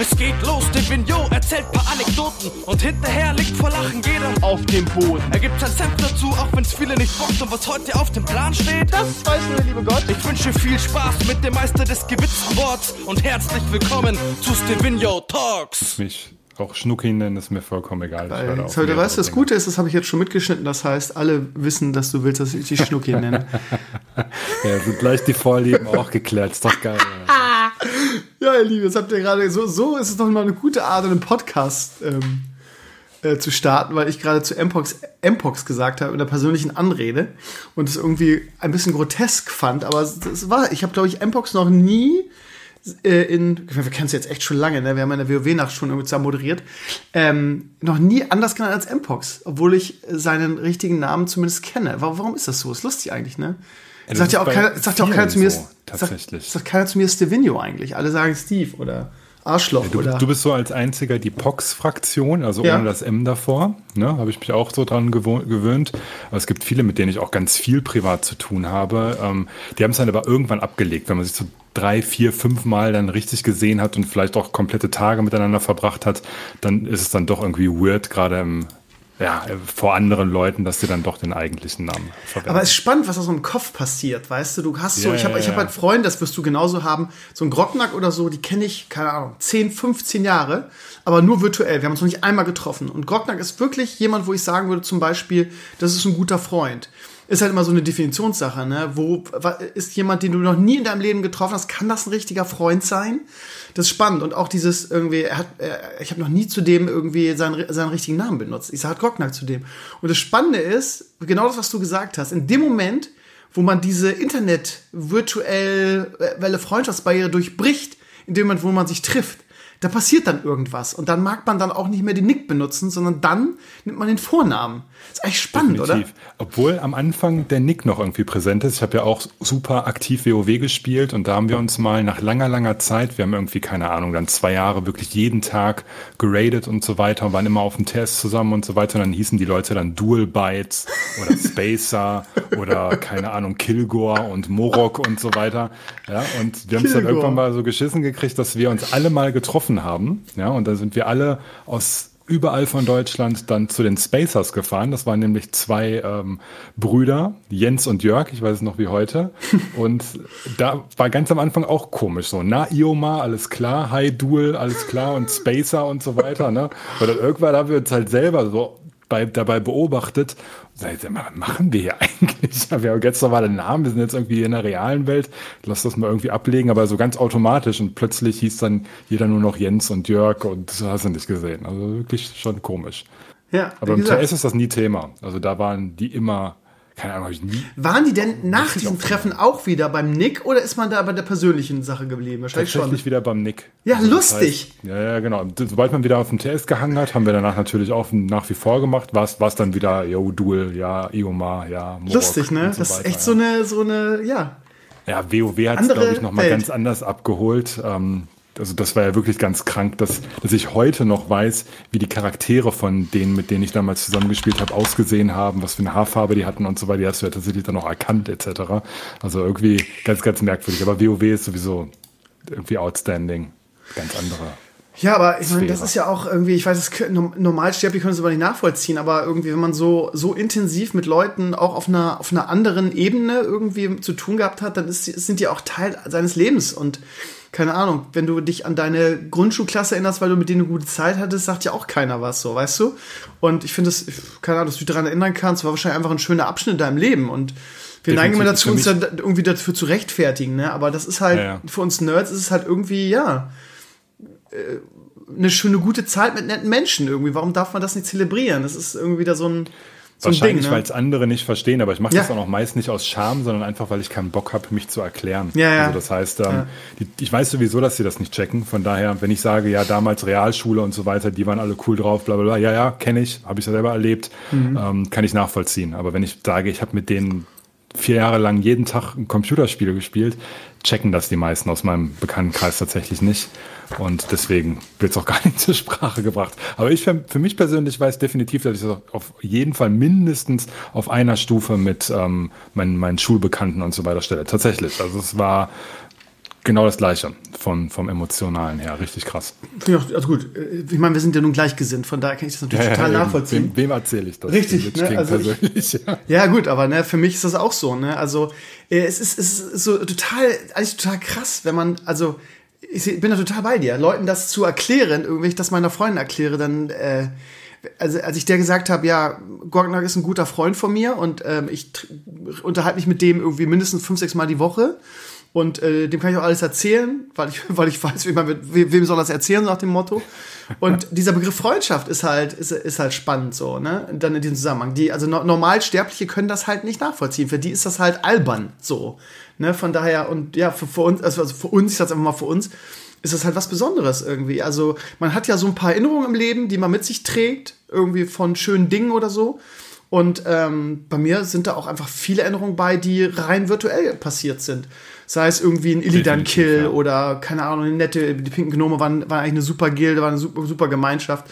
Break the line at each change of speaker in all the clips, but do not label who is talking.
Es geht los, Divino erzählt paar Anekdoten und hinterher liegt vor Lachen jeder auf dem Boden. Er gibt sein Senf dazu, auch wenn's viele nicht bockt und was heute auf dem Plan steht, das weiß nur der liebe Gott. Ich wünsche viel Spaß mit dem Meister des gewitzten Worts und herzlich willkommen zu Stevino Talks.
Mich auch Schnucki nennen, ist mir vollkommen egal.
Weil, jetzt, du weißt, das Gute ist, das habe ich jetzt schon mitgeschnitten, das heißt, alle wissen, dass du willst, dass ich dich Schnucki nenne.
ja, sind gleich die Vorlieben auch geklärt, ist doch geil.
ja, ihr Lieben, jetzt habt ihr gerade, so, so ist es doch mal eine gute Art, einen Podcast ähm, äh, zu starten, weil ich gerade zu Mpox, Mpox gesagt habe in der persönlichen Anrede und es irgendwie ein bisschen grotesk fand, aber es war, ich habe, glaube ich, Mpox noch nie äh, in, wir kennen es jetzt echt schon lange, ne? wir haben in der WoW-Nacht schon irgendwie zusammen moderiert, ähm, noch nie anders genannt als Mpox, obwohl ich seinen richtigen Namen zumindest kenne. Warum ist das so? Ist lustig eigentlich, ne? Ja, sagt ja auch keiner, sagt ja auch keiner zu mir, so, tatsächlich. Sagt, sagt keiner zu mir Stevino eigentlich. Alle sagen Steve oder Arschloch. Ja,
du,
oder?
du bist so als einziger die Pox-Fraktion, also ja. ohne das M davor. Ne, habe ich mich auch so dran gewöhnt. Aber es gibt viele, mit denen ich auch ganz viel privat zu tun habe. Ähm, die haben es dann aber irgendwann abgelegt, wenn man sich so drei, vier, fünf Mal dann richtig gesehen hat und vielleicht auch komplette Tage miteinander verbracht hat, dann ist es dann doch irgendwie weird, gerade im ja, vor anderen Leuten, dass sie dann doch den eigentlichen Namen
verwenden. Aber es ist spannend, was da so im Kopf passiert, weißt du? Du hast so, yeah, ich habe yeah, ich hab halt Freunde, das wirst du genauso haben, so ein Grocknack oder so, die kenne ich, keine Ahnung, 10, 15 Jahre, aber nur virtuell. Wir haben uns noch nicht einmal getroffen. Und Grocknack ist wirklich jemand, wo ich sagen würde, zum Beispiel, das ist ein guter Freund ist halt immer so eine Definitionssache, ne? Wo ist jemand, den du noch nie in deinem Leben getroffen hast, kann das ein richtiger Freund sein? Das ist spannend und auch dieses irgendwie, er hat, er, ich habe noch nie zu dem irgendwie seinen, seinen richtigen Namen benutzt. Ich sage Grocknack zu dem. Und das Spannende ist, genau das, was du gesagt hast, in dem Moment, wo man diese Internet virtuelle äh, Freundschaftsbarriere durchbricht, in dem Moment, wo man sich trifft, da passiert dann irgendwas. Und dann mag man dann auch nicht mehr den Nick benutzen, sondern dann nimmt man den Vornamen. ist eigentlich spannend, Definitiv. oder?
Obwohl am Anfang der Nick noch irgendwie präsent ist. Ich habe ja auch super aktiv WoW gespielt und da haben wir uns mal nach langer, langer Zeit, wir haben irgendwie, keine Ahnung, dann zwei Jahre wirklich jeden Tag geradet und so weiter und waren immer auf dem TS zusammen und so weiter. Und dann hießen die Leute dann Dual Bytes oder Spacer oder, keine Ahnung, Kilgore und Morok und so weiter. Ja, und wir haben es dann irgendwann mal so geschissen gekriegt, dass wir uns alle mal getroffen getroffen haben. Ja, und da sind wir alle aus überall von Deutschland dann zu den Spacers gefahren. Das waren nämlich zwei ähm, Brüder, Jens und Jörg, ich weiß es noch wie heute. Und da war ganz am Anfang auch komisch so, na Ioma, alles klar, Hi Duel, alles klar und Spacer und so weiter. Ne? Und dann irgendwann haben wir uns halt selber so bei, dabei beobachtet was machen wir hier eigentlich? Wir haben jetzt noch mal den Namen, wir sind jetzt irgendwie in der realen Welt, lass das mal irgendwie ablegen, aber so ganz automatisch und plötzlich hieß dann jeder nur noch Jens und Jörg und hast du nicht gesehen. Also wirklich schon komisch. Ja, aber im TS ist das nie Thema. Also da waren die immer keine Ahnung, habe ich nie.
Waren die denn nach diesem Treffen auch wieder beim Nick oder ist man da bei der persönlichen Sache geblieben?
Wahrscheinlich Tatsächlich schon. wieder beim Nick.
Ja, also lustig.
Das heißt, ja, ja, genau. Sobald man wieder auf dem TS gehangen hat, haben wir danach natürlich auch nach wie vor gemacht. War es dann wieder, yo, Duel, ja, Iomar, ja,
Morok Lustig, ne? So das ist echt ja. so eine, so eine, ja.
Ja, WoW hat es, glaube ich, nochmal ganz anders abgeholt. Ähm, also das war ja wirklich ganz krank, dass, dass ich heute noch weiß, wie die Charaktere von denen, mit denen ich damals zusammengespielt habe, ausgesehen haben, was für eine Haarfarbe die hatten und so weiter. Die hast du ja tatsächlich dann noch erkannt etc. Also irgendwie ganz, ganz merkwürdig. Aber WoW ist sowieso irgendwie outstanding. Ganz andere.
Ja, aber ich meine, das ist ja auch irgendwie, ich weiß, es Normalsterbliche können es aber nicht nachvollziehen, aber irgendwie, wenn man so, so intensiv mit Leuten auch auf einer, auf einer anderen Ebene irgendwie zu tun gehabt hat, dann ist, sind die auch Teil seines Lebens und keine Ahnung, wenn du dich an deine Grundschulklasse erinnerst, weil du mit denen eine gute Zeit hattest, sagt ja auch keiner was so, weißt du? Und ich finde es, keine Ahnung, dass du dich daran erinnern kannst, war wahrscheinlich einfach ein schöner Abschnitt in deinem Leben und wir neigen immer dazu, uns dann irgendwie dafür zu rechtfertigen, ne? Aber das ist halt, ja, ja. für uns Nerds ist es halt irgendwie, ja, äh, eine schöne, gute Zeit mit netten Menschen irgendwie. Warum darf man das nicht zelebrieren? Das ist irgendwie wieder so ein, so
Wahrscheinlich,
ne?
weil es andere nicht verstehen, aber ich mache ja. das auch noch meist nicht aus Scham, sondern einfach, weil ich keinen Bock habe, mich zu erklären.
Ja, ja.
Also das heißt, ähm, ja. die, ich weiß sowieso, dass sie das nicht checken. Von daher, wenn ich sage, ja, damals Realschule und so weiter, die waren alle cool drauf, bla bla bla, ja, ja, kenne ich, habe ich selber erlebt, mhm. ähm, kann ich nachvollziehen. Aber wenn ich sage, ich habe mit denen vier Jahre lang jeden Tag ein Computerspiel gespielt, checken das die meisten aus meinem Bekanntenkreis tatsächlich nicht. Und deswegen wird es auch gar nicht zur Sprache gebracht. Aber ich für, für mich persönlich weiß definitiv, dass ich das auf jeden Fall mindestens auf einer Stufe mit ähm, meinen, meinen Schulbekannten und so weiter stelle. Tatsächlich. Also es war Genau das Gleiche vom, vom Emotionalen her. Richtig krass.
Ja, also gut. Ich meine, wir sind ja nun gleichgesinnt, von daher kann ich das natürlich ja, total ja, nachvollziehen.
Wem, wem erzähle ich das?
Richtig. Ne? Also ich, ja. ja. gut, aber ne, für mich ist das auch so. Ne? Also äh, es ist, es ist so total, eigentlich total krass, wenn man, also ich bin da total bei dir. Leuten das zu erklären, irgendwie, ich das meiner Freundin erkläre, dann äh, also als ich der gesagt habe, ja, Gorgnack ist ein guter Freund von mir und ähm, ich unterhalte mich mit dem irgendwie mindestens fünf, sechs Mal die Woche. Und äh, dem kann ich auch alles erzählen, weil ich, weil ich weiß, wie man mit, wem soll das erzählen, nach dem Motto. Und dieser Begriff Freundschaft ist halt, ist, ist halt spannend so, ne? Dann in diesem Zusammenhang. Die, also no, Normalsterbliche können das halt nicht nachvollziehen. Für die ist das halt albern so. Ne? Von daher, und ja, für, für uns, also für uns, ich sag's einfach mal für uns, ist das halt was Besonderes irgendwie. Also man hat ja so ein paar Erinnerungen im Leben, die man mit sich trägt, irgendwie von schönen Dingen oder so. Und ähm, bei mir sind da auch einfach viele Erinnerungen bei, die rein virtuell passiert sind. Sei es irgendwie ein Illidan-Kill ja. oder, keine Ahnung, eine nette, die Pinken Gnome waren, waren eigentlich eine super Gilde, war eine super, super Gemeinschaft.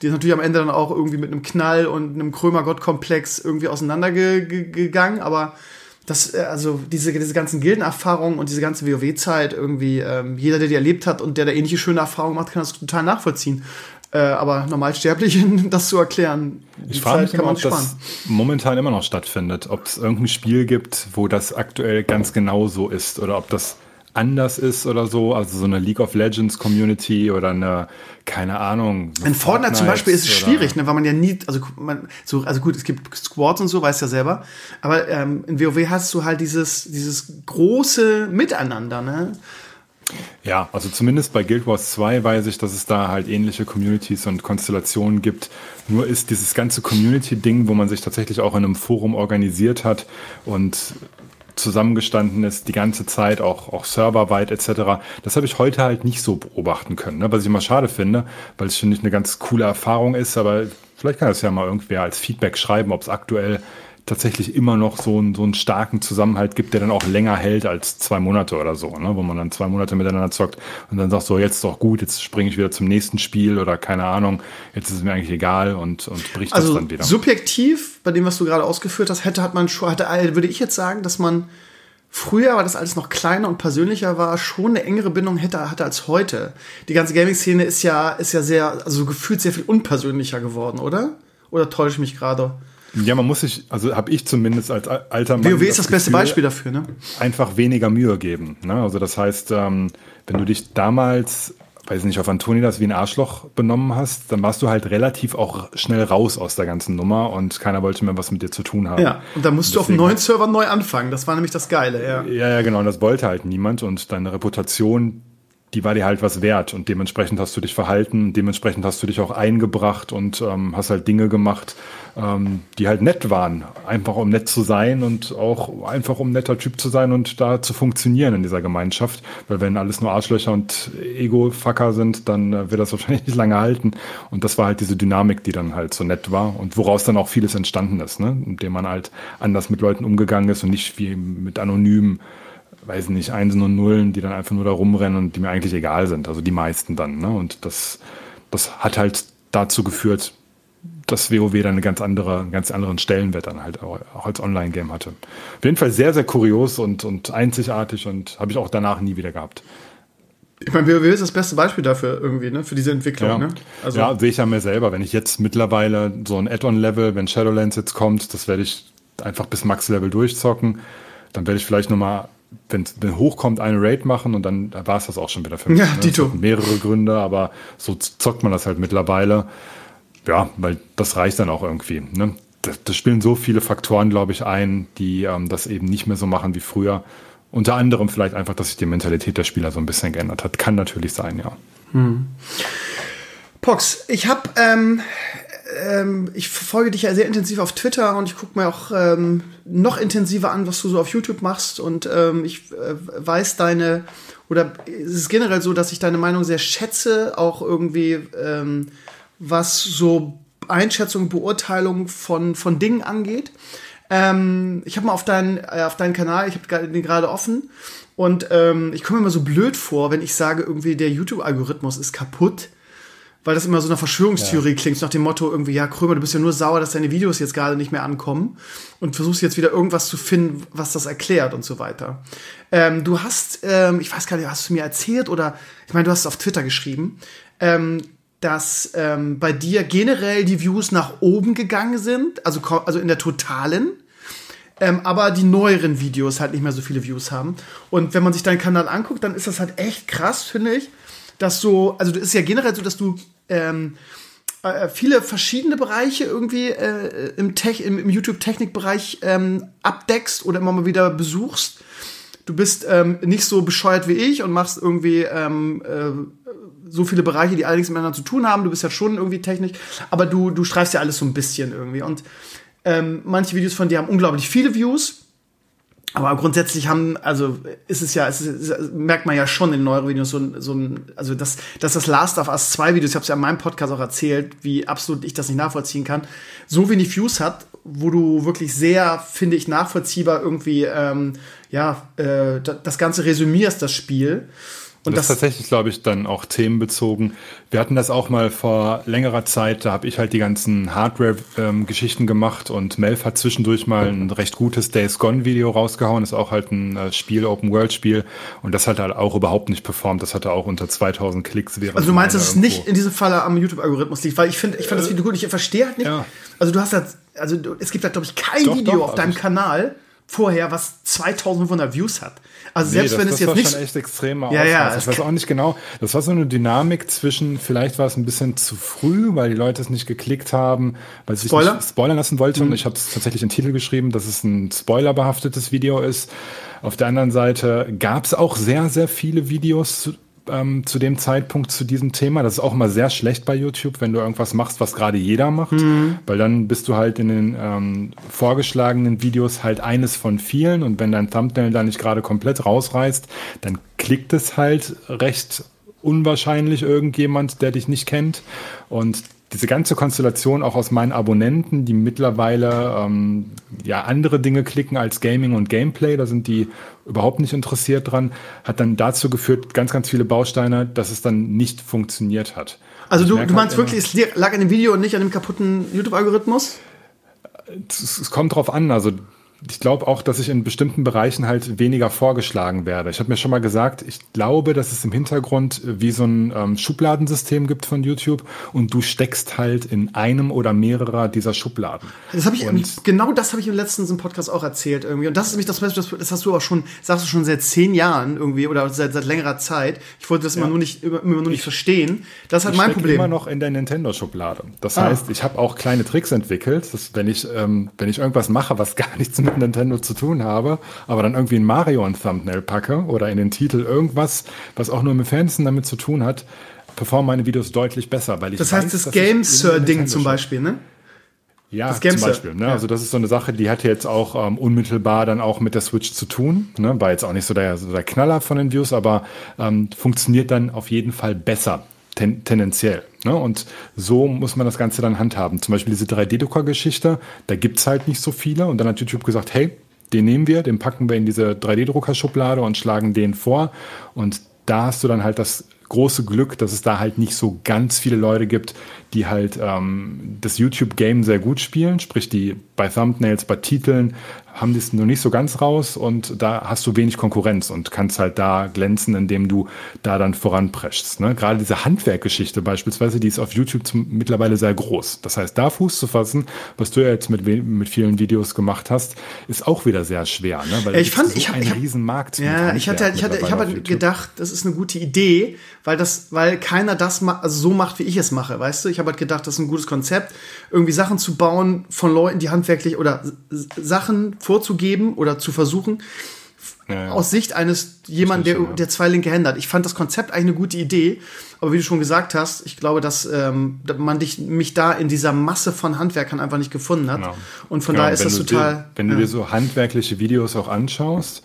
Die ist natürlich am Ende dann auch irgendwie mit einem Knall und einem Krömer-Gott-Komplex irgendwie auseinandergegangen, aber das, äh, also diese, diese ganzen Gildenerfahrungen und diese ganze WoW-Zeit irgendwie, ähm, jeder, der die erlebt hat und der da ähnliche schöne Erfahrungen macht, kann das total nachvollziehen. Äh, aber Normalsterblichen das zu erklären,
ich frage mich immer, ob das momentan immer noch stattfindet, ob es irgendein Spiel gibt, wo das aktuell ganz genau so ist oder ob das anders ist oder so, also so eine League of Legends Community oder eine, keine Ahnung.
In Fortnite, Fortnite, zum Beispiel ist es schwierig, ne, weil man ja nie, also man, so, also gut, es gibt Squads und so, weißt ja selber, aber ähm, in WoW hast du halt dieses, dieses große Miteinander, ne?
Ja, also zumindest bei Guild Wars 2 weiß ich, dass es da halt ähnliche Communities und Konstellationen gibt. Nur ist dieses ganze Community-Ding, wo man sich tatsächlich auch in einem Forum organisiert hat und zusammengestanden ist, die ganze Zeit, auch, auch serverweit etc. Das habe ich heute halt nicht so beobachten können, ne? was ich immer schade finde, weil es finde ich eine ganz coole Erfahrung ist, aber vielleicht kann das ja mal irgendwer als Feedback schreiben, ob es aktuell tatsächlich immer noch so einen, so einen starken Zusammenhalt gibt, der dann auch länger hält als zwei Monate oder so, ne? wo man dann zwei Monate miteinander zockt und dann sagt so, jetzt ist doch gut, jetzt springe ich wieder zum nächsten Spiel oder keine Ahnung, jetzt ist es mir eigentlich egal und, und bricht
also
das dann wieder.
Subjektiv, bei dem, was du gerade ausgeführt hast, hätte, hat man schon, hatte, würde ich jetzt sagen, dass man früher, weil das alles noch kleiner und persönlicher war, schon eine engere Bindung hätte, hatte als heute. Die ganze Gaming-Szene ist ja, ist ja sehr, also gefühlt sehr viel unpersönlicher geworden, oder? Oder täusche ich mich gerade?
Ja, man muss sich, also habe ich zumindest als alter
Mann. WoW ist das, das beste Beispiel dafür, ne?
Einfach weniger Mühe geben. Ne? Also das heißt, ähm, wenn du dich damals, weiß nicht, auf Antonidas wie ein Arschloch benommen hast, dann warst du halt relativ auch schnell raus aus der ganzen Nummer und keiner wollte mehr was mit dir zu tun haben.
Ja, und dann musst du auf einem neuen Server neu anfangen. Das war nämlich das Geile, ja.
Ja, ja, genau. Und das wollte halt niemand und deine Reputation die war dir halt was wert und dementsprechend hast du dich verhalten, dementsprechend hast du dich auch eingebracht und ähm, hast halt Dinge gemacht, ähm, die halt nett waren, einfach um nett zu sein und auch einfach um netter Typ zu sein und da zu funktionieren in dieser Gemeinschaft, weil wenn alles nur Arschlöcher und Ego-Fucker sind, dann äh, wird das wahrscheinlich nicht lange halten. Und das war halt diese Dynamik, die dann halt so nett war und woraus dann auch vieles entstanden ist, ne? indem man halt anders mit Leuten umgegangen ist und nicht wie mit anonymen weiß nicht, Einsen und Nullen, die dann einfach nur da rumrennen und die mir eigentlich egal sind. Also die meisten dann. Ne? Und das, das hat halt dazu geführt, dass WoW dann eine ganz andere, einen ganz anderen Stellenwert dann halt auch, auch als Online-Game hatte. Auf jeden Fall sehr, sehr kurios und, und einzigartig und habe ich auch danach nie wieder gehabt.
Ich meine, WoW ist das beste Beispiel dafür irgendwie, ne? Für diese Entwicklung,
ja.
ne?
Also ja, sehe ich ja mir selber. Wenn ich jetzt mittlerweile so ein Add-on-Level, wenn Shadowlands jetzt kommt, das werde ich einfach bis Max-Level durchzocken. Dann werde ich vielleicht nochmal wenn es hochkommt, eine Raid machen und dann war es das auch schon wieder für mich.
Ja, ne? Dito.
Mehrere Gründe, aber so zockt man das halt mittlerweile. Ja, weil das reicht dann auch irgendwie. Ne? Das, das spielen so viele Faktoren, glaube ich, ein, die ähm, das eben nicht mehr so machen wie früher. Unter anderem vielleicht einfach, dass sich die Mentalität der Spieler so ein bisschen geändert hat. Kann natürlich sein, ja. Hm.
Pox, ich habe ähm, ähm, ich verfolge dich ja sehr intensiv auf Twitter und ich gucke mir auch ähm, noch intensiver an, was du so auf YouTube machst. Und ähm, ich äh, weiß deine, oder es ist generell so, dass ich deine Meinung sehr schätze, auch irgendwie, ähm, was so Einschätzung, Beurteilung von, von Dingen angeht. Ähm, ich habe mal auf deinen, äh, auf deinen Kanal, ich habe den gerade offen. Und ähm, ich komme mir immer so blöd vor, wenn ich sage, irgendwie der YouTube-Algorithmus ist kaputt weil das immer so eine Verschwörungstheorie ja. klingt, nach dem Motto irgendwie, ja, Krömer, du bist ja nur sauer, dass deine Videos jetzt gerade nicht mehr ankommen und versuchst jetzt wieder irgendwas zu finden, was das erklärt und so weiter. Ähm, du hast, ähm, ich weiß gar nicht, hast du mir erzählt oder, ich meine, du hast es auf Twitter geschrieben, ähm, dass ähm, bei dir generell die Views nach oben gegangen sind, also, also in der totalen, ähm, aber die neueren Videos halt nicht mehr so viele Views haben. Und wenn man sich deinen Kanal anguckt, dann ist das halt echt krass, finde ich, dass so, also es ist ja generell so, dass du ähm, äh, viele verschiedene Bereiche irgendwie äh, im, Tech, im, im YouTube-Technik-Bereich ähm, abdeckst oder immer mal wieder besuchst. Du bist ähm, nicht so bescheuert wie ich und machst irgendwie ähm, äh, so viele Bereiche, die allerdings miteinander zu tun haben. Du bist ja schon irgendwie technisch, aber du, du streifst ja alles so ein bisschen irgendwie. Und ähm, manche Videos von dir haben unglaublich viele Views aber grundsätzlich haben, also ist es ja, es ist, merkt man ja schon in neueren Videos so, so ein, also dass, dass das Last of Us 2 Videos, ich habe es ja in meinem Podcast auch erzählt, wie absolut ich das nicht nachvollziehen kann, so wenig Views hat, wo du wirklich sehr, finde ich, nachvollziehbar irgendwie, ähm, ja, äh, das Ganze resümierst, das Spiel.
Und das, das ist tatsächlich, glaube ich, dann auch themenbezogen. Wir hatten das auch mal vor längerer Zeit, da habe ich halt die ganzen Hardware-Geschichten ähm, gemacht und Melf hat zwischendurch mal ein recht gutes Days Gone-Video rausgehauen. ist auch halt ein äh, Spiel, Open-World-Spiel und das hat halt auch überhaupt nicht performt. Das hatte auch unter 2000 Klicks.
Also du meinst, dass es nicht in diesem Falle am YouTube-Algorithmus liegt? Weil ich finde ich fand das Video gut, ich verstehe halt nicht. Ja. Also du hast halt, also es gibt halt, glaube ich, kein doch, Video doch, auf deinem also Kanal vorher, was 2500 Views hat. Also nee, selbst das, wenn es jetzt nicht. Das war
schon echt extremer
ja, ja,
Ich weiß auch nicht genau. Das war so eine Dynamik zwischen, vielleicht war es ein bisschen zu früh, weil die Leute es nicht geklickt haben, weil sie sich nicht spoilern lassen wollten. Mhm. Und ich habe tatsächlich in den Titel geschrieben, dass es ein spoilerbehaftetes Video ist. Auf der anderen Seite gab es auch sehr, sehr viele Videos ähm, zu dem Zeitpunkt zu diesem Thema. Das ist auch immer sehr schlecht bei YouTube, wenn du irgendwas machst, was gerade jeder macht, mhm. weil dann bist du halt in den ähm, vorgeschlagenen Videos halt eines von vielen und wenn dein Thumbnail da nicht gerade komplett rausreißt, dann klickt es halt recht unwahrscheinlich irgendjemand, der dich nicht kennt und diese ganze Konstellation auch aus meinen Abonnenten, die mittlerweile ähm, ja andere Dinge klicken als Gaming und Gameplay, da sind die überhaupt nicht interessiert dran, hat dann dazu geführt, ganz, ganz viele Bausteine, dass es dann nicht funktioniert hat.
Also du, du meinst halt wirklich, es lag an dem Video und nicht an dem kaputten YouTube-Algorithmus?
Es, es kommt drauf an, also ich glaube auch, dass ich in bestimmten Bereichen halt weniger vorgeschlagen werde. Ich habe mir schon mal gesagt, ich glaube, dass es im Hintergrund wie so ein ähm, Schubladensystem gibt von YouTube und du steckst halt in einem oder mehrerer dieser Schubladen.
Das habe ich und genau das habe ich im letzten Podcast auch erzählt irgendwie und das ist nämlich das, das, das hast du auch schon sagst du schon seit zehn Jahren irgendwie oder seit, seit längerer Zeit. Ich wollte das ja. immer nur nicht immer, immer nur nicht verstehen. Das ist halt mein Problem.
Ich immer noch in der Nintendo Schublade. Das ah. heißt, ich habe auch kleine Tricks entwickelt, dass wenn ich ähm, wenn ich irgendwas mache, was gar nichts mit Nintendo zu tun habe, aber dann irgendwie ein Mario in Thumbnail packe oder in den Titel irgendwas, was auch nur mit Fansen damit zu tun hat, performen meine Videos deutlich besser, weil ich
Das heißt, weiß, das Game Sir Ding zum Beispiel, ne?
Ja, das zum Beispiel. Ne? Ja. Also das ist so eine Sache, die hat jetzt auch ähm, unmittelbar dann auch mit der Switch zu tun. Ne? War jetzt auch nicht so der, so der Knaller von den Views, aber ähm, funktioniert dann auf jeden Fall besser ten, tendenziell. Ne? Und so muss man das Ganze dann handhaben. Zum Beispiel diese 3D-Drucker-Geschichte, da gibt's halt nicht so viele. Und dann hat YouTube gesagt, hey, den nehmen wir, den packen wir in diese 3D-Drucker-Schublade und schlagen den vor. Und da hast du dann halt das große Glück, dass es da halt nicht so ganz viele Leute gibt, die halt ähm, das YouTube-Game sehr gut spielen, sprich die bei Thumbnails, bei Titeln haben die es noch nicht so ganz raus und da hast du wenig Konkurrenz und kannst halt da glänzen, indem du da dann voranpreschst. Ne? Gerade diese Handwerkgeschichte beispielsweise, die ist auf YouTube zum, mittlerweile sehr groß. Das heißt, da Fuß zu fassen, was du ja jetzt mit, mit vielen Videos gemacht hast, ist auch wieder sehr schwer. Ne?
Weil ich fand, so ich habe
einen Riesenmarkt.
Ja, ich hatte, ich hatte, ich habe halt gedacht, das ist eine gute Idee, weil das, weil keiner das also so macht, wie ich es mache, weißt du? Ich habe halt gedacht, das ist ein gutes Konzept, irgendwie Sachen zu bauen von Leuten, die handwerklich oder Sachen vorzugeben oder zu versuchen, ja, ja. aus Sicht eines jemand, der, der zwei linke Hände hat. Ich fand das Konzept eigentlich eine gute Idee, aber wie du schon gesagt hast, ich glaube, dass ähm, man dich, mich da in dieser Masse von Handwerkern einfach nicht gefunden hat. Genau. Und von genau, daher ist das total.
Dir, wenn du dir so handwerkliche Videos auch anschaust,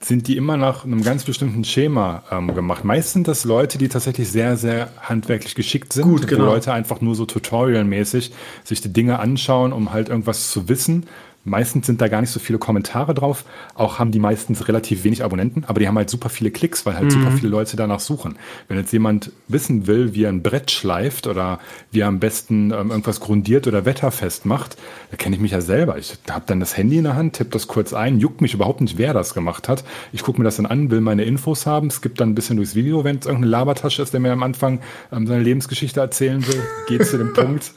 sind die immer nach einem ganz bestimmten Schema ähm, gemacht. Meist sind das Leute, die tatsächlich sehr, sehr handwerklich geschickt sind.
Gut, genau.
Wo Leute einfach nur so tutorialmäßig sich die Dinge anschauen, um halt irgendwas zu wissen meistens sind da gar nicht so viele Kommentare drauf. Auch haben die meistens relativ wenig Abonnenten, aber die haben halt super viele Klicks, weil halt mhm. super viele Leute danach suchen. Wenn jetzt jemand wissen will, wie er ein Brett schleift oder wie er am besten ähm, irgendwas grundiert oder wetterfest macht, da kenne ich mich ja selber. Ich habe dann das Handy in der Hand, tippe das kurz ein, juckt mich überhaupt nicht, wer das gemacht hat. Ich gucke mir das dann an, will meine Infos haben, es gibt dann ein bisschen durchs Video, wenn es irgendeine Labertasche ist, der mir am Anfang ähm, seine Lebensgeschichte erzählen will, geht zu dem Punkt,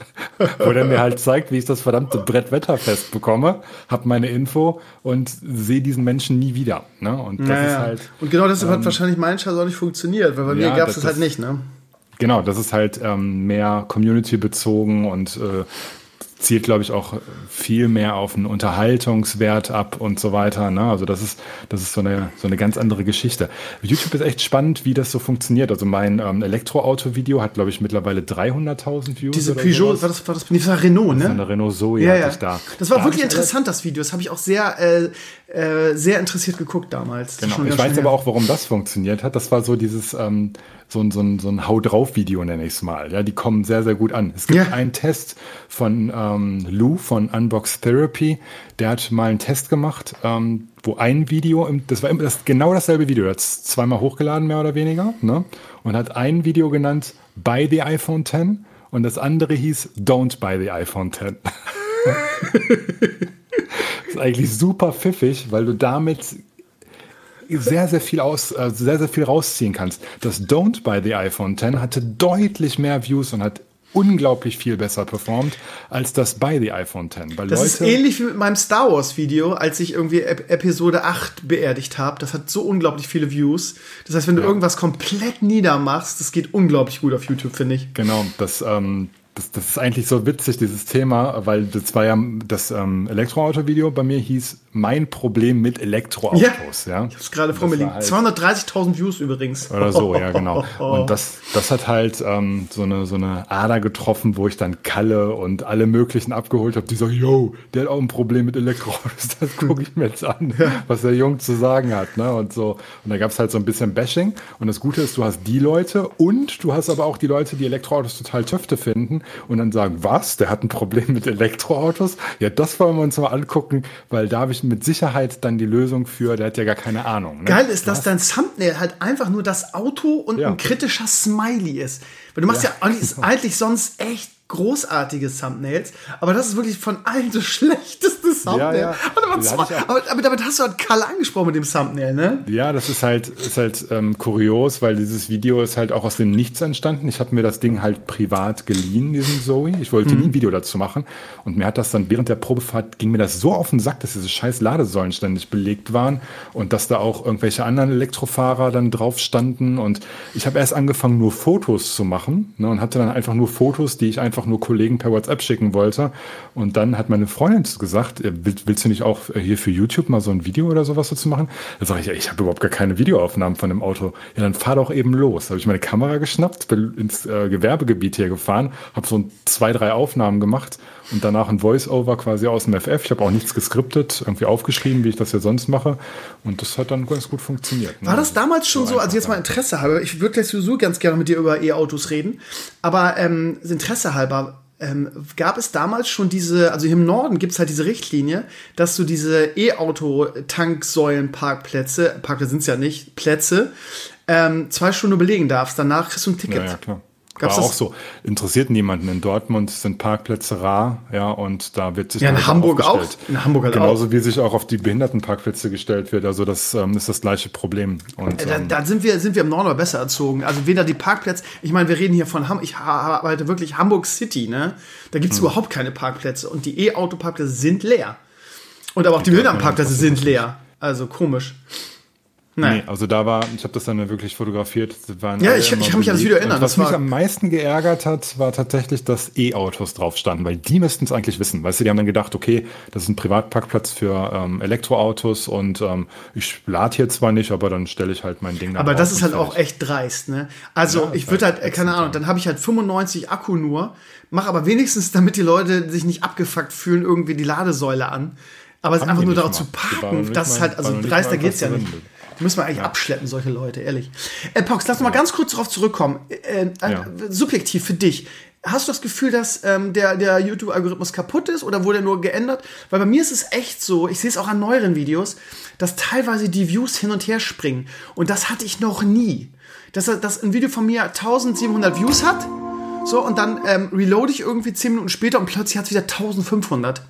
wo der mir halt zeigt, wie ich das verdammte Brett wetterfest bekomme, habe meine Info und sehe diesen Menschen nie wieder. Ne? Und das
naja. ist halt. Und genau deshalb ähm, hat wahrscheinlich mein Scheiß auch nicht funktioniert, weil bei ja, mir gab es das, das halt nicht, ne?
Genau, das ist halt ähm, mehr Community bezogen und äh, zielt, glaube ich, auch viel mehr auf einen Unterhaltungswert ab und so weiter. Ne? Also das ist, das ist so eine, so eine ganz andere Geschichte. YouTube ist echt spannend, wie das so funktioniert. Also mein ähm, Elektroauto-Video hat, glaube ich, mittlerweile 300.000 Views.
Diese Peugeot, war das, war das, das war Renault, ne? Das
eine Renault Zoe
ja, ja. ich da. Das war da wirklich interessant, das Video. Das habe ich auch sehr, äh, äh, sehr interessiert geguckt damals.
Genau. Ich weiß aber auch, warum das funktioniert hat. Das war so dieses, ähm, so ein, so ein, so ein Hau drauf Video nenne ich es mal. Ja, die kommen sehr, sehr gut an. Es gibt ja. einen Test von ähm, Lou von Unbox Therapy. Der hat mal einen Test gemacht, ähm, wo ein Video, das war das, genau dasselbe Video, er hat es zweimal hochgeladen, mehr oder weniger, ne? und hat ein Video genannt Buy the iPhone 10 und das andere hieß Don't buy the iPhone 10. das ist eigentlich super pfiffig, weil du damit sehr, sehr viel aus, äh, sehr, sehr viel rausziehen kannst. Das Don't Buy the iPhone 10 hatte deutlich mehr Views und hat unglaublich viel besser performt als das bei the iPhone 10.
Weil das Leute ist ähnlich wie mit meinem Star Wars Video, als ich irgendwie Ep Episode 8 beerdigt habe. Das hat so unglaublich viele Views. Das heißt, wenn du ja. irgendwas komplett niedermachst, das geht unglaublich gut auf YouTube, finde ich.
Genau, das, ähm, das, das, ist eigentlich so witzig, dieses Thema, weil das war ja das ähm, Elektroauto-Video bei mir hieß Mein Problem mit Elektroautos. Ja,
ja. ich habe es gerade vor mir liegen. Halt 230.000 Views übrigens.
Oder so, ja, genau. Und das, das hat halt ähm, so, eine, so eine Ader getroffen, wo ich dann Kalle und alle möglichen abgeholt habe, die sagen, yo, der hat auch ein Problem mit Elektroautos. Das gucke ich mir jetzt an, was der Jung zu sagen hat. Ne? Und so. Und da gab es halt so ein bisschen Bashing. Und das Gute ist, du hast die Leute und du hast aber auch die Leute, die Elektroautos total töfte finden und dann sagen, was, der hat ein Problem mit Elektroautos? Ja, das wollen wir uns mal angucken, weil da habe ich mit Sicherheit dann die Lösung für, der hat ja gar keine Ahnung. Ne?
Geil ist, dass dein Thumbnail halt einfach nur das Auto und ja. ein kritischer Smiley ist. Weil du machst ja, ja eigentlich, eigentlich sonst echt großartige Thumbnails, aber das ist wirklich von allen das schlechteste Thumbnail. Ja, ja. Aber, aber, damit hast du halt Karl angesprochen mit dem Thumbnail, ne?
Ja, das ist halt, ist halt ähm, kurios, weil dieses Video ist halt auch aus dem Nichts entstanden. Ich habe mir das Ding halt privat geliehen, diesen Zoe. Ich wollte mhm. nie ein Video dazu machen. Und mir hat das dann während der Probefahrt ging mir das so auf den Sack, dass diese scheiß Ladesäulen ständig belegt waren und dass da auch irgendwelche anderen Elektrofahrer dann drauf standen. Und ich habe erst angefangen, nur Fotos zu machen ne, und hatte dann einfach nur Fotos, die ich einfach einfach nur Kollegen per WhatsApp schicken wollte. Und dann hat meine Freundin gesagt, äh, willst du nicht auch hier für YouTube mal so ein Video oder sowas dazu machen? Da sage ich, ja, ich habe überhaupt gar keine Videoaufnahmen von dem Auto. Ja, dann fahr doch eben los. Da habe ich meine Kamera geschnappt, bin ins äh, Gewerbegebiet hier gefahren, habe so zwei, drei Aufnahmen gemacht und danach ein Voice-Over quasi aus dem FF. Ich habe auch nichts geskriptet, irgendwie aufgeschrieben, wie ich das ja sonst mache. Und das hat dann ganz gut funktioniert.
Ne? War das damals schon so, so also jetzt mal Interesse halber, ich würde jetzt sowieso ganz gerne mit dir über E-Autos reden, aber ähm, Interesse halber, ähm, gab es damals schon diese, also im Norden gibt es halt diese Richtlinie, dass du diese E-Auto-Tanksäulen-Parkplätze, Parkplätze sind es ja nicht, Plätze, ähm, zwei Stunden belegen darfst. Danach kriegst du ein Ticket. Ja, ja, klar.
Gab's war auch so. Interessiert niemanden. In Dortmund sind Parkplätze rar, ja, und da wird sich
ja in Hamburg auch.
In Hamburg halt Genauso auch. wie sich auch auf die Behindertenparkplätze gestellt wird. Also das ähm, ist das gleiche Problem. Und,
da, ähm, da, sind wir sind wir im Norden aber besser erzogen. Also weder die Parkplätze. Ich meine, wir reden hier von Hamburg. Ich arbeite wirklich Hamburg City, ne? Da gibt's hm. überhaupt keine Parkplätze und die E-Auto-Parkplätze sind leer. Und aber auch die Behindertenparkplätze sind leer. Also komisch.
Nein. Nee, also da war, ich habe das dann wirklich fotografiert.
ja, ich, ich kann mich an das Video erinnern.
was mich am meisten geärgert hat, war tatsächlich, dass E-Autos drauf standen, weil die müssten es eigentlich wissen. Weißt du, die haben dann gedacht, okay, das ist ein Privatparkplatz für ähm, Elektroautos und ähm, ich lade hier zwar nicht, aber dann stelle ich halt mein Ding
da Aber das ist halt auch echt dreist, ne? Also ja, ich würde halt, halt keine Ahnung, dann habe ich halt 95 Akku nur, mache aber wenigstens, damit die Leute sich nicht abgefuckt fühlen, irgendwie die Ladesäule an. Aber es ist einfach nur darauf zu parken, das ist halt, also dreister geht's ja nicht. Müssen wir eigentlich abschleppen, solche Leute, ehrlich. Äh, Pox, lass uns mal ganz kurz darauf zurückkommen. Äh, äh, ja. Subjektiv für dich. Hast du das Gefühl, dass ähm, der, der YouTube-Algorithmus kaputt ist oder wurde er nur geändert? Weil bei mir ist es echt so, ich sehe es auch an neueren Videos, dass teilweise die Views hin und her springen. Und das hatte ich noch nie. Dass, dass ein Video von mir 1700 Views hat, so, und dann ähm, reload ich irgendwie 10 Minuten später und plötzlich hat es wieder 1500.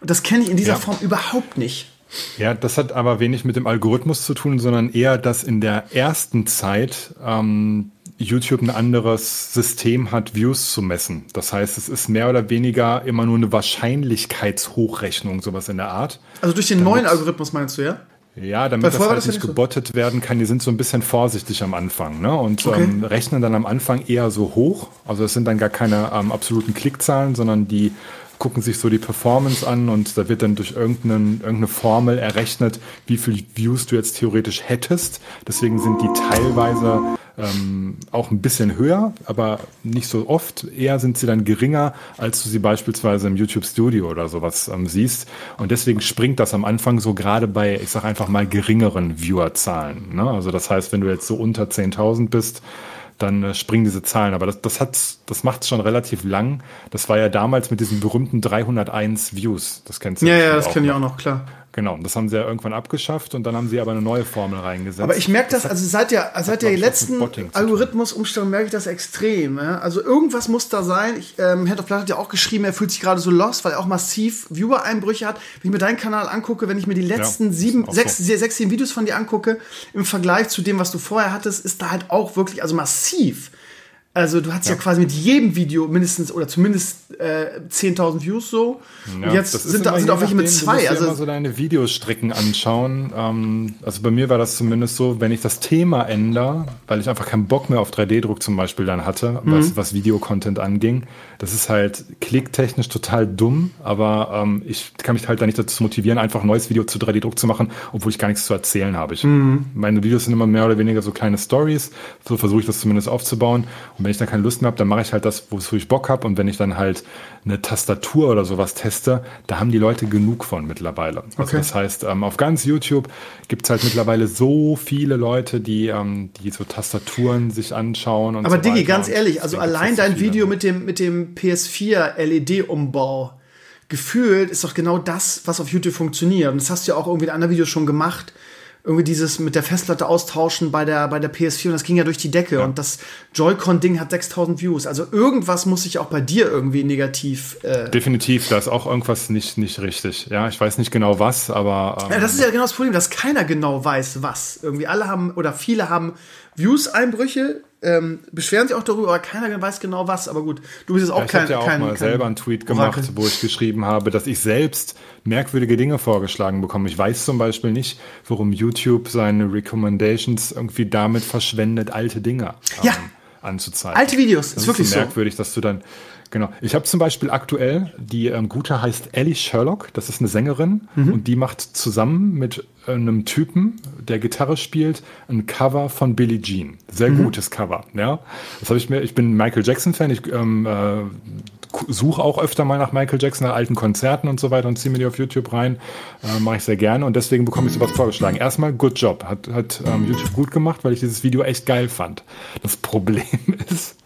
Und das kenne ich in dieser ja. Form überhaupt nicht.
Ja, das hat aber wenig mit dem Algorithmus zu tun, sondern eher, dass in der ersten Zeit ähm, YouTube ein anderes System hat, Views zu messen. Das heißt, es ist mehr oder weniger immer nur eine Wahrscheinlichkeitshochrechnung, sowas in der Art.
Also durch den damit, neuen Algorithmus meinst du, ja?
Ja, damit das halt das nicht gebottet so. werden kann, die sind so ein bisschen vorsichtig am Anfang ne? und okay. ähm, rechnen dann am Anfang eher so hoch. Also es sind dann gar keine ähm, absoluten Klickzahlen, sondern die gucken sich so die Performance an und da wird dann durch irgendeine, Formel errechnet, wie viel Views du jetzt theoretisch hättest. Deswegen sind die teilweise ähm, auch ein bisschen höher, aber nicht so oft. Eher sind sie dann geringer, als du sie beispielsweise im YouTube Studio oder sowas ähm, siehst. Und deswegen springt das am Anfang so gerade bei, ich sag einfach mal, geringeren Viewerzahlen. Ne? Also das heißt, wenn du jetzt so unter 10.000 bist, dann äh, springen diese Zahlen. Aber das, das, hat's, das macht es schon relativ lang. Das war ja damals mit diesen berühmten 301 Views. Das kennst du
ja. Ja, ja, das kenne ich auch noch, klar.
Genau, das haben sie ja irgendwann abgeschafft und dann haben sie aber eine neue Formel reingesetzt.
Aber ich merke das, das also seit der, seit der letzten Algorithmusumstellung merke ich das extrem. Ja? Also irgendwas muss da sein. Ich, ähm, Head of Blood hat ja auch geschrieben, er fühlt sich gerade so lost, weil er auch massiv Viewer-Einbrüche hat. Wenn ich mir deinen Kanal angucke, wenn ich mir die letzten ja, sieben, sechs, so. sechs, sieben Videos von dir angucke, im Vergleich zu dem, was du vorher hattest, ist da halt auch wirklich, also massiv. Also du hast ja. ja. quasi mit jedem Video mindestens oder zumindest äh, 10.000 Views so. Ja, und jetzt sind da sind auch welche mit zwei.
Du also immer so deine Videostrecken anschauen. Ähm, also bei mir war das zumindest so, wenn ich das Thema ändere, weil ich einfach keinen Bock mehr auf 3D-Druck zum Beispiel dann hatte, mhm. was, was Videocontent anging. Das ist halt klicktechnisch total dumm, aber ähm, ich kann mich halt da nicht dazu motivieren, einfach ein neues Video zu 3D-Druck zu machen, obwohl ich gar nichts zu erzählen habe. Ich, mhm. Meine Videos sind immer mehr oder weniger so kleine Stories. So versuche ich das zumindest aufzubauen. Und wenn ich dann keine Lust mehr habe, dann mache ich halt das, wo ich Bock habe. Und wenn ich dann halt eine Tastatur oder sowas teste, da haben die Leute genug von mittlerweile. Also okay. das heißt, ähm, auf ganz YouTube gibt es halt mittlerweile so viele Leute, die, ähm, die so Tastaturen sich anschauen. Und
Aber
so
Digi, ganz ehrlich, also allein dein Video mit dem, mit dem PS4 LED-Umbau, gefühlt ist doch genau das, was auf YouTube funktioniert. Und das hast du ja auch irgendwie in anderen Videos schon gemacht irgendwie dieses mit der Festplatte austauschen bei der, bei der PS4 und das ging ja durch die Decke ja. und das Joy-Con-Ding hat 6000 Views. Also irgendwas muss sich auch bei dir irgendwie negativ.
Äh Definitiv, da ist auch irgendwas nicht, nicht richtig. Ja, ich weiß nicht genau was, aber.
Ähm ja, das ist ja genau das Problem, dass keiner genau weiß, was. Irgendwie alle haben oder viele haben Views-Einbrüche, ähm, beschweren sich auch darüber, aber keiner weiß genau was. Aber gut, du bist jetzt auch ja,
ich
kein. Ich
habe ja auch
kein,
mal kein selber einen Tweet gemacht, Orakel. wo ich geschrieben habe, dass ich selbst merkwürdige Dinge vorgeschlagen bekomme. Ich weiß zum Beispiel nicht, warum YouTube seine Recommendations irgendwie damit verschwendet, alte Dinge
ja.
ähm, anzuzeigen.
Alte Videos,
das
ist wirklich
so merkwürdig, dass du dann Genau. Ich habe zum Beispiel aktuell, die ähm, gute heißt Ellie Sherlock, das ist eine Sängerin mhm. und die macht zusammen mit einem Typen, der Gitarre spielt, ein Cover von Billie Jean. Sehr mhm. gutes Cover, ja. Das habe ich mir, ich bin Michael Jackson-Fan, ich ähm, äh, suche auch öfter mal nach Michael Jackson, nach alten Konzerten und so weiter und ziehe mir die auf YouTube rein. Äh, Mache ich sehr gerne und deswegen bekomme ich sowas vorgeschlagen. Erstmal, good job. Hat, hat ähm, YouTube gut gemacht, weil ich dieses Video echt geil fand. Das Problem ist,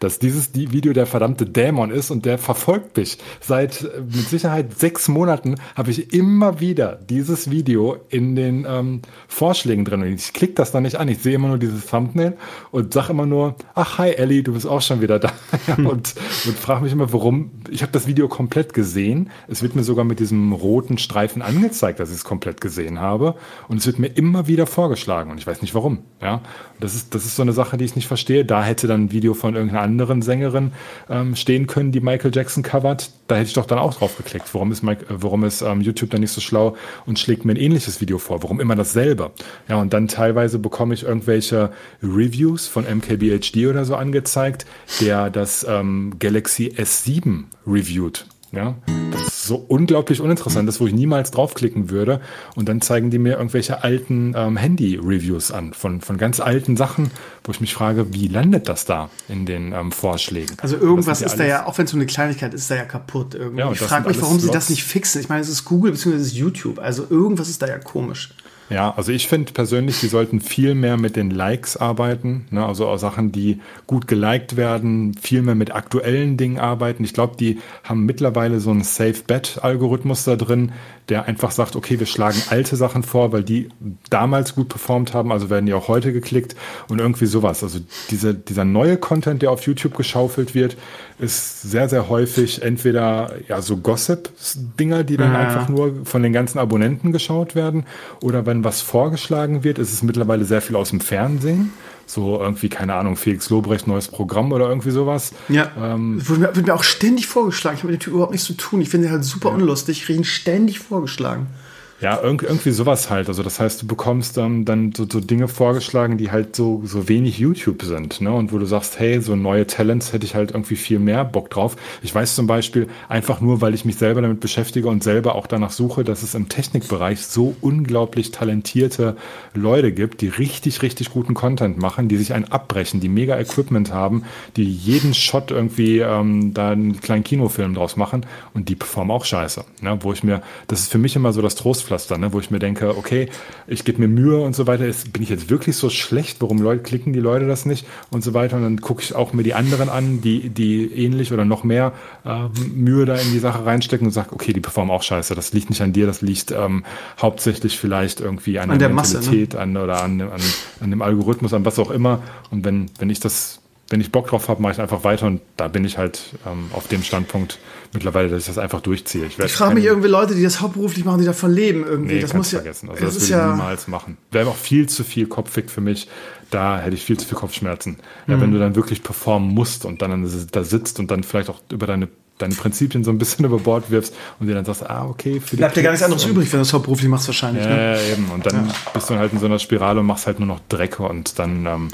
dass dieses Video der verdammte Dämon ist und der verfolgt mich. Seit äh, mit Sicherheit sechs Monaten habe ich immer wieder dieses Video in den ähm, Vorschlägen drin. Und ich klicke das dann nicht an. Ich sehe immer nur dieses Thumbnail und sage immer nur, ach hi Ellie, du bist auch schon wieder da. und, und frage mich immer, warum. Ich habe das Video komplett gesehen. Es wird mir sogar mit diesem roten Streifen angezeigt, dass ich es komplett gesehen habe. Und es wird mir immer wieder vorgeschlagen. Und ich weiß nicht warum. Ja, das ist, das ist so eine Sache, die ich nicht verstehe. Da hätte dann ein Video von irgendeiner anderen Sängerin ähm, stehen können, die Michael Jackson covert. Da hätte ich doch dann auch drauf geklickt. Warum ist, Mike, äh, warum ist ähm, YouTube dann nicht so schlau und schlägt mir ein ähnliches Video vor? Warum immer dasselbe? Ja, und dann teilweise bekomme ich irgendwelche Reviews von MKBHD oder so angezeigt, der das ähm, Galaxy S7 reviewt. Ja, das ist so unglaublich uninteressant, das wo ich niemals draufklicken würde. Und dann zeigen die mir irgendwelche alten ähm, Handy-Reviews an von, von ganz alten Sachen, wo ich mich frage, wie landet das da in den ähm, Vorschlägen?
Also irgendwas ist da ja, auch wenn es so eine Kleinigkeit ist, da ja kaputt irgendwie. Ja, ich frage mich, warum sie das nicht fixen. Ich meine, es ist Google bzw. es ist YouTube. Also irgendwas ist da ja komisch.
Ja, also ich finde persönlich, die sollten viel mehr mit den Likes arbeiten, ne? also auch Sachen, die gut geliked werden, viel mehr mit aktuellen Dingen arbeiten. Ich glaube, die haben mittlerweile so einen Safe-Bet-Algorithmus da drin, der einfach sagt, okay, wir schlagen alte Sachen vor, weil die damals gut performt haben, also werden die auch heute geklickt und irgendwie sowas. Also diese, dieser neue Content, der auf YouTube geschaufelt wird, ist sehr, sehr häufig entweder ja so Gossip-Dinger, die dann ja. einfach nur von den ganzen Abonnenten geschaut werden, oder wenn was vorgeschlagen wird, ist es mittlerweile sehr viel aus dem Fernsehen. So irgendwie, keine Ahnung, Felix Lobrecht, neues Programm oder irgendwie sowas.
Ja. Ähm, wird, mir, wird mir auch ständig vorgeschlagen. Ich habe mit dem Typ überhaupt nichts zu tun. Ich finde ihn halt super ja. unlustig. Ich kriege ihn ständig vorgeschlagen.
Ja, irgendwie sowas halt. Also das heißt, du bekommst ähm, dann so, so Dinge vorgeschlagen, die halt so, so wenig YouTube sind, ne? Und wo du sagst, hey, so neue Talents hätte ich halt irgendwie viel mehr Bock drauf. Ich weiß zum Beispiel, einfach nur, weil ich mich selber damit beschäftige und selber auch danach suche, dass es im Technikbereich so unglaublich talentierte Leute gibt, die richtig, richtig guten Content machen, die sich einen abbrechen, die mega Equipment haben, die jeden Shot irgendwie ähm, da einen kleinen Kinofilm draus machen und die performen auch scheiße. Ne? Wo ich mir, das ist für mich immer so das Trost Trostpflaster, ne? wo ich mir denke, okay, ich gebe mir Mühe und so weiter. Ist, bin ich jetzt wirklich so schlecht? Warum Leute, klicken die Leute das nicht und so weiter? Und dann gucke ich auch mir die anderen an, die, die ähnlich oder noch mehr äh, Mühe da in die Sache reinstecken und sage, okay, die performen auch scheiße. Das liegt nicht an dir, das liegt ähm, hauptsächlich vielleicht irgendwie an,
an der, der
Masse, ne? an, oder an, an, an dem Algorithmus, an was auch immer. Und wenn, wenn ich das wenn ich Bock drauf habe, mache ich einfach weiter und da bin ich halt ähm, auf dem Standpunkt mittlerweile, dass ich das einfach durchziehe.
Ich, ich frage mich irgendwie Leute, die das hauptberuflich machen, die davon leben irgendwie.
Nee,
das muss
ja vergessen. Also das, das würde ich ja niemals machen. Wäre auch viel zu viel kopfig für mich. Da hätte ich viel zu viel Kopfschmerzen. Mhm. Ja, wenn du dann wirklich performen musst und dann da sitzt und dann vielleicht auch über deine deine Prinzipien so ein bisschen über Bord wirfst und dir dann sagst, ah, okay,
für Bleibt dir gar nichts anderes übrig, wenn du das hauptberuflich machst wahrscheinlich.
Ja,
ne?
eben. Und dann ja. bist du halt in so einer Spirale und machst halt nur noch Dreck und dann ähm,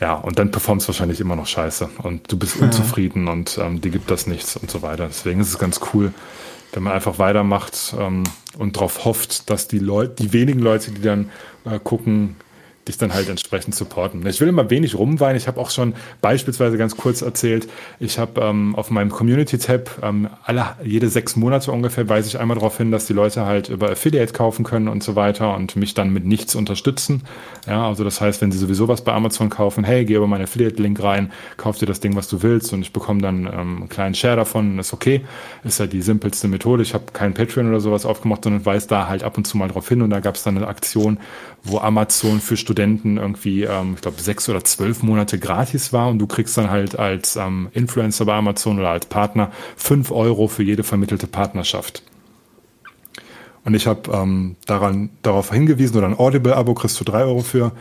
ja, und dann performst du wahrscheinlich immer noch scheiße und du bist unzufrieden ja. und ähm, dir gibt das nichts und so weiter. Deswegen ist es ganz cool, wenn man einfach weitermacht ähm, und darauf hofft, dass die Leute, die wenigen Leute, die dann äh, gucken, dich dann halt entsprechend supporten. Ich will immer wenig rumweinen. Ich habe auch schon beispielsweise ganz kurz erzählt, ich habe ähm, auf meinem Community-Tab ähm, alle, jede sechs Monate ungefähr weise ich einmal darauf hin, dass die Leute halt über Affiliate kaufen können und so weiter und mich dann mit nichts unterstützen. Ja, also das heißt, wenn sie sowieso was bei Amazon kaufen, hey, geh über meinen Affiliate-Link rein, kauf dir das Ding, was du willst und ich bekomme dann ähm, einen kleinen Share davon, ist okay. Ist ja die simpelste Methode. Ich habe keinen Patreon oder sowas aufgemacht, sondern weise da halt ab und zu mal drauf hin und da gab es dann eine Aktion, wo Amazon für Studenten irgendwie, ähm, ich glaube, sechs oder zwölf Monate gratis war und du kriegst dann halt als ähm, Influencer bei Amazon oder als Partner fünf Euro für jede vermittelte Partnerschaft. Und ich habe ähm, darauf hingewiesen oder ein Audible-Abo kriegst du drei Euro für.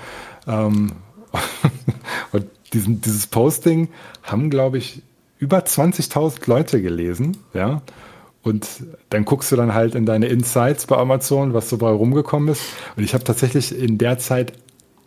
Ähm, und diesen, dieses Posting haben, glaube ich, über 20.000 Leute gelesen, ja. Und dann guckst du dann halt in deine Insights bei Amazon, was so bei rumgekommen ist. Und ich habe tatsächlich in der Zeit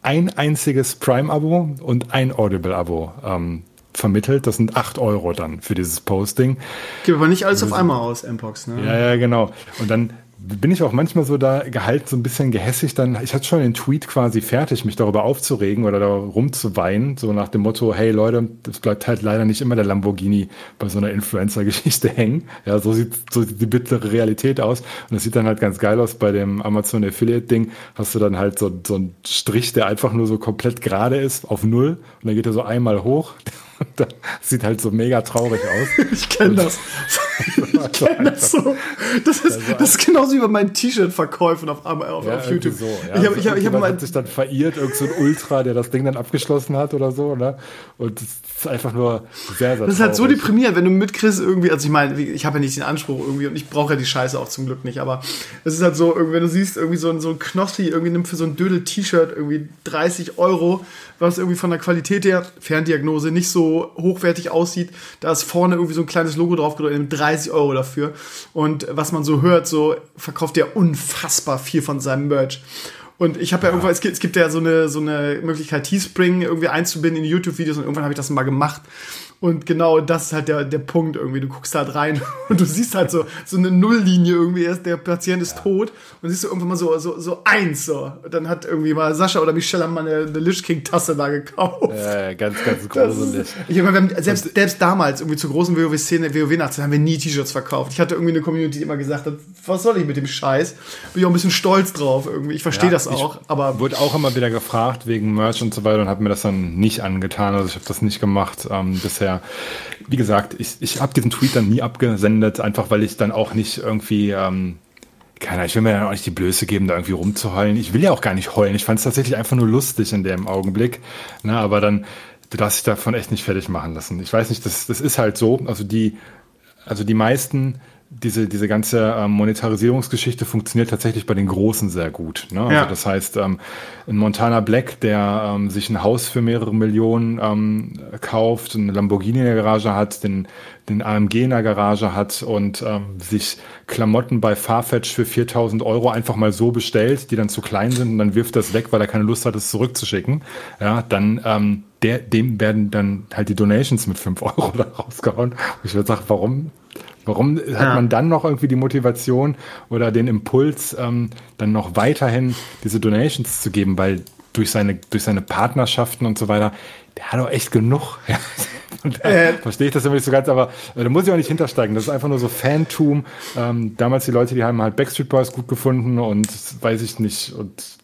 ein einziges Prime-Abo und ein Audible-Abo ähm, vermittelt. Das sind acht Euro dann für dieses Posting.
Gib aber nicht alles auf einmal aus, Mpox, ne?
Ja, ja, genau. Und dann bin ich auch manchmal so da gehalten, so ein bisschen gehässig dann. Ich hatte schon den Tweet quasi fertig, mich darüber aufzuregen oder da rumzuweinen, so nach dem Motto, hey Leute, das bleibt halt leider nicht immer der Lamborghini bei so einer Influencer-Geschichte hängen. Ja, so sieht, so sieht die bittere Realität aus. Und das sieht dann halt ganz geil aus bei dem Amazon Affiliate-Ding. Hast du dann halt so, so einen Strich, der einfach nur so komplett gerade ist, auf Null. Und dann geht er so einmal hoch. das sieht halt so mega traurig aus.
ich kenne das. ich kenne das so. Das ist, das ist genauso wie bei meinen T-Shirt-Verkäufen auf, auf,
ja,
auf YouTube.
So, ja. Ich habe ich hab, ich hab hat sich dann verirrt, irgend so ein Ultra, der das Ding dann abgeschlossen hat oder so. Ne? Und das ist einfach nur sehr, sehr
Das ist halt so deprimierend, wenn du mitkriegst irgendwie, also ich meine, ich habe ja nicht den Anspruch irgendwie und ich brauche ja die Scheiße auch zum Glück nicht, aber es ist halt so, wenn du siehst, irgendwie so ein, so ein Knossi irgendwie nimmt für so ein Dödel-T-Shirt irgendwie 30 Euro, was irgendwie von der Qualität her, Ferndiagnose, nicht so hochwertig aussieht. Da ist vorne irgendwie so ein kleines Logo drauf gedrückt, 30 Euro dafür. Und was man so hört, so verkauft er unfassbar viel von seinem Merch. Und ich habe ja, ja, irgendwann, es gibt, es gibt ja so eine, so eine Möglichkeit, Teespring irgendwie einzubinden in die YouTube-Videos und irgendwann habe ich das mal gemacht. Und genau das ist halt der, der Punkt irgendwie. Du guckst halt rein und du siehst halt so, so eine Nulllinie irgendwie erst, der Patient ist ja. tot. Und siehst du irgendwann mal so, so, so eins so. Und dann hat irgendwie mal Sascha oder Michelle haben mal eine, eine Lich King Tasse da gekauft.
Ja, ganz, ganz gruselig.
Ich meine, selbst, selbst damals, irgendwie zur großen WoW-Szene, WoW-Nachtzeit, haben wir nie T-Shirts verkauft. Ich hatte irgendwie eine Community, die immer gesagt hat, was soll ich mit dem Scheiß? Bin ich auch ein bisschen stolz drauf irgendwie. Ich verstehe ja, das auch. Aber
wurde auch immer wieder gefragt wegen Merch und so weiter und habe mir das dann nicht angetan. Also ich habe das nicht gemacht ähm, bisher. Wie gesagt, ich, ich habe diesen Tweet dann nie abgesendet, einfach weil ich dann auch nicht irgendwie ähm, keiner, ich will mir ja auch nicht die Blöße geben, da irgendwie rumzuheulen. Ich will ja auch gar nicht heulen. Ich fand es tatsächlich einfach nur lustig in dem Augenblick. Na, aber dann, du darfst dich davon echt nicht fertig machen lassen. Ich weiß nicht, das, das ist halt so. Also die, also die meisten diese, diese ganze ähm, Monetarisierungsgeschichte funktioniert tatsächlich bei den Großen sehr gut. Ne? Also ja. das heißt, ähm, ein Montana Black, der ähm, sich ein Haus für mehrere Millionen ähm, kauft, eine Lamborghini in der Garage hat, den, den AMG in der Garage hat und ähm, sich Klamotten bei Farfetch für 4000 Euro einfach mal so bestellt, die dann zu klein sind und dann wirft das weg, weil er keine Lust hat, es zurückzuschicken, ja, dann ähm, der, dem werden dann halt die Donations mit 5 Euro da rausgehauen. Und ich würde sagen, warum Warum hat ja. man dann noch irgendwie die Motivation oder den Impuls, ähm, dann noch weiterhin diese Donations zu geben? Weil durch seine, durch seine Partnerschaften und so weiter, der hat doch echt genug. Und, äh, verstehe ich das immer nicht so ganz, aber äh, da muss ich auch nicht hintersteigen. Das ist einfach nur so Fantum. Ähm, damals die Leute, die haben halt Backstreet Boys gut gefunden und weiß ich nicht und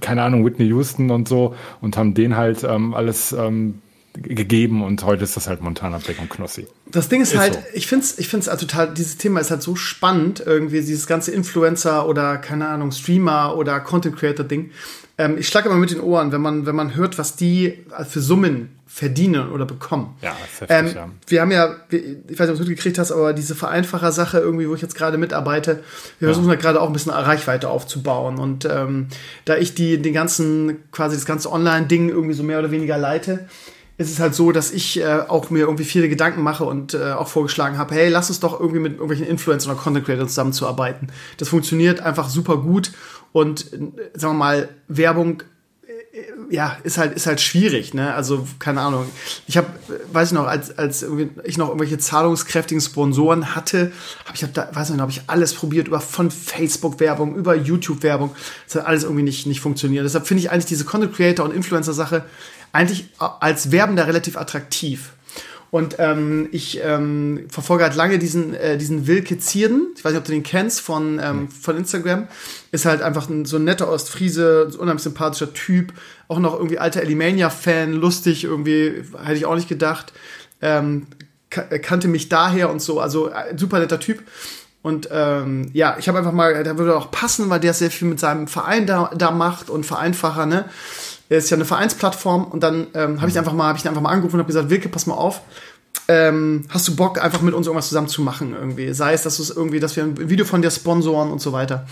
keine Ahnung, Whitney Houston und so und haben den halt ähm, alles ähm, gegeben und heute ist das halt Montana Black und Knossi.
Das Ding ist, ist halt, so. ich finde es ich find's halt total, dieses Thema ist halt so spannend, irgendwie dieses ganze Influencer oder keine Ahnung, Streamer oder Content Creator Ding. Ähm, ich schlage immer mit den Ohren, wenn man, wenn man hört, was die für Summen verdienen oder bekommen.
Ja, das
ist heftig, ähm, ja. Wir haben ja, ich weiß nicht, ob du mitgekriegt hast, aber diese Vereinfacher-Sache irgendwie, wo ich jetzt gerade mitarbeite, wir ja. versuchen ja gerade auch ein bisschen Reichweite aufzubauen. Und ähm, da ich die, den ganzen, quasi das ganze Online-Ding irgendwie so mehr oder weniger leite, ist es halt so, dass ich äh, auch mir irgendwie viele Gedanken mache und äh, auch vorgeschlagen habe, hey, lass uns doch irgendwie mit irgendwelchen Influencern oder Content Creators zusammenzuarbeiten. Das funktioniert einfach super gut und äh, sagen wir mal, Werbung äh, ja, ist halt, ist halt schwierig, ne? Also, keine Ahnung. Ich habe, weiß ich noch, als, als ich noch irgendwelche zahlungskräftigen Sponsoren hatte, habe ich, hab da, weiß ich noch, habe ich alles probiert, über von Facebook-Werbung, über YouTube-Werbung. Das hat alles irgendwie nicht, nicht funktioniert. Deshalb finde ich eigentlich diese Content Creator und Influencer-Sache eigentlich als Werbender relativ attraktiv. Und ähm, ich ähm, verfolge halt lange diesen, äh, diesen Wilke Zierden. Ich weiß nicht, ob du den kennst von, ähm, von Instagram. Ist halt einfach ein, so ein netter Ostfriese, so unheimlich sympathischer Typ. Auch noch irgendwie alter Elimania-Fan, lustig irgendwie, hätte ich auch nicht gedacht. Ähm, kannte mich daher und so. Also äh, super netter Typ. Und ähm, ja, ich habe einfach mal, der würde auch passen, weil der sehr viel mit seinem Verein da, da macht und Vereinfacher, ne? Ist ja eine Vereinsplattform und dann ähm, habe ich einfach mal, habe ich einfach mal angerufen und habe gesagt, Wilke, pass mal auf. Ähm, hast du Bock, einfach mit uns irgendwas zusammen zu machen irgendwie? Sei es, dass es irgendwie, dass wir ein Video von dir sponsoren und so weiter.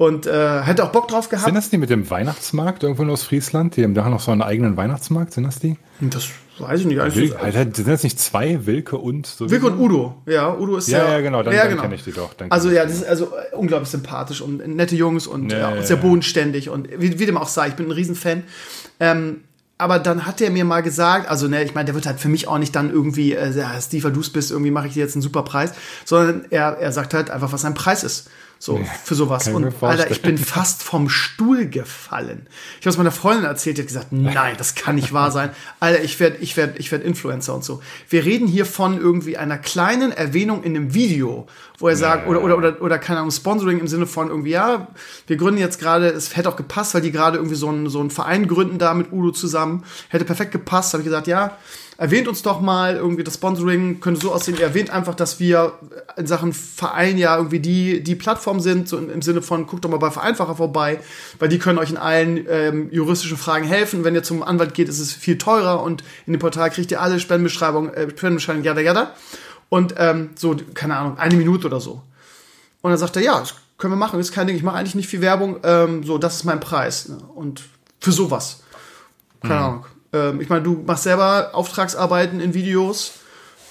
Und äh, hätte auch Bock drauf gehabt.
Sind das die mit dem Weihnachtsmarkt irgendwo aus Friesland? Die haben da noch so einen eigenen Weihnachtsmarkt, sind das die?
Das weiß ich nicht. Also,
Wil also, sind das nicht zwei, Wilke und
so? Wilke und Udo. Ja, Udo ist ja.
Ja, ja genau, dann,
ja, genau.
kenne ich die doch.
also ja, das ist also unglaublich sympathisch und nette Jungs und, ja, ja, und sehr bodenständig und wie, wie dem auch sei, ich bin ein Riesenfan. Ähm, aber dann hat er mir mal gesagt, also ne, ich meine, der wird halt für mich auch nicht dann irgendwie, äh, ja, Steve, du bist, irgendwie mache ich dir jetzt einen super Preis, sondern er, er sagt halt einfach, was sein Preis ist. So, ja, für sowas. Und Alter, ich bin fast vom Stuhl gefallen. Ich habe es meiner Freundin erzählt, die hat gesagt, nein, das kann nicht wahr sein. Alter, ich werde ich werd, ich werd Influencer und so. Wir reden hier von irgendwie einer kleinen Erwähnung in einem Video, wo er sagt, oder, oder, oder, oder, keine Ahnung, Sponsoring im Sinne von irgendwie, ja, wir gründen jetzt gerade, es hätte auch gepasst, weil die gerade irgendwie so einen, so einen Verein gründen da mit Udo zusammen. Hätte perfekt gepasst, habe ich gesagt, ja, erwähnt uns doch mal irgendwie das Sponsoring könnte so aussehen. Ihr erwähnt einfach, dass wir in Sachen Verein ja irgendwie die, die Plattform sind, so im Sinne von, guckt doch mal bei Vereinfacher vorbei, weil die können euch in allen ähm, juristischen Fragen helfen. Wenn ihr zum Anwalt geht, ist es viel teurer und in dem Portal kriegt ihr alle Spendenbeschreibungen, äh, Spendenbeschreibungen, jada, jada. Und ähm, so, keine Ahnung, eine Minute oder so. Und dann sagt er, ja, das können wir machen, ist kein Ding, ich mache eigentlich nicht viel Werbung, ähm, so, das ist mein Preis. Ne? Und für sowas. Keine mhm. Ahnung. Ähm, ich meine, du machst selber Auftragsarbeiten in Videos.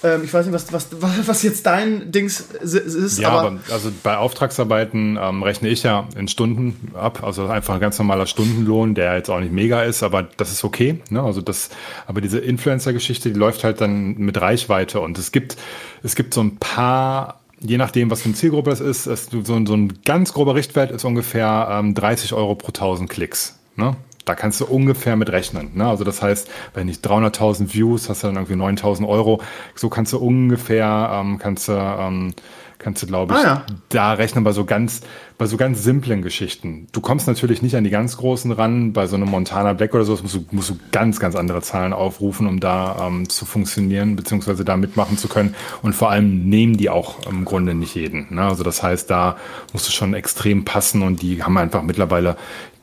Ähm, ich weiß nicht, was, was, was jetzt dein Dings ist.
Ja, aber, aber also bei Auftragsarbeiten ähm, rechne ich ja in Stunden ab. Also einfach ein ganz normaler Stundenlohn, der jetzt auch nicht mega ist, aber das ist okay. Ne? Also das, aber diese Influencer-Geschichte, die läuft halt dann mit Reichweite und es gibt, es gibt so ein paar je nachdem, was für eine Zielgruppe das ist, ist so, so, ein ganz grober Richtwert ist ungefähr ähm, 30 Euro pro 1000 Klicks. Ne? Da kannst du ungefähr mit rechnen. Ne? Also das heißt, wenn nicht 300.000 Views, hast du dann irgendwie 9.000 Euro. So kannst du ungefähr, ähm, kannst du, ähm, kannst du, glaube ich, ah, ja. da rechnen bei so ganz, bei so ganz simplen Geschichten. Du kommst natürlich nicht an die ganz großen ran. Bei so einem Montana Black oder so musst du, musst du ganz, ganz andere Zahlen aufrufen, um da ähm, zu funktionieren, beziehungsweise da mitmachen zu können. Und vor allem nehmen die auch im Grunde nicht jeden. Ne? Also das heißt, da musst du schon extrem passen und die haben einfach mittlerweile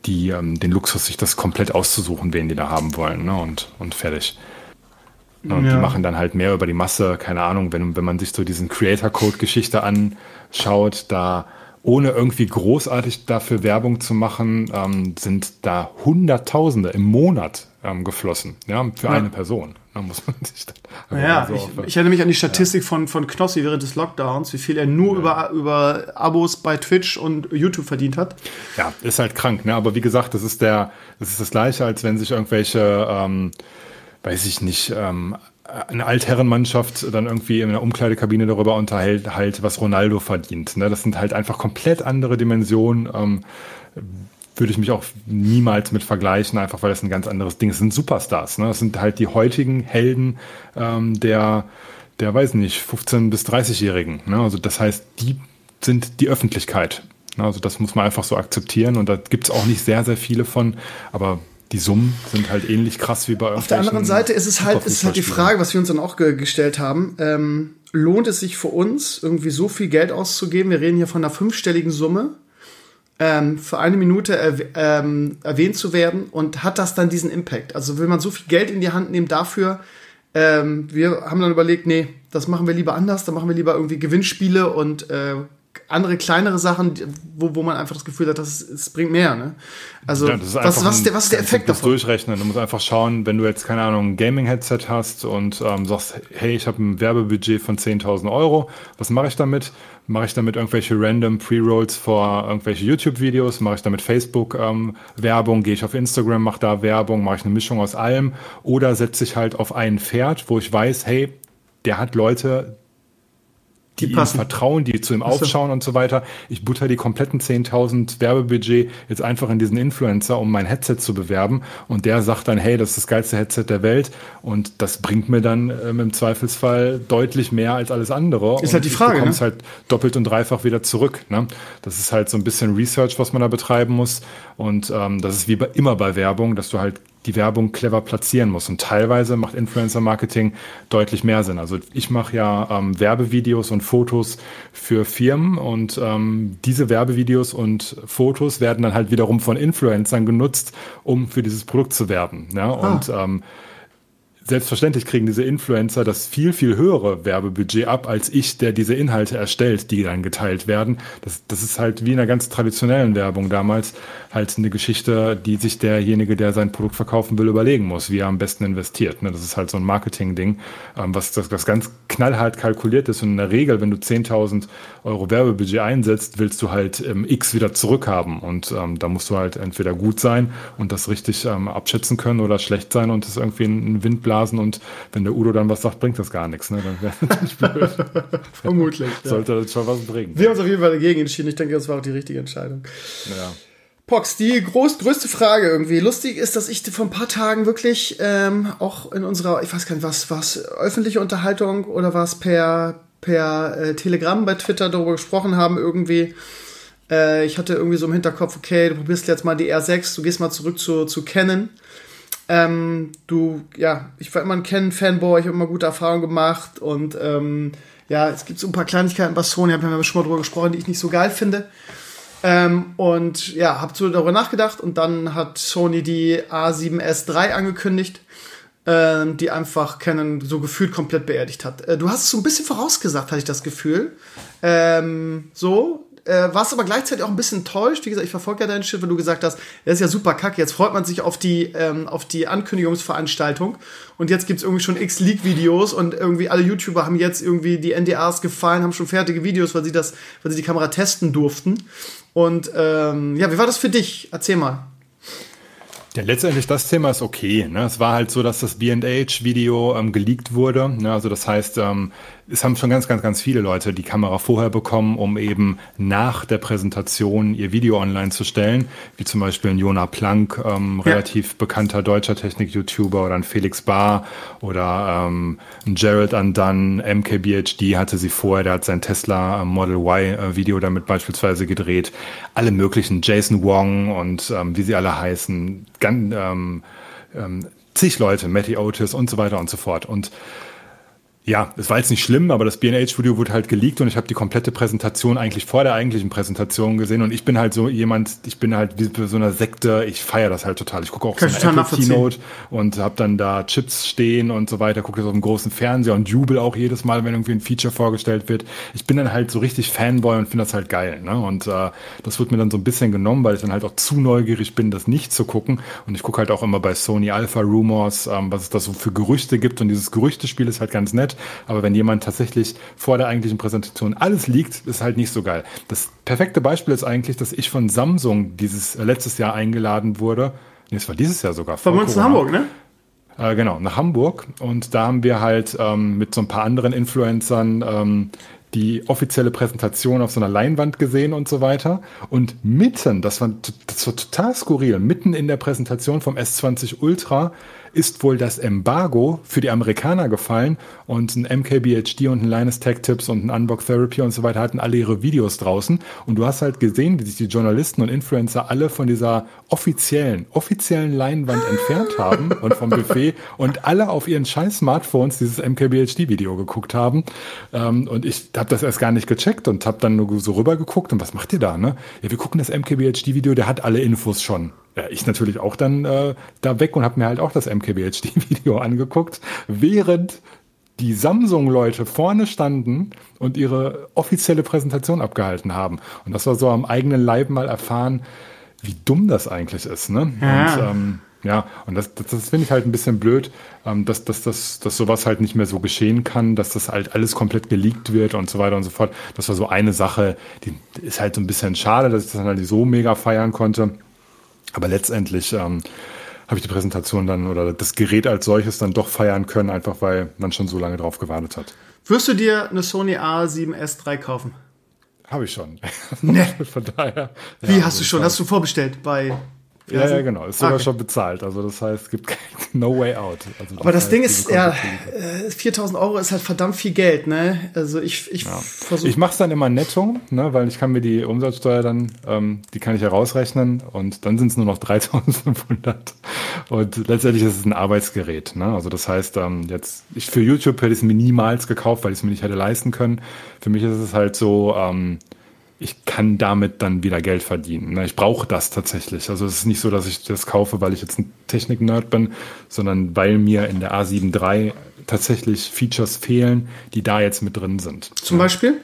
die, ähm, den Luxus, sich das komplett auszusuchen, wen die da haben wollen. Ne? Und, und fertig. Und ja. die machen dann halt mehr über die Masse, keine Ahnung, wenn, wenn man sich so diesen Creator-Code-Geschichte anschaut, da ohne irgendwie großartig dafür Werbung zu machen, ähm, sind da Hunderttausende im Monat ähm, geflossen, ja, für ja. eine Person. Da muss man sich
dann ja, so ich, ich, erinnere mich an die Statistik ja. von, von Knossi während des Lockdowns, wie viel er nur ja. über, über Abos bei Twitch und YouTube verdient hat.
Ja, ist halt krank, ne? Aber wie gesagt, das ist der, das ist das Gleiche, als wenn sich irgendwelche ähm, weiß ich nicht, ähm, eine Altherrenmannschaft dann irgendwie in der Umkleidekabine darüber unterhält, halt, was Ronaldo verdient. Ne? Das sind halt einfach komplett andere Dimensionen. Ähm, würde ich mich auch niemals mit vergleichen, einfach weil das ein ganz anderes Ding ist. Das sind Superstars. Ne? Das sind halt die heutigen Helden ähm, der, der, weiß nicht, 15- bis 30-Jährigen. Ne? Also das heißt, die sind die Öffentlichkeit. Ne? Also das muss man einfach so akzeptieren und da gibt es auch nicht sehr, sehr viele von, aber die Summen sind halt ähnlich krass wie bei
Auf der anderen Seite ist es halt, ist halt die Frage, was wir uns dann auch ge gestellt haben. Ähm, lohnt es sich für uns, irgendwie so viel Geld auszugeben? Wir reden hier von einer fünfstelligen Summe, ähm, für eine Minute erw ähm, erwähnt zu werden und hat das dann diesen Impact? Also will man so viel Geld in die Hand nehmen dafür? Ähm, wir haben dann überlegt, nee, das machen wir lieber anders, da machen wir lieber irgendwie Gewinnspiele und äh, andere kleinere Sachen, wo, wo man einfach das Gefühl hat, das, es bringt mehr. Ne? Also, ja, was, was, ist der, was ist der Effekt
davon? durchrechnen. Du musst einfach schauen, wenn du jetzt, keine Ahnung, ein Gaming-Headset hast und ähm, sagst, hey, ich habe ein Werbebudget von 10.000 Euro, was mache ich damit? Mache ich damit irgendwelche random Pre-Rolls vor irgendwelche YouTube-Videos? Mache ich damit Facebook-Werbung? Ähm, Gehe ich auf Instagram, mache da Werbung? Mache ich eine Mischung aus allem? Oder setze ich halt auf ein Pferd, wo ich weiß, hey, der hat Leute, die, die ihm vertrauen, die zu ihm aufschauen und so weiter. Ich butter die kompletten 10.000 Werbebudget jetzt einfach in diesen Influencer, um mein Headset zu bewerben. Und der sagt dann, hey, das ist das geilste Headset der Welt. Und das bringt mir dann ähm, im Zweifelsfall deutlich mehr als alles andere.
Ist halt die Frage. Du
ne? halt doppelt und dreifach wieder zurück. Ne? Das ist halt so ein bisschen Research, was man da betreiben muss. Und ähm, das ist wie bei, immer bei Werbung, dass du halt die Werbung clever platzieren muss. Und teilweise macht Influencer-Marketing deutlich mehr Sinn. Also ich mache ja ähm, Werbevideos und Fotos für Firmen und ähm, diese Werbevideos und Fotos werden dann halt wiederum von Influencern genutzt, um für dieses Produkt zu werben. Ja? Ah. Und ähm, selbstverständlich kriegen diese Influencer das viel, viel höhere Werbebudget ab, als ich, der diese Inhalte erstellt, die dann geteilt werden. Das, das ist halt wie in einer ganz traditionellen Werbung damals halt eine Geschichte, die sich derjenige, der sein Produkt verkaufen will, überlegen muss, wie er am besten investiert. Ne? Das ist halt so ein Marketing-Ding, ähm, was das, ganz knallhart kalkuliert ist. Und in der Regel, wenn du 10.000 Euro Werbebudget einsetzt, willst du halt ähm, X wieder zurückhaben. Und ähm, da musst du halt entweder gut sein und das richtig ähm, abschätzen können oder schlecht sein und das irgendwie in den Wind blasen. Und wenn der Udo dann was sagt, bringt das gar nichts. Ne? Dann wäre natürlich blöd.
Vermutlich.
Sollte ja. das schon was bringen.
Wir haben uns auf jeden Fall dagegen entschieden. Ich denke, das war auch die richtige Entscheidung. Ja. Pox, die groß, größte Frage irgendwie. Lustig ist, dass ich vor ein paar Tagen wirklich ähm, auch in unserer, ich weiß gar nicht, was, was öffentliche Unterhaltung oder was per, per äh, Telegram bei Twitter darüber gesprochen haben irgendwie. Äh, ich hatte irgendwie so im Hinterkopf, okay, du probierst jetzt mal die R6, du gehst mal zurück zu, zu Canon. Ähm, du, ja, ich war immer ein Canon-Fanboy, ich habe immer gute Erfahrungen gemacht und ähm, ja, es gibt so ein paar Kleinigkeiten bei Sony, haben wir schon mal drüber gesprochen, die ich nicht so geil finde. Ähm, und ja, hab so darüber nachgedacht und dann hat Sony die A7S3 angekündigt, äh, die einfach Canon so gefühlt komplett beerdigt hat. Äh, du hast es so ein bisschen vorausgesagt, hatte ich das Gefühl. Ähm, so, äh, warst aber gleichzeitig auch ein bisschen enttäuscht. Wie gesagt, ich verfolge ja deinen Shit, wenn du gesagt hast, das ist ja super kacke. Jetzt freut man sich auf die, ähm, auf die Ankündigungsveranstaltung. Und jetzt gibt's irgendwie schon x Leak-Videos und irgendwie alle YouTuber haben jetzt irgendwie die NDAs gefallen, haben schon fertige Videos, weil sie das, weil sie die Kamera testen durften. Und ähm, ja, wie war das für dich? Erzähl mal.
Ja, letztendlich das Thema ist okay. Ne? Es war halt so, dass das B&H-Video ähm, geleakt wurde. Ne? Also das heißt, ähm, es haben schon ganz, ganz, ganz viele Leute die Kamera vorher bekommen, um eben nach der Präsentation ihr Video online zu stellen, wie zum Beispiel ein Jona Plank, ähm, ja. relativ bekannter deutscher Technik-YouTuber oder ein Felix Barr oder ähm, ein Jared Undone, MKBHD hatte sie vorher, der hat sein Tesla ähm, Model Y äh, Video damit beispielsweise gedreht. Alle möglichen, Jason Wong und ähm, wie sie alle heißen, ganz, ähm, ähm, zig Leute, Matty Otis und so weiter und so fort. Und ja, es war jetzt nicht schlimm, aber das B&H-Studio wurde halt geleakt und ich habe die komplette Präsentation eigentlich vor der eigentlichen Präsentation gesehen und ich bin halt so jemand, ich bin halt wie bei so einer Sekte, ich feiere das halt total. Ich gucke auch Kann so eine Apple Keynote und habe dann da Chips stehen und so weiter, gucke das auf dem großen Fernseher und jubel auch jedes Mal, wenn irgendwie ein Feature vorgestellt wird. Ich bin dann halt so richtig Fanboy und finde das halt geil. Ne? Und äh, das wird mir dann so ein bisschen genommen, weil ich dann halt auch zu neugierig bin, das nicht zu gucken. Und ich gucke halt auch immer bei Sony Alpha Rumors, ähm, was es da so für Gerüchte gibt und dieses Gerüchtespiel ist halt ganz nett aber wenn jemand tatsächlich vor der eigentlichen Präsentation alles liegt, ist halt nicht so geil. Das perfekte Beispiel ist eigentlich, dass ich von Samsung dieses äh, letztes Jahr eingeladen wurde. Nee, es war dieses Jahr sogar.
Bei uns in Hamburg, ne?
Äh, genau, nach Hamburg. Und da haben wir halt ähm, mit so ein paar anderen Influencern ähm, die offizielle Präsentation auf so einer Leinwand gesehen und so weiter. Und mitten, das war, das war total skurril, mitten in der Präsentation vom S20 Ultra ist wohl das Embargo für die Amerikaner gefallen und ein MKBHD und ein Linus Tech Tips und ein Unbox Therapy und so weiter hatten alle ihre Videos draußen. Und du hast halt gesehen, wie sich die Journalisten und Influencer alle von dieser offiziellen, offiziellen Leinwand entfernt haben und vom Buffet und alle auf ihren scheiß Smartphones dieses MKBHD Video geguckt haben. Ähm, und ich habe das erst gar nicht gecheckt und habe dann nur so rüber geguckt und was macht ihr da, ne? Ja, wir gucken das MKBHD Video, der hat alle Infos schon ja, ich natürlich auch dann äh, da weg und habe mir halt auch das MKBHD-Video angeguckt, während die Samsung-Leute vorne standen und ihre offizielle Präsentation abgehalten haben. Und das war so am eigenen Leib mal erfahren, wie dumm das eigentlich ist. Ne? Ja. Und, ähm, ja, und das, das, das finde ich halt ein bisschen blöd, ähm, dass, dass, dass, dass sowas halt nicht mehr so geschehen kann, dass das halt alles komplett geleakt wird und so weiter und so fort. Das war so eine Sache, die ist halt so ein bisschen schade, dass ich das dann halt so mega feiern konnte. Aber letztendlich ähm, habe ich die Präsentation dann oder das Gerät als solches dann doch feiern können, einfach weil man schon so lange drauf gewartet hat.
Wirst du dir eine Sony A7S III kaufen?
Habe ich schon.
Nee. Von daher. Wie ja, hast du schon? Hast du vorbestellt bei
ja, ja, genau. Ist sogar okay. schon bezahlt. Also das heißt, es gibt no way out. Also
das Aber das Ding ist, ja, 4000 äh, Euro ist halt verdammt viel Geld, ne? Also ich, ich ja.
versuche. Ich mache es dann immer netto, ne? Weil ich kann mir die Umsatzsteuer dann, ähm, die kann ich herausrechnen und dann sind es nur noch 3500. Und letztendlich ist es ein Arbeitsgerät, ne? Also das heißt, ähm, jetzt, ich für YouTube hätte ich es mir niemals gekauft, weil ich es mir nicht hätte leisten können. Für mich ist es halt so, ähm, ich kann damit dann wieder Geld verdienen. Ne? Ich brauche das tatsächlich. Also es ist nicht so, dass ich das kaufe, weil ich jetzt ein Technik-Nerd bin, sondern weil mir in der A7 III tatsächlich Features fehlen, die da jetzt mit drin sind.
Zum Beispiel?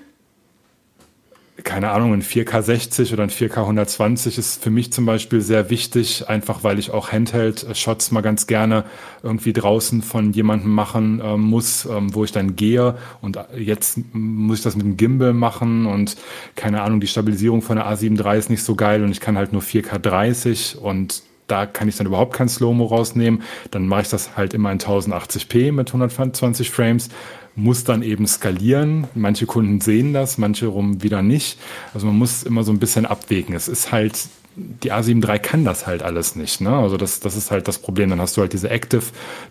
Keine Ahnung, ein 4K 60 oder ein 4K 120 ist für mich zum Beispiel sehr wichtig, einfach weil ich auch Handheld-Shots mal ganz gerne irgendwie draußen von jemandem machen äh, muss, ähm, wo ich dann gehe. Und jetzt muss ich das mit dem Gimbal machen und keine Ahnung, die Stabilisierung von der A7 III ist nicht so geil und ich kann halt nur 4K 30 und da kann ich dann überhaupt kein Slow-Mo rausnehmen. Dann mache ich das halt immer in 1080p mit 120 Frames muss dann eben skalieren. Manche Kunden sehen das, manche rum wieder nicht. Also man muss immer so ein bisschen abwägen. Es ist halt die A7 III kann das halt alles nicht. Ne? Also das, das ist halt das Problem. Dann hast du halt diese Active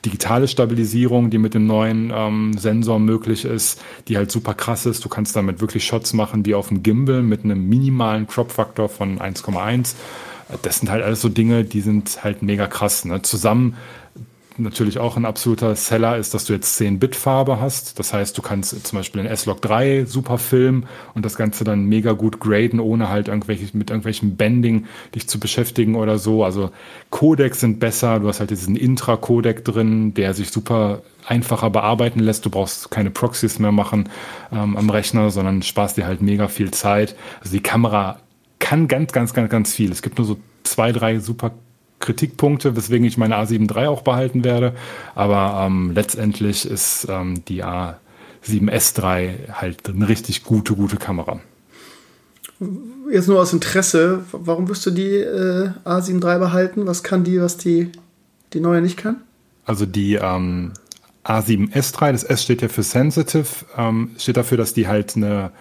digitale Stabilisierung, die mit dem neuen ähm, Sensor möglich ist, die halt super krass ist. Du kannst damit wirklich Shots machen wie auf dem Gimbal mit einem minimalen Crop-Faktor von 1,1. Das sind halt alles so Dinge, die sind halt mega krass. Ne? Zusammen natürlich auch ein absoluter Seller ist, dass du jetzt 10-Bit-Farbe hast. Das heißt, du kannst zum Beispiel in S-Log 3 super filmen und das Ganze dann mega gut graden, ohne halt irgendwelche, mit irgendwelchem Bending dich zu beschäftigen oder so. Also Codecs sind besser. Du hast halt diesen Intra-Codec drin, der sich super einfacher bearbeiten lässt. Du brauchst keine Proxys mehr machen ähm, am Rechner, sondern sparst dir halt mega viel Zeit. Also die Kamera kann ganz, ganz, ganz, ganz viel. Es gibt nur so zwei, drei super Kritikpunkte, weswegen ich meine A7 III auch behalten werde. Aber ähm, letztendlich ist ähm, die A7S3 halt eine richtig gute, gute Kamera.
Jetzt nur aus Interesse, warum wirst du die äh, A7 III behalten? Was kann die, was die, die neue nicht kann?
Also die ähm, A7S3. Das S steht ja für Sensitive, ähm, steht dafür, dass die halt eine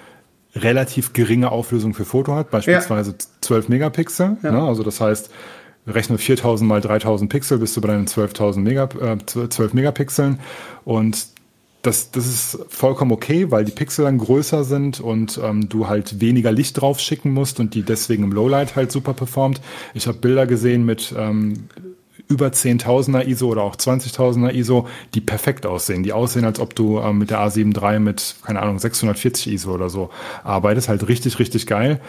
relativ geringe Auflösung für Foto hat, beispielsweise ja. 12 Megapixel. Ja. Ne? Also das heißt, rechne 4000 mal 3000 Pixel, bist du bei deinen 12.000 Mega, äh, 12 Megapixeln. Und das, das ist vollkommen okay, weil die Pixel dann größer sind und ähm, du halt weniger Licht drauf schicken musst und die deswegen im Lowlight halt super performt. Ich habe Bilder gesehen mit ähm, über 10.000er ISO oder auch 20.000er ISO, die perfekt aussehen. Die aussehen, als ob du ähm, mit der A7 III mit, keine Ahnung, 640 ISO oder so arbeitest. Halt richtig, richtig geil.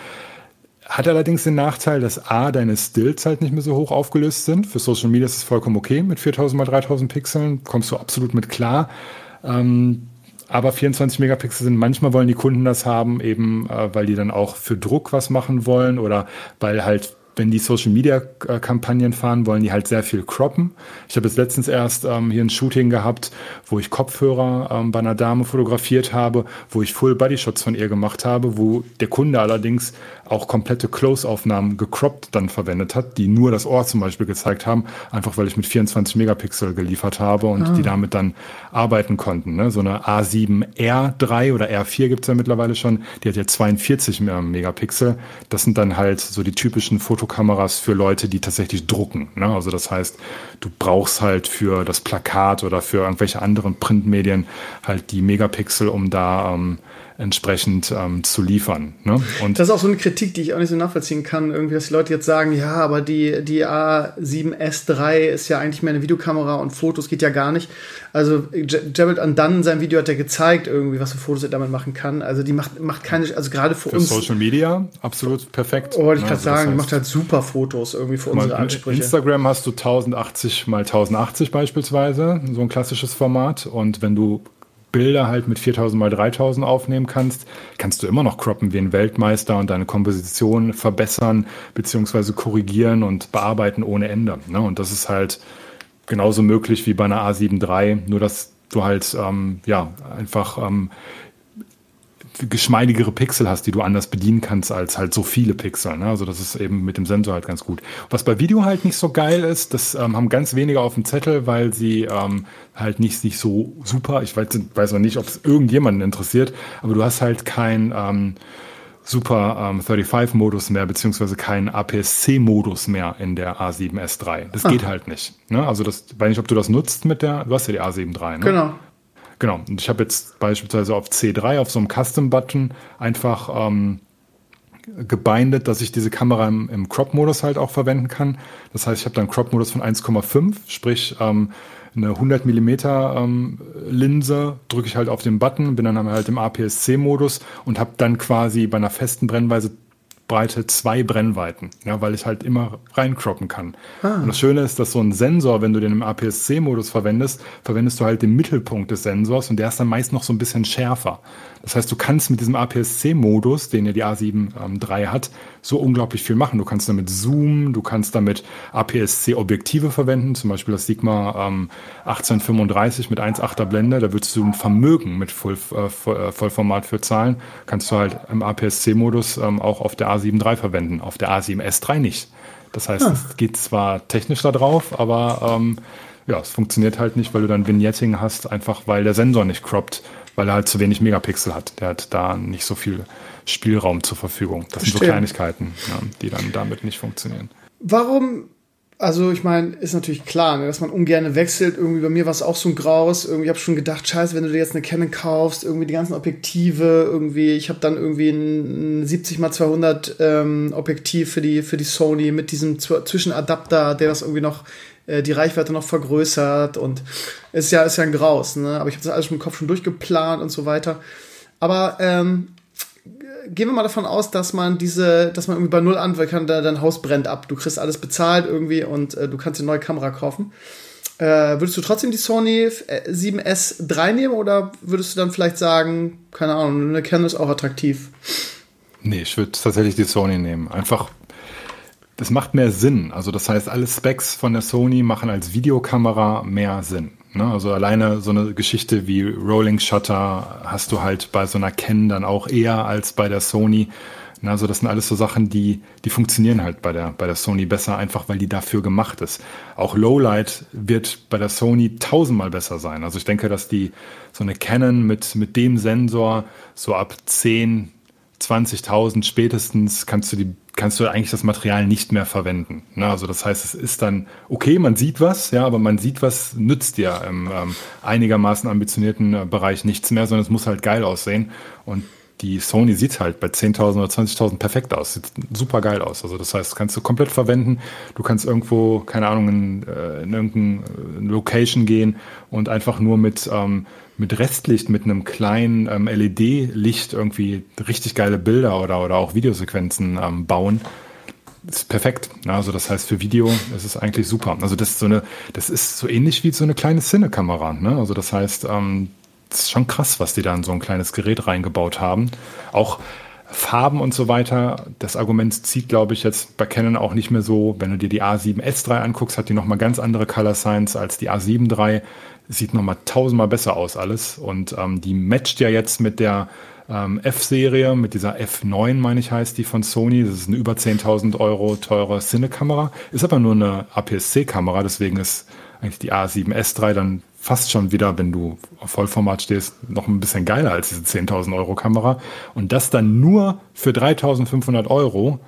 Hat allerdings den Nachteil, dass A, deine Stills halt nicht mehr so hoch aufgelöst sind. Für Social Media ist es vollkommen okay mit 4000 mal 3000 Pixeln, kommst du absolut mit klar. Ähm, aber 24 Megapixel sind, manchmal wollen die Kunden das haben, eben äh, weil die dann auch für Druck was machen wollen oder weil halt wenn die Social Media Kampagnen fahren, wollen die halt sehr viel croppen. Ich habe jetzt letztens erst ähm, hier ein Shooting gehabt, wo ich Kopfhörer ähm, bei einer Dame fotografiert habe, wo ich Full Body Shots von ihr gemacht habe, wo der Kunde allerdings auch komplette Close-Aufnahmen gecroppt dann verwendet hat, die nur das Ohr zum Beispiel gezeigt haben, einfach weil ich mit 24 Megapixel geliefert habe und ah. die damit dann arbeiten konnten. Ne? So eine A7R3 oder R4 gibt's ja mittlerweile schon, die hat ja 42 Megapixel. Das sind dann halt so die typischen Fotokameras für Leute, die tatsächlich drucken. Ne? Also das heißt, du brauchst halt für das Plakat oder für irgendwelche anderen Printmedien halt die Megapixel, um da ähm, entsprechend ähm, zu liefern. Ne?
Und das ist auch so eine Kritik, die ich auch nicht so nachvollziehen kann, irgendwie, dass die Leute jetzt sagen, ja, aber die, die A7S3 ist ja eigentlich mehr eine Videokamera und Fotos geht ja gar nicht. Also Jared Andan in seinem Video hat ja gezeigt, irgendwie, was für Fotos er damit machen kann. Also die macht, macht keine, also gerade für, für uns.
Social Media absolut perfekt.
Oh, wollte ich gerade also sagen, die macht halt super Fotos irgendwie für unsere Ansprüche.
Instagram hast du 1080 mal 1080 beispielsweise, so ein klassisches Format. Und wenn du Bilder halt mit 4000 mal 3000 aufnehmen kannst, kannst du immer noch croppen wie ein Weltmeister und deine Komposition verbessern beziehungsweise korrigieren und bearbeiten ohne Ende. Ne? Und das ist halt genauso möglich wie bei einer A7 III, nur dass du halt ähm, ja einfach ähm, geschmeidigere Pixel hast, die du anders bedienen kannst als halt so viele Pixel. Ne? Also das ist eben mit dem Sensor halt ganz gut. Was bei Video halt nicht so geil ist, das ähm, haben ganz wenige auf dem Zettel, weil sie ähm, halt nicht, nicht so super, ich weiß, weiß auch nicht, ob es irgendjemanden interessiert, aber du hast halt kein ähm, Super ähm, 35-Modus mehr, beziehungsweise keinen APS-C-Modus mehr in der A7S3. Das ah. geht halt nicht. Ne? Also das, weiß nicht, ob du das nutzt mit der, du hast ja die A7 III, ne?
Genau.
Genau. Und ich habe jetzt beispielsweise auf C3 auf so einem Custom-Button einfach ähm, gebindet, dass ich diese Kamera im, im Crop-Modus halt auch verwenden kann. Das heißt, ich habe dann Crop-Modus von 1,5, sprich ähm, eine 100 Millimeter ähm, Linse, drücke ich halt auf den Button, bin dann halt im APS-C-Modus und habe dann quasi bei einer festen Brennweise Breite zwei Brennweiten, ja, weil ich halt immer reinkroppen kann. Ah. Und das Schöne ist, dass so ein Sensor, wenn du den im APS-C-Modus verwendest, verwendest du halt den Mittelpunkt des Sensors und der ist dann meist noch so ein bisschen schärfer. Das heißt, du kannst mit diesem APS-C-Modus, den ja die A7 ähm, III hat, so unglaublich viel machen. Du kannst damit zoomen, du kannst damit APS-C-Objektive verwenden, zum Beispiel das Sigma ähm, 1835 mit 1,8er Blende. Da würdest du ein Vermögen mit Voll, äh, äh, Vollformat für zahlen. Kannst du halt im APS-C-Modus ähm, auch auf der A7 III verwenden, auf der A7S III nicht. Das heißt, ah. es geht zwar technisch da drauf, aber ähm, ja, es funktioniert halt nicht, weil du dann Vignetting hast, einfach weil der Sensor nicht croppt weil er halt zu wenig Megapixel hat. Der hat da nicht so viel Spielraum zur Verfügung. Das Verstehen. sind so Kleinigkeiten, ja, die dann damit nicht funktionieren.
Warum also ich meine, ist natürlich klar, ne, dass man ungern wechselt. Irgendwie bei mir war es auch so ein Graus. Irgendwie habe ich schon gedacht, scheiße, wenn du dir jetzt eine Canon kaufst, irgendwie die ganzen Objektive, irgendwie, ich habe dann irgendwie ein 70 x 200 ähm, Objektiv für die für die Sony mit diesem Zwischenadapter, der das irgendwie noch äh, die Reichweite noch vergrößert und ist ja, ist ja ein Graus, ne? Aber ich habe das alles schon im Kopf schon durchgeplant und so weiter. Aber ähm, gehen wir mal davon aus, dass man diese, dass man irgendwie bei null anfangen kann, dein Haus brennt ab. Du kriegst alles bezahlt irgendwie und äh, du kannst eine neue Kamera kaufen. Äh, würdest du trotzdem die Sony 7S3 äh, nehmen oder würdest du dann vielleicht sagen, keine Ahnung, eine Canon ist auch attraktiv?
Nee, ich würde tatsächlich die Sony nehmen. Einfach es macht mehr Sinn. Also das heißt, alle Specs von der Sony machen als Videokamera mehr Sinn. Ne? Also alleine so eine Geschichte wie Rolling Shutter hast du halt bei so einer Canon dann auch eher als bei der Sony. Also das sind alles so Sachen, die, die funktionieren halt bei der, bei der Sony besser, einfach weil die dafür gemacht ist. Auch Lowlight wird bei der Sony tausendmal besser sein. Also ich denke, dass die so eine Canon mit, mit dem Sensor so ab 10, 20.000 spätestens kannst du die kannst du eigentlich das Material nicht mehr verwenden. Ne? Also das heißt, es ist dann okay, man sieht was, ja, aber man sieht was, nützt dir im ähm, einigermaßen ambitionierten äh, Bereich nichts mehr, sondern es muss halt geil aussehen. Und die Sony sieht halt bei 10.000 oder 20.000 perfekt aus, sieht super geil aus. Also das heißt, kannst du komplett verwenden. Du kannst irgendwo, keine Ahnung, in, äh, in irgendeine äh, Location gehen und einfach nur mit ähm, mit Restlicht, mit einem kleinen ähm, LED-Licht irgendwie richtig geile Bilder oder, oder auch Videosequenzen ähm, bauen. Ist perfekt. Also das heißt, für Video ist es eigentlich super. Also das ist so eine, das ist so ähnlich wie so eine kleine Cine-Kamera. Ne? Also das heißt, ähm, das ist schon krass, was die da in so ein kleines Gerät reingebaut haben. Auch Farben und so weiter. Das Argument zieht, glaube ich, jetzt bei Canon auch nicht mehr so. Wenn du dir die A7S3 anguckst, hat die nochmal ganz andere Color Science als die A7 III sieht nochmal tausendmal besser aus alles. Und ähm, die matcht ja jetzt mit der ähm, F-Serie, mit dieser F9, meine ich, heißt die von Sony. Das ist eine über 10.000 Euro teure Cine-Kamera. Ist aber nur eine APS-C-Kamera, deswegen ist eigentlich die A7S3 dann fast schon wieder, wenn du auf Vollformat stehst, noch ein bisschen geiler als diese 10.000 Euro Kamera. Und das dann nur für 3.500 Euro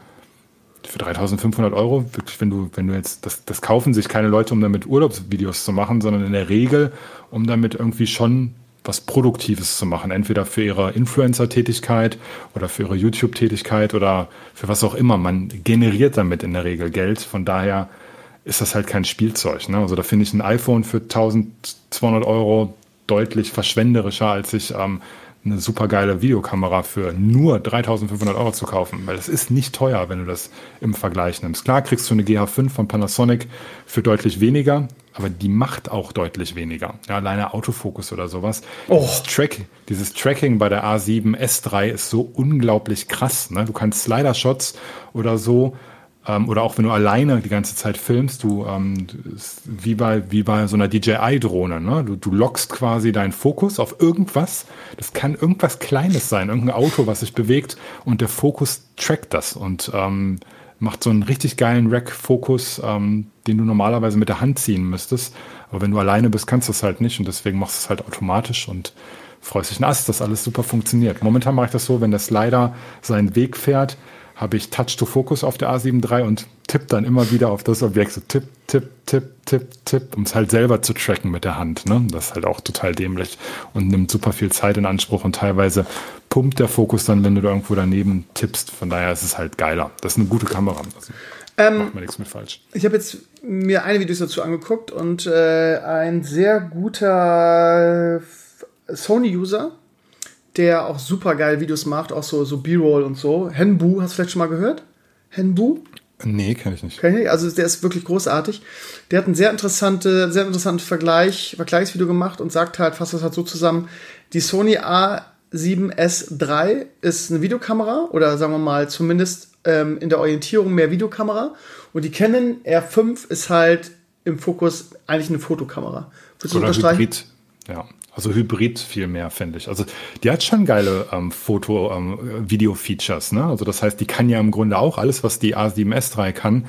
für 3500 Euro, wirklich, wenn du, wenn du jetzt, das, das kaufen sich keine Leute, um damit Urlaubsvideos zu machen, sondern in der Regel, um damit irgendwie schon was Produktives zu machen. Entweder für ihre Influencer-Tätigkeit oder für ihre YouTube-Tätigkeit oder für was auch immer. Man generiert damit in der Regel Geld. Von daher ist das halt kein Spielzeug. Ne? Also da finde ich ein iPhone für 1200 Euro deutlich verschwenderischer, als ich ähm, eine super geile Videokamera für nur 3500 Euro zu kaufen, weil das ist nicht teuer, wenn du das im Vergleich nimmst. Klar kriegst du eine GH5 von Panasonic für deutlich weniger, aber die macht auch deutlich weniger. Ja, alleine Autofokus oder sowas. Oh. Das Track, dieses Tracking bei der A7 S3 ist so unglaublich krass. Ne? Du kannst Slider-Shots oder so ähm, oder auch wenn du alleine die ganze Zeit filmst, du ähm, wie bei wie bei so einer DJI-Drohne, ne? Du, du lockst quasi deinen Fokus auf irgendwas. Das kann irgendwas Kleines sein, irgendein Auto, was sich bewegt und der Fokus trackt das und ähm, macht so einen richtig geilen Rack-Fokus, ähm, den du normalerweise mit der Hand ziehen müsstest. Aber wenn du alleine bist, kannst du es halt nicht und deswegen machst du es halt automatisch und freust dich nass, dass das super funktioniert. Momentan mache ich das so, wenn der Slider seinen Weg fährt, habe ich Touch to Focus auf der A7 III und tipp dann immer wieder auf das Objekt, so tipp, tipp, tipp, tipp, tipp, um es halt selber zu tracken mit der Hand. Ne? Das ist halt auch total dämlich und nimmt super viel Zeit in Anspruch und teilweise pumpt der Fokus dann, wenn du da irgendwo daneben tippst. Von daher ist es halt geiler. Das ist eine gute Kamera. Also ähm, macht man nichts mit falsch.
Ich habe jetzt mir eine Videos dazu angeguckt und äh, ein sehr guter Sony-User der auch super geil Videos macht, auch so, so B-Roll und so. Henbu, hast du vielleicht schon mal gehört? Henbu?
Nee, kann ich nicht.
Kenn ich Also der ist wirklich großartig. Der hat ein sehr interessante, sehr interessantes Vergleich, Vergleichsvideo gemacht und sagt halt, fasst das halt so zusammen. Die Sony A7S3 ist eine Videokamera oder sagen wir mal zumindest ähm, in der Orientierung mehr Videokamera und die Canon R5 ist halt im Fokus eigentlich eine Fotokamera.
Würdest du oder Hybrid, ja. Also Hybrid viel mehr, finde ich. Also die hat schon geile ähm, Foto-Video-Features. Ähm, ne? Also das heißt, die kann ja im Grunde auch alles, was die A7S3 kann,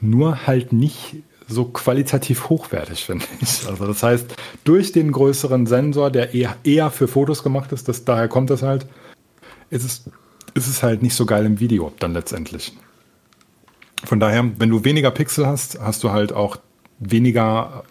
nur halt nicht so qualitativ hochwertig, finde ich. Also das heißt, durch den größeren Sensor, der eher, eher für Fotos gemacht ist, das, daher kommt das halt, ist es, ist es halt nicht so geil im Video dann letztendlich. Von daher, wenn du weniger Pixel hast, hast du halt auch weniger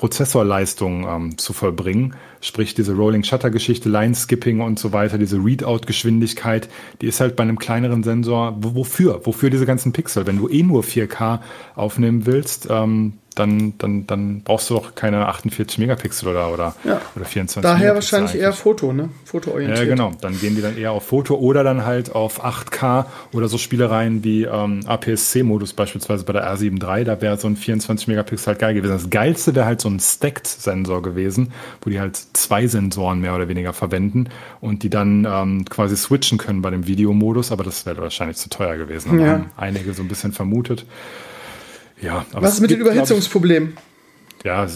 Prozessorleistung ähm, zu vollbringen. Sprich, diese Rolling Shutter Geschichte, Line Skipping und so weiter, diese Readout Geschwindigkeit, die ist halt bei einem kleineren Sensor, wofür? Wofür diese ganzen Pixel? Wenn du eh nur 4K aufnehmen willst, ähm, dann, dann, dann brauchst du doch keine 48 Megapixel oder, oder,
ja.
oder 24
Daher Megapixel wahrscheinlich eigentlich. eher Foto, ne? Fotoorientiert.
Ja, genau. Dann gehen die dann eher auf Foto oder dann halt auf 8K oder so Spielereien wie ähm, APS-C-Modus beispielsweise bei der R7 III. Da wäre so ein 24 Megapixel halt geil gewesen. Das geilste wäre halt so ein Stacked-Sensor gewesen, wo die halt zwei Sensoren mehr oder weniger verwenden und die dann ähm, quasi switchen können bei dem Videomodus, aber das wäre wahrscheinlich zu teuer gewesen. Ja. Haben einige so ein bisschen vermutet. Ja,
aber Was ist mit dem Überhitzungsproblem?
Ja,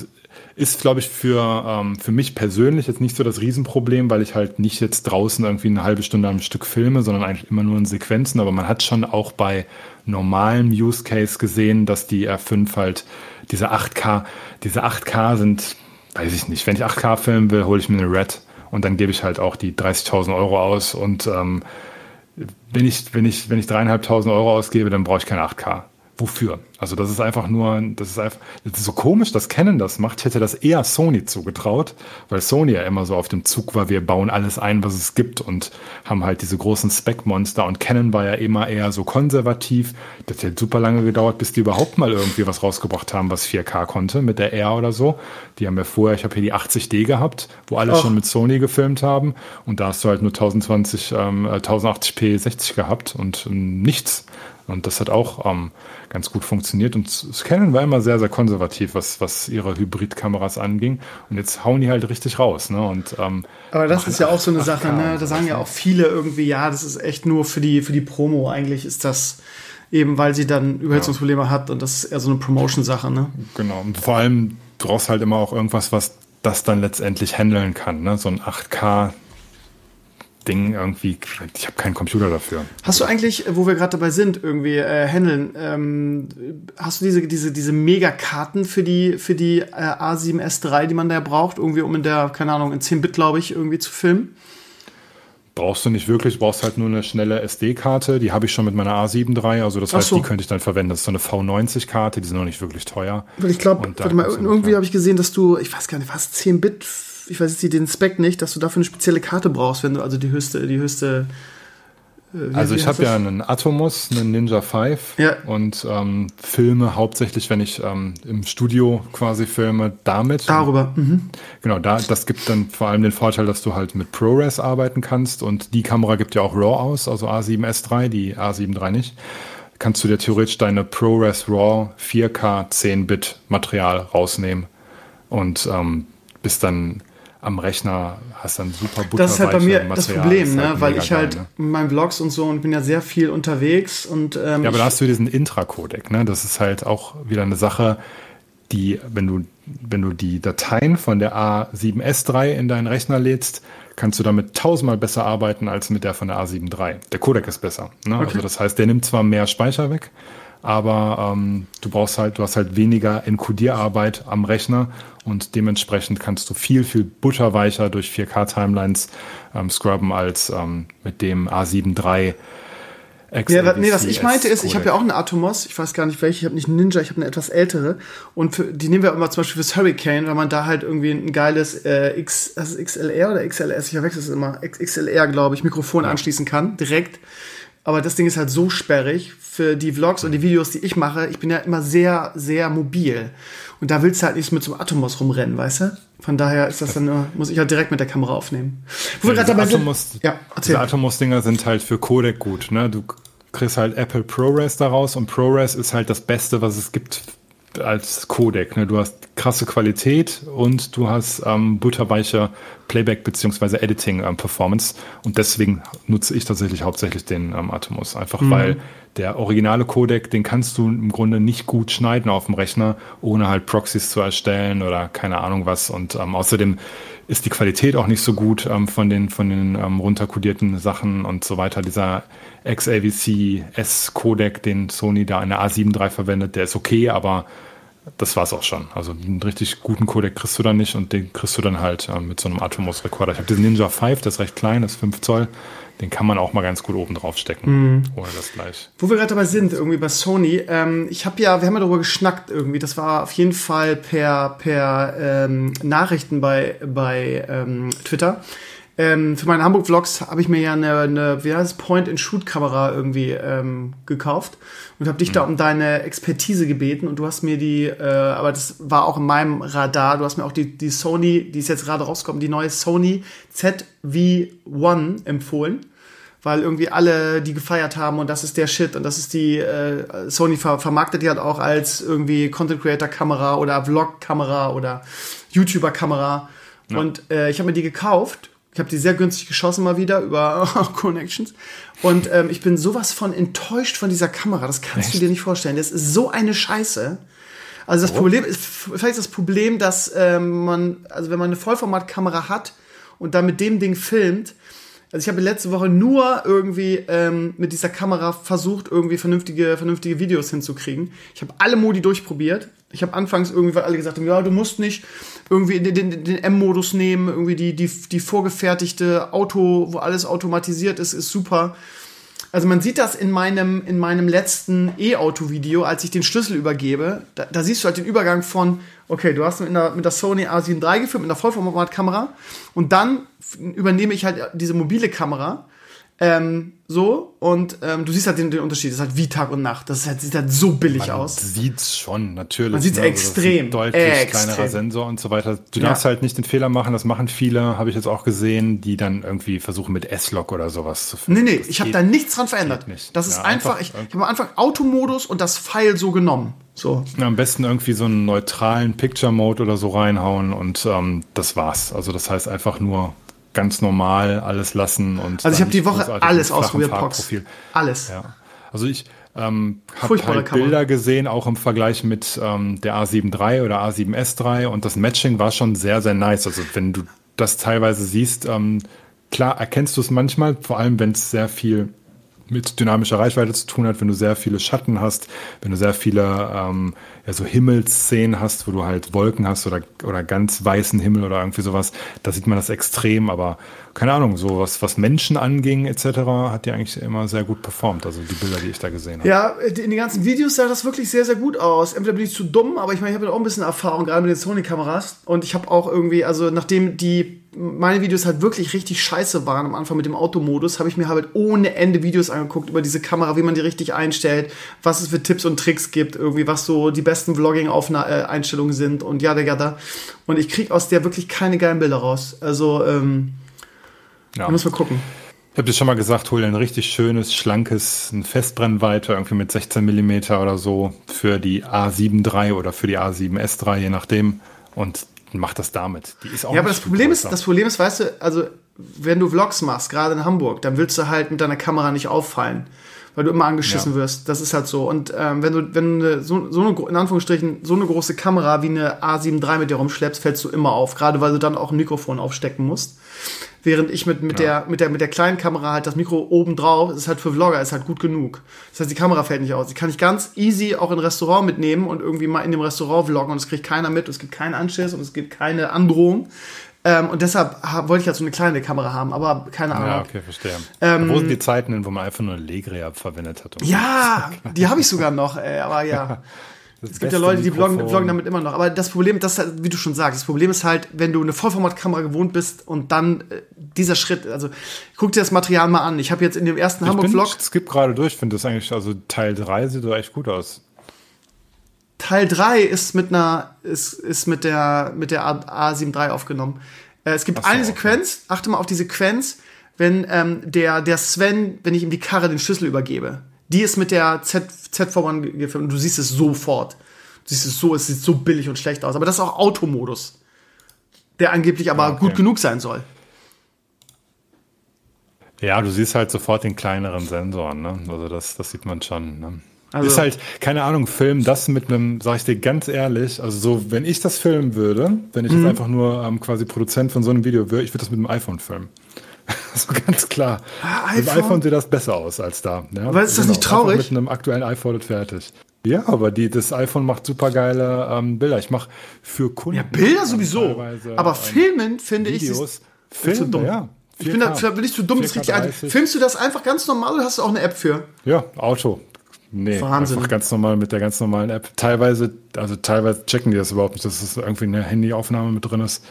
ist, glaube ich, für, ähm, für mich persönlich jetzt nicht so das Riesenproblem, weil ich halt nicht jetzt draußen irgendwie eine halbe Stunde am Stück filme, sondern eigentlich immer nur in Sequenzen. Aber man hat schon auch bei normalem Use Case gesehen, dass die R5 halt diese 8K, diese 8K sind, weiß ich nicht, wenn ich 8K filmen will, hole ich mir eine Red und dann gebe ich halt auch die 30.000 Euro aus und ähm, wenn ich, wenn ich, wenn ich dreieinhalbtausend Euro ausgebe, dann brauche ich keine 8K wofür. Also das ist einfach nur, das ist einfach, das ist so komisch, dass Canon das macht. Ich hätte das eher Sony zugetraut, weil Sony ja immer so auf dem Zug war, wir bauen alles ein, was es gibt und haben halt diese großen Spec-Monster und Canon war ja immer eher so konservativ. Das hat super lange gedauert, bis die überhaupt mal irgendwie was rausgebracht haben, was 4K konnte mit der R oder so. Die haben ja vorher, ich habe hier die 80D gehabt, wo alle Och. schon mit Sony gefilmt haben und da hast du halt nur 1020, ähm, 1080p 60 gehabt und ähm, nichts. Und das hat auch ähm, ganz gut funktioniert. Und Canon war immer sehr, sehr konservativ, was, was ihre Hybridkameras anging. Und jetzt hauen die halt richtig raus. Ne? Und, ähm,
Aber das ist ja auch so eine Sache, ne? da sagen ja auch viele irgendwie, ja, das ist echt nur für die, für die Promo. Eigentlich ist das eben, weil sie dann Überhitzungsprobleme ja. hat und das ist eher so eine Promotion-Sache. Ne?
Genau. Und vor allem, du brauchst halt immer auch irgendwas, was das dann letztendlich handeln kann. Ne? So ein 8K Ding irgendwie, ich habe keinen Computer dafür.
Hast du eigentlich, wo wir gerade dabei sind, irgendwie äh, handeln, ähm, hast du diese, diese, diese Megakarten für die, für die äh, A7S3, die man da braucht, irgendwie um in der, keine Ahnung, in 10-Bit, glaube ich, irgendwie zu filmen?
Brauchst du nicht wirklich, brauchst halt nur eine schnelle SD-Karte. Die habe ich schon mit meiner A7 III, also das heißt, so. die könnte ich dann verwenden. Das ist so eine V90-Karte, die sind noch nicht wirklich teuer.
Weil ich glaube, irgendwie habe ich gesehen, dass du, ich weiß gar nicht, was 10 Bit ich weiß jetzt den Spec nicht, dass du dafür eine spezielle Karte brauchst, wenn du also die höchste, die höchste.
Äh, also ich habe ja einen Atomos, einen Ninja 5 ja. und ähm, filme hauptsächlich, wenn ich ähm, im Studio quasi filme, damit.
Darüber. Mhm.
Genau, da, das gibt dann vor allem den Vorteil, dass du halt mit ProRes arbeiten kannst und die Kamera gibt ja auch RAW aus, also A7S3, die A7 III nicht. Kannst du dir theoretisch deine ProRes RAW 4K 10-Bit Material rausnehmen und ähm, bist dann am Rechner hast dann super
Das ist halt bei mir Material. das Problem, ne? Halt weil ich halt geil, ne? in meinen Vlogs und so und bin ja sehr viel unterwegs und
ähm, Ja, aber da hast du diesen Intra-Codec, ne? Das ist halt auch wieder eine Sache, die, wenn du, wenn du die Dateien von der A7S3 in deinen Rechner lädst, kannst du damit tausendmal besser arbeiten als mit der von der A7 III. Der Codec ist besser. Ne? Okay. Also das heißt, der nimmt zwar mehr Speicher weg, aber ähm, du brauchst halt, du hast halt weniger Encodierarbeit am Rechner und dementsprechend kannst du viel, viel butterweicher durch 4K-Timelines ähm, scrubben als ähm, mit dem A7 III.
Ja, nee, was ich meinte ist, ich habe ja auch eine Atomos, ich weiß gar nicht welche, ich habe nicht eine Ninja, ich habe eine etwas ältere und für, die nehmen wir immer zum Beispiel fürs Hurricane, weil man da halt irgendwie ein geiles äh, X, also XLR oder XLS, ich verwechsel es immer, XLR glaube ich, Mikrofon ja. anschließen kann, direkt aber das Ding ist halt so sperrig für die Vlogs und die Videos, die ich mache. Ich bin ja immer sehr, sehr mobil. Und da willst du halt nicht mit so einem Atomos rumrennen, weißt du? Von daher ist das dann nur, muss ich halt direkt mit der Kamera aufnehmen.
Wo ja, wir gerade dabei Atomos, sind. Ja, erzähl. Diese Atomos-Dinger sind halt für Codec gut, ne? Du kriegst halt Apple ProRes daraus und ProRes ist halt das Beste, was es gibt als Codec. Ne? Du hast krasse Qualität und du hast ähm, butterweiche Playback bzw. Editing ähm, Performance und deswegen nutze ich tatsächlich hauptsächlich den ähm, Atomos. Einfach mhm. weil der originale Codec, den kannst du im Grunde nicht gut schneiden auf dem Rechner, ohne halt Proxys zu erstellen oder keine Ahnung was. Und ähm, außerdem ist die Qualität auch nicht so gut ähm, von den, von den ähm, runterkodierten Sachen und so weiter. Dieser XAVC S-Codec, den Sony da in der A7 III verwendet, der ist okay, aber das war's auch schon. Also einen richtig guten Codec kriegst du dann nicht und den kriegst du dann halt äh, mit so einem Atomos Recorder. Ich habe diesen Ninja 5, der ist recht klein, das ist 5 Zoll. Den kann man auch mal ganz gut oben drauf stecken, mhm. ohne das gleich.
Wo wir gerade dabei sind, irgendwie bei Sony, ähm, ich habe ja, wir haben ja darüber geschnackt irgendwie, das war auf jeden Fall per, per ähm, Nachrichten bei, bei ähm, Twitter ähm, für meine Hamburg-Vlogs habe ich mir ja eine, eine wie heißt es, Point-and-Shoot-Kamera irgendwie ähm, gekauft und habe dich mhm. da um deine Expertise gebeten und du hast mir die, äh, aber das war auch in meinem Radar, du hast mir auch die, die Sony, die ist jetzt gerade rausgekommen, die neue Sony ZV-1 empfohlen weil irgendwie alle die gefeiert haben und das ist der Shit und das ist die äh, Sony ver vermarktet die halt auch als irgendwie Content Creator Kamera oder Vlog Kamera oder YouTuber Kamera ja. und äh, ich habe mir die gekauft ich habe die sehr günstig geschossen mal wieder über Connections. Und ähm, ich bin sowas von enttäuscht von dieser Kamera. Das kannst Echt? du dir nicht vorstellen. Das ist so eine Scheiße. Also das oh. Problem ist, vielleicht das Problem, dass ähm, man, also wenn man eine Vollformatkamera hat und dann mit dem Ding filmt, also ich habe letzte Woche nur irgendwie ähm, mit dieser Kamera versucht, irgendwie vernünftige, vernünftige Videos hinzukriegen. Ich habe alle Modi durchprobiert. Ich habe anfangs irgendwie, weil alle gesagt haben, ja, du musst nicht irgendwie den, den, den M-Modus nehmen, irgendwie die, die, die vorgefertigte Auto, wo alles automatisiert ist, ist super. Also man sieht das in meinem, in meinem letzten E-Auto-Video, als ich den Schlüssel übergebe. Da, da, siehst du halt den Übergang von, okay, du hast mit, einer, mit der Sony A7 III geführt, mit einer Vollformatkamera. Und dann übernehme ich halt diese mobile Kamera ähm, so, und ähm, du siehst halt den, den, Unterschied. Das ist halt wie Tag und Nacht. Das halt, sieht halt so billig
Man
aus.
Sieht's schon, natürlich. Man
sieht's
ne?
Also extrem.
deutlich extrem. kleinerer Sensor und so weiter. Du ja. darfst halt nicht den Fehler machen, das machen viele, habe ich jetzt auch gesehen, die dann irgendwie versuchen mit S-Log oder sowas zu
finden. Nee, nee, das ich habe da nichts dran verändert. Nicht. Das ist ja, einfach, ich, ich habe am Anfang Automodus und das Pfeil so genommen. So.
Ja, am besten irgendwie so einen neutralen Picture-Mode oder so reinhauen und ähm, das war's. Also das heißt einfach nur ganz normal alles lassen und.
Also ich habe die Woche alles ausprobiert, Pox. Alles.
Ja. Also ich ähm, habe halt Bilder gesehen, auch im Vergleich mit ähm, der A7 III oder A7S III und das Matching war schon sehr, sehr nice. Also wenn du das teilweise siehst, ähm, klar erkennst du es manchmal, vor allem wenn es sehr viel mit dynamischer Reichweite zu tun hat, wenn du sehr viele Schatten hast, wenn du sehr viele ähm, ja, so Himmelsszenen hast, wo du halt Wolken hast oder, oder ganz weißen Himmel oder irgendwie sowas, da sieht man das extrem, aber keine Ahnung, so was, was Menschen anging etc., hat die eigentlich immer sehr gut performt, also die Bilder, die ich da gesehen habe.
Ja, in den ganzen Videos sah das wirklich sehr, sehr gut aus. Entweder bin ich zu dumm, aber ich meine, ich habe ja auch ein bisschen Erfahrung, gerade mit den Sony-Kameras und ich habe auch irgendwie, also nachdem die meine Videos halt wirklich richtig scheiße waren am Anfang mit dem Automodus, habe ich mir halt ohne Ende Videos angeguckt über diese Kamera, wie man die richtig einstellt, was es für Tipps und Tricks gibt, irgendwie was so die besten Vlogging-Einstellungen sind und ja, der da. Und ich kriege aus der wirklich keine geilen Bilder raus. Also, ähm, ja. da muss man gucken.
Ich habe dir schon mal gesagt, hol dir ein richtig schönes, schlankes, ein Festbrennweite, irgendwie mit 16 mm oder so, für die A7 III oder für die A7S III, je nachdem. Und mach das damit.
Die ist auch ja, aber das Problem ist, das Problem ist, weißt du, also wenn du Vlogs machst, gerade in Hamburg, dann willst du halt mit deiner Kamera nicht auffallen, weil du immer angeschissen ja. wirst. Das ist halt so. Und ähm, wenn du, wenn du so, so eine, in Anführungsstrichen, so eine große Kamera wie eine A7 III mit dir rumschleppst, fällst du immer auf, gerade weil du dann auch ein Mikrofon aufstecken musst. Während ich mit, mit, ja. der, mit, der, mit der kleinen Kamera halt das Mikro oben drauf, ist halt für Vlogger, ist halt gut genug. Das heißt, die Kamera fällt nicht aus. Die kann ich ganz easy auch in ein Restaurant mitnehmen und irgendwie mal in dem Restaurant vloggen und es kriegt keiner mit, es gibt keinen Anschiss und es gibt keine Androhung. Ähm, und deshalb wollte ich halt so eine kleine Kamera haben, aber keine Ahnung. Ja,
okay, verstehe. Ähm, wo sind die Zeiten, wo man einfach nur eine Legria verwendet hat?
Um ja, die habe ich sogar noch, ey, aber ja. es gibt ja Leute, die vloggen, vloggen, damit immer noch. Aber das Problem, das wie du schon sagst, das Problem ist halt, wenn du eine Vollformatkamera gewohnt bist und dann äh, dieser Schritt, also guck dir das Material mal an. Ich habe jetzt in dem ersten Hamburg-Vlog.
Es gibt gerade durch, finde das eigentlich, also Teil 3 sieht doch echt gut aus.
Teil 3 ist mit einer, ist, ist mit der, mit der A7 III aufgenommen. Äh, es gibt so, eine Sequenz, okay. achte mal auf die Sequenz, wenn ähm, der, der Sven, wenn ich ihm die Karre den Schlüssel übergebe. Die ist mit der Z, ZV1 gefilmt und du siehst es sofort. Du siehst es so, es sieht so billig und schlecht aus. Aber das ist auch Automodus. Der angeblich aber okay. gut genug sein soll.
Ja, du siehst halt sofort den kleineren Sensor, ne? Also das, das sieht man schon. Ne? Also, ist halt, keine Ahnung, Film, das mit einem, sag ich dir ganz ehrlich, also so, wenn ich das filmen würde, wenn ich jetzt mhm. einfach nur ähm, quasi Produzent von so einem Video wäre, ich würde das mit einem iPhone filmen. so ganz klar. Ah, iPhone? Mit dem iPhone sieht das besser aus als da. Ja?
Aber ist das genau, nicht traurig?
Mit einem aktuellen iPhone fertig. Ja, aber die, das iPhone macht super geile ähm, Bilder. Ich mache für Kunden.
Ja, Bilder sowieso. Aber ähm, Filmen finde
Videos, ich. Filme, zu dumm. ja.
Ich bin da, bin ich zu dumm, das richtig ein. Filmst du das einfach ganz normal oder hast du auch eine App für?
Ja, Auto. Nee, Wahnsinn. einfach ganz normal mit der ganz normalen App. Teilweise, also teilweise checken die das überhaupt nicht, dass es irgendwie eine Handyaufnahme mit drin ist.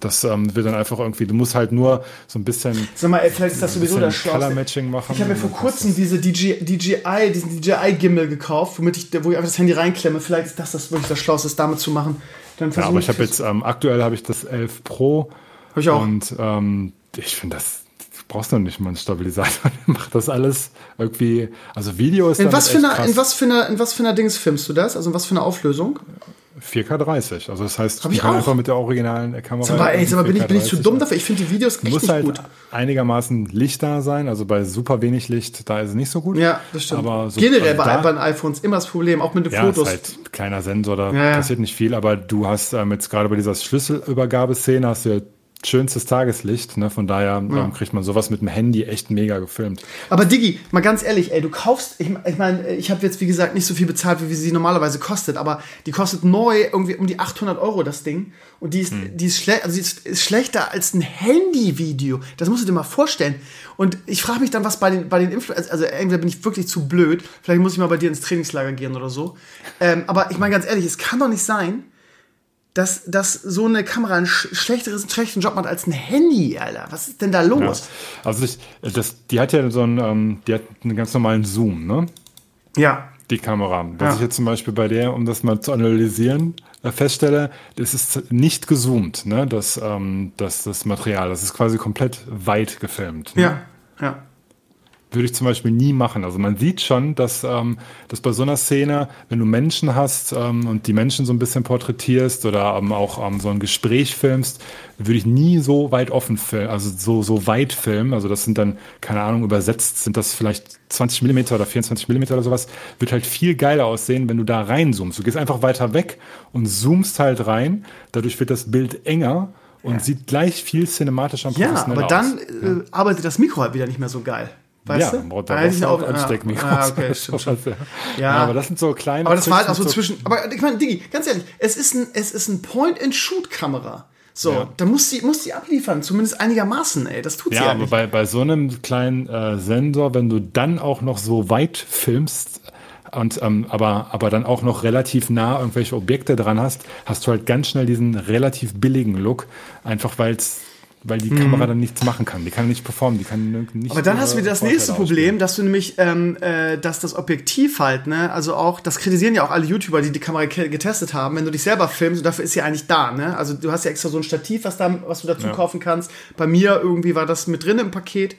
Das ähm, wird dann einfach irgendwie, du musst halt nur so ein bisschen.
Sag mal, ey, vielleicht ist das sowieso das
Schlauste. Color Matching machen.
Ich habe mir vor kurzem diese DJ, DJI, diesen DJI-Gimbal gekauft, womit ich, wo ich einfach das Handy reinklemme. Vielleicht ist das, das wirklich das Schlauste, damit zu machen.
Dann ja, aber ich habe jetzt, ähm, aktuell habe ich das 11 Pro.
Hab ich auch.
Und ähm, ich finde das, brauchst du nicht mal einen Stabilisator. macht das alles irgendwie, also Video ist
in was, für eine, in was für eine, in was für einer Dings filmst du das? Also in was für eine Auflösung?
4K 30. Also das heißt, Hab ich kann auch. einfach mit der originalen Kamera.
Sag mal, ey, sag mal bin, ich, bin ich zu dumm dafür? Ich finde die Videos
echt muss halt gut. einigermaßen Licht da sein. Also bei super wenig Licht, da ist es nicht so gut.
Ja, das stimmt. Aber so Generell bei, da, bei iPhones immer das Problem, auch mit den
ja,
Fotos.
Ist halt kleiner Sensor, da ja, passiert nicht viel. Aber du hast ähm, jetzt gerade bei dieser Schlüsselübergabeszene hast du ja schönstes Tageslicht, ne? Von daher ja. ähm, kriegt man sowas mit dem Handy echt mega gefilmt.
Aber Digi, mal ganz ehrlich, ey, du kaufst, ich, ich meine, ich habe jetzt wie gesagt nicht so viel bezahlt, wie sie normalerweise kostet, aber die kostet neu irgendwie um die 800 Euro das Ding und die ist, hm. die ist, schle also die ist, ist schlechter als ein Handyvideo. Das musst du dir mal vorstellen. Und ich frage mich dann, was bei den bei den Influencern, also entweder bin ich wirklich zu blöd, vielleicht muss ich mal bei dir ins Trainingslager gehen oder so. Ähm, aber ich meine ganz ehrlich, es kann doch nicht sein dass, dass so eine Kamera einen schlechteres, schlechten Job macht als ein Handy, Alter. Was ist denn da los?
Ja. Also ich, das, die hat ja so einen, ähm, die hat einen ganz normalen Zoom, ne?
Ja.
Die Kamera. Was ja. ich jetzt zum Beispiel bei der, um das mal zu analysieren, äh, feststelle, das ist nicht gezoomt, ne? Das, ähm, das, das Material. Das ist quasi komplett weit gefilmt.
Ne? Ja, ja
würde ich zum Beispiel nie machen. Also man sieht schon, dass, ähm, dass bei so einer Szene, wenn du Menschen hast ähm, und die Menschen so ein bisschen porträtierst oder ähm, auch ähm, so ein Gespräch filmst, würde ich nie so weit offen filmen, also so, so weit filmen. Also das sind dann, keine Ahnung, übersetzt sind das vielleicht 20 Millimeter oder 24 Millimeter oder sowas. Wird halt viel geiler aussehen, wenn du da reinzoomst. Du gehst einfach weiter weg und zoomst halt rein. Dadurch wird das Bild enger und ja. sieht gleich viel cinematischer und
Ja, aber dann äh, arbeitet das Mikro halt wieder nicht mehr so geil. Weißt
ja, du? da brauchst du auch Ansteckmikros. Ah, okay, stimmt schon. Ja. ja. aber das sind so kleine.
Aber das war halt auch so zwischen. Aber ich meine, Digi, ganz ehrlich, es ist ein, es ist ein Point-and-Shoot-Kamera. So, ja. da muss sie, muss sie abliefern, zumindest einigermaßen, ey. Das tut
ja,
sie ja
aber bei, bei so einem kleinen äh, Sensor, wenn du dann auch noch so weit filmst, und ähm, aber, aber dann auch noch relativ nah irgendwelche Objekte dran hast, hast du halt ganz schnell diesen relativ billigen Look, einfach weil es weil die mhm. Kamera dann nichts machen kann. Die kann nicht performen, die kann nicht.
Aber dann hast du wieder das nächste Problem, dass du nämlich, ähm, äh, dass das Objektiv halt, ne, also auch, das kritisieren ja auch alle YouTuber, die die Kamera getestet haben, wenn du dich selber filmst, und dafür ist sie eigentlich da, ne? Also du hast ja extra so ein Stativ, was, da, was du dazu ja. kaufen kannst. Bei mir irgendwie war das mit drin im Paket.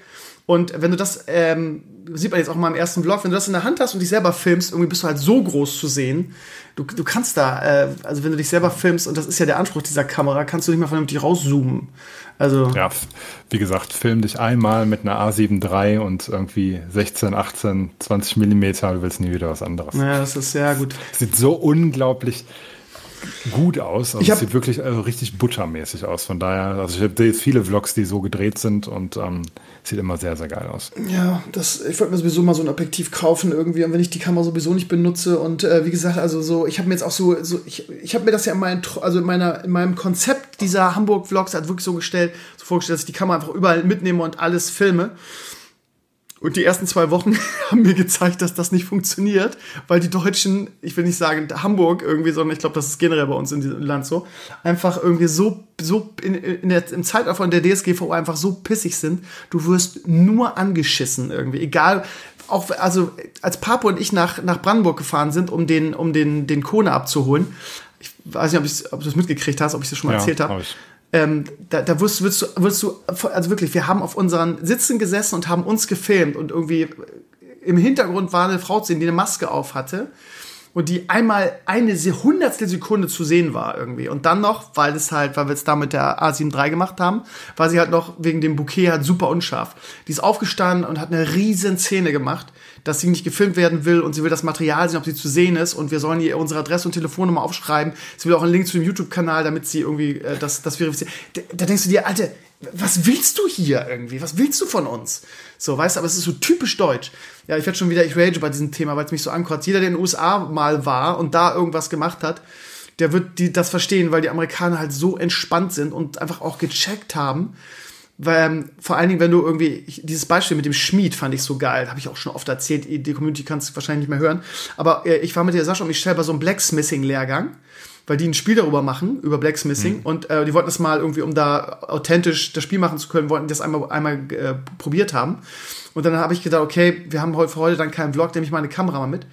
Und wenn du das, ähm, sieht man jetzt auch mal im ersten Vlog, wenn du das in der Hand hast und dich selber filmst, irgendwie bist du halt so groß zu sehen. Du, du kannst da, äh, also wenn du dich selber filmst, und das ist ja der Anspruch dieser Kamera, kannst du nicht mal vernünftig rauszoomen. Also.
Ja, wie gesagt, film dich einmal mit einer A7 III und irgendwie 16, 18, 20 Millimeter, du willst nie wieder was anderes.
Ja, das ist sehr gut.
Sieht so unglaublich gut aus. Also es sieht wirklich also richtig buttermäßig aus. Von daher, also ich habe viele Vlogs, die so gedreht sind und ähm, sieht immer sehr, sehr geil aus.
Ja, das, ich wollte mir sowieso mal so ein Objektiv kaufen irgendwie, und wenn ich die Kamera sowieso nicht benutze. Und äh, wie gesagt, also so, ich habe mir jetzt auch so, so ich, ich habe mir das ja in, mein, also in, meiner, in meinem Konzept dieser Hamburg-Vlogs halt wirklich so gestellt, so vorgestellt, dass ich die Kamera einfach überall mitnehme und alles filme. Und die ersten zwei Wochen haben mir gezeigt, dass das nicht funktioniert, weil die Deutschen, ich will nicht sagen Hamburg irgendwie, sondern ich glaube, das ist generell bei uns in diesem Land so, einfach irgendwie so, so in, in der, im Zeitalter der DSGVO einfach so pissig sind. Du wirst nur angeschissen irgendwie, egal. Auch, also, als Papo und ich nach, nach Brandenburg gefahren sind, um den, um den, den Kone abzuholen, ich weiß nicht, ob, du es mitgekriegt hast, ob ich das schon mal ja, erzählt habe. Hab ähm, da, da wirst, wirst, du, wirst du, also wirklich, wir haben auf unseren Sitzen gesessen und haben uns gefilmt und irgendwie im Hintergrund war eine Frau zu sehen, die eine Maske auf hatte und die einmal eine Hundertstel Sekunde zu sehen war irgendwie. Und dann noch, weil es halt, weil wir es da mit der A7 III gemacht haben, war sie halt noch wegen dem Bouquet halt super unscharf. Die ist aufgestanden und hat eine riesen Szene gemacht dass sie nicht gefilmt werden will und sie will das Material sehen, ob sie zu sehen ist und wir sollen ihr unsere Adresse und Telefonnummer aufschreiben. Sie will auch einen Link zu dem YouTube-Kanal, damit sie irgendwie äh, das, das verifiziert. Da, da denkst du dir, Alter, was willst du hier irgendwie? Was willst du von uns? So, weißt du, aber es ist so typisch deutsch. Ja, ich werde schon wieder, ich rage bei diesem Thema, weil es mich so ankotzt. Jeder, der in den USA mal war und da irgendwas gemacht hat, der wird die, das verstehen, weil die Amerikaner halt so entspannt sind und einfach auch gecheckt haben, ähm, vor allen Dingen, wenn du irgendwie, ich, dieses Beispiel mit dem Schmied fand ich so geil, habe ich auch schon oft erzählt, die Community kann es wahrscheinlich nicht mehr hören. Aber äh, ich war mit der Sascha und Michelle bei so einem Blacksmithing-Lehrgang, weil die ein Spiel darüber machen, über Blacksmithing. Mhm. Und äh, die wollten das mal irgendwie, um da authentisch das Spiel machen zu können, wollten das einmal, einmal äh, probiert haben. Und dann habe ich gedacht, okay, wir haben heute für heute dann keinen Vlog, nehme ich meine Kamera mal mit.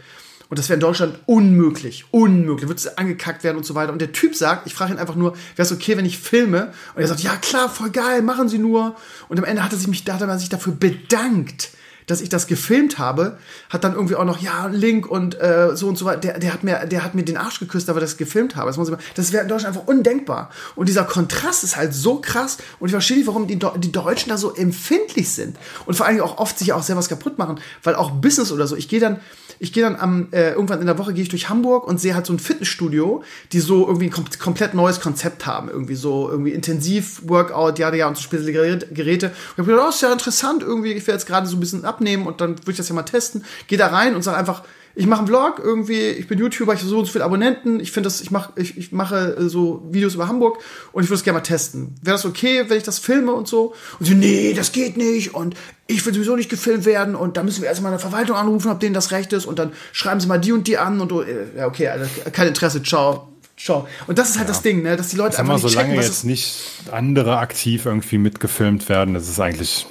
Und das wäre in Deutschland unmöglich. Unmöglich. Wird angekackt werden und so weiter. Und der Typ sagt, ich frage ihn einfach nur, wäre es okay, wenn ich filme? Und er sagt, ja klar, voll geil, machen Sie nur. Und am Ende hat er sich, mich, hat er sich dafür bedankt, dass ich das gefilmt habe, hat dann irgendwie auch noch, ja, Link und äh, so und so weiter. Der, der, hat mir, der hat mir den Arsch geküsst, ich das gefilmt habe. Das, muss ich mal, das wäre in Deutschland einfach undenkbar. Und dieser Kontrast ist halt so krass. Und ich verstehe nicht, warum die, die Deutschen da so empfindlich sind. Und vor allen Dingen auch oft sich auch selber was kaputt machen. Weil auch Business oder so, ich gehe dann, ich gehe dann am, äh, irgendwann in der Woche gehe ich durch Hamburg und sehe halt so ein Fitnessstudio, die so irgendwie ein kom komplett neues Konzept haben. Irgendwie so, irgendwie Intensiv-Workout, ja, ja, und so spezielle Geräte. Und ich habe gedacht, oh, ist ja interessant, irgendwie, ich werde jetzt gerade so ein bisschen abnehmen und dann würde ich das ja mal testen. Gehe da rein und sage einfach, ich mache einen Vlog irgendwie, ich bin YouTuber, ich habe so und so viele Abonnenten, ich finde das, ich mache ich, ich mache äh, so Videos über Hamburg und ich würde es gerne mal testen. Wäre das okay, wenn ich das filme und so? Und sie, nee, das geht nicht und ich will sowieso nicht gefilmt werden und da müssen wir erstmal eine Verwaltung anrufen, ob denen das recht ist und dann schreiben sie mal die und die an und äh, ja, okay, also, kein Interesse, ciao. Ciao. Und das ist halt ja. das Ding, ne? dass die Leute
einfach nicht solange checken, jetzt nicht andere aktiv irgendwie mitgefilmt werden, das ist eigentlich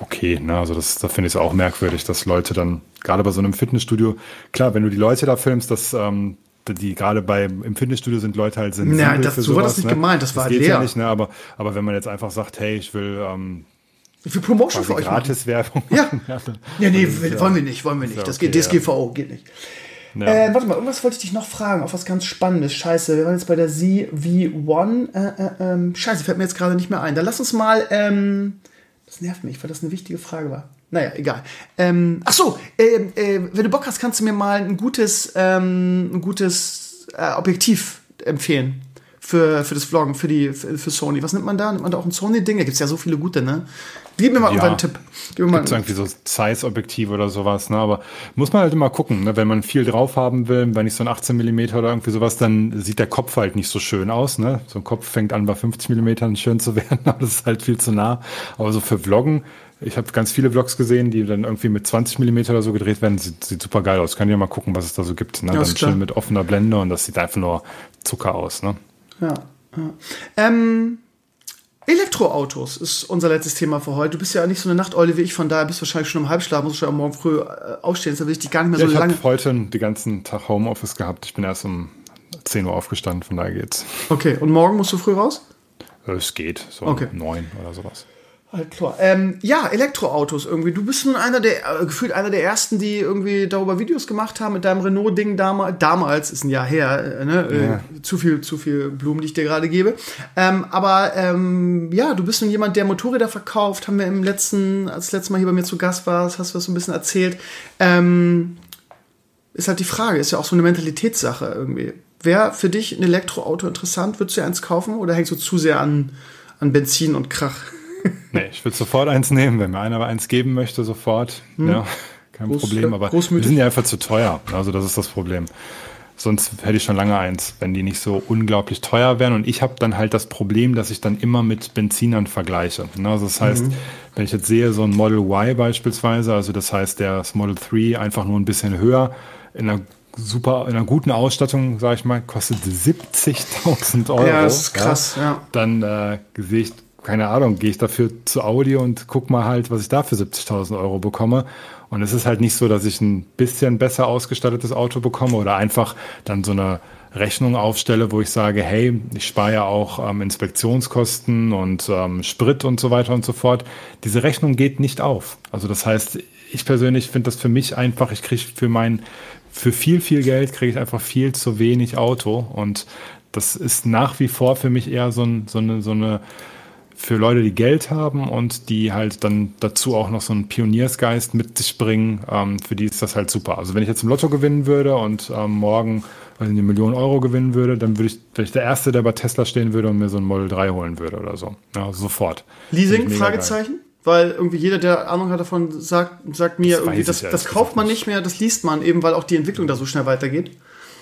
okay. Ne? Also das, da finde ich es auch merkwürdig, dass Leute dann, gerade bei so einem Fitnessstudio, klar, wenn du die Leute da filmst, dass ähm, die gerade bei im Fitnessstudio sind Leute halt sind.
Ja, das, so sowas, war das nicht ne? gemeint, das, das war
geht
leer.
Ja nicht, ne? aber, aber wenn man jetzt einfach sagt, hey, ich will ähm,
viel Promotion für euch
Gratis-Werbung.
Ja. ja, nee, will, wollen wir nicht, wollen wir nicht. Das okay, geht DSGVO, geht nicht. Ja. Äh, warte mal, irgendwas wollte ich dich noch fragen, auf was ganz Spannendes. Scheiße, wir waren jetzt bei der ZV1. Äh, äh, ähm, scheiße, fällt mir jetzt gerade nicht mehr ein. Dann lass uns mal ähm, das nervt mich, weil das eine wichtige Frage war. Naja, egal. Ähm, ach so, äh, äh, wenn du Bock hast, kannst du mir mal ein gutes, ähm, ein gutes äh, Objektiv empfehlen für, für das Vloggen, für, die, für, für Sony. Was nimmt man da? Nimmt man da auch ein Sony-Ding? Da gibt es ja so viele gute, ne? Gib mir mal ja, einen Tipp.
Gib mir mal gibt's irgendwie so Zeiss-Objektiv oder sowas, ne? Aber muss man halt immer gucken, ne? Wenn man viel drauf haben will, wenn ich so ein 18 mm oder irgendwie sowas, dann sieht der Kopf halt nicht so schön aus, ne? So ein Kopf fängt an bei 50 mm schön zu werden, aber das ist halt viel zu nah. Aber so für Vloggen, ich habe ganz viele Vlogs gesehen, die dann irgendwie mit 20 mm oder so gedreht werden. Sieht, sieht super geil aus. Kann ja mal gucken, was es da so gibt. Ne? Ja, dann schön mit offener Blende und das sieht einfach nur Zucker aus. Ne?
Ja. ja. Ähm, Elektroautos ist unser letztes Thema für heute. Du bist ja nicht so eine Nachteule wie ich, von daher bist du wahrscheinlich schon im Halbschlaf, musst du schon morgen früh äh, aufstehen, deshalb will ich dich gar nicht mehr
ja,
so
ich
lange.
Ich habe heute den ganzen Tag Homeoffice gehabt. Ich bin erst um 10 Uhr aufgestanden, von daher geht's.
Okay, und morgen musst du früh raus?
Es geht, so
okay.
um 9 oder sowas.
Halt klar. Ähm, ja, Elektroautos irgendwie. Du bist nun einer der, äh, gefühlt einer der ersten, die irgendwie darüber Videos gemacht haben mit deinem Renault-Ding damals. Damals ist ein Jahr her, äh, ne? Äh, ja. Äh, zu viel, zu viel Blumen, die ich dir gerade gebe. Ähm, aber ähm, ja, du bist nun jemand, der Motorräder verkauft. Haben wir im letzten, als letztes Mal hier bei mir zu Gast warst, hast du das so ein bisschen erzählt. Ähm, ist halt die Frage, ist ja auch so eine Mentalitätssache irgendwie. Wäre für dich ein Elektroauto interessant? Würdest du eins kaufen oder hängst du zu sehr an, an Benzin und Krach?
nee, ich würde sofort eins nehmen, wenn mir einer eins geben möchte, sofort. Hm. Ja, kein Groß, Problem. Aber die sind ja einfach zu teuer. Also das ist das Problem. Sonst hätte ich schon lange eins, wenn die nicht so unglaublich teuer wären. Und ich habe dann halt das Problem, dass ich dann immer mit Benzinern vergleiche. Also das heißt, mhm. wenn ich jetzt sehe, so ein Model Y beispielsweise, also das heißt, das Model 3 einfach nur ein bisschen höher, in einer super, in einer guten Ausstattung, sage ich mal, kostet 70.000 Euro.
Ja, das ist krass, ja. ja.
Dann äh, sehe ich keine Ahnung, gehe ich dafür zu Audi und guck mal halt, was ich da für 70.000 Euro bekomme. Und es ist halt nicht so, dass ich ein bisschen besser ausgestattetes Auto bekomme oder einfach dann so eine Rechnung aufstelle, wo ich sage, hey, ich spare ja auch ähm, Inspektionskosten und ähm, Sprit und so weiter und so fort. Diese Rechnung geht nicht auf. Also das heißt, ich persönlich finde das für mich einfach, ich kriege für mein, für viel, viel Geld kriege ich einfach viel zu wenig Auto und das ist nach wie vor für mich eher so, ein, so eine, so eine für Leute, die Geld haben und die halt dann dazu auch noch so einen Pioniersgeist mit sich bringen, ähm, für die ist das halt super. Also wenn ich jetzt im Lotto gewinnen würde und ähm, morgen also eine Million Euro gewinnen würde, dann würde ich, wäre ich der Erste, der bei Tesla stehen würde und mir so ein Model 3 holen würde oder so. Ja, sofort.
Leasing? Fragezeichen? Geil. Weil irgendwie jeder, der Ahnung hat davon, sagt, sagt mir das irgendwie, das, das kauft man nicht mehr, das liest man eben, weil auch die Entwicklung da so schnell weitergeht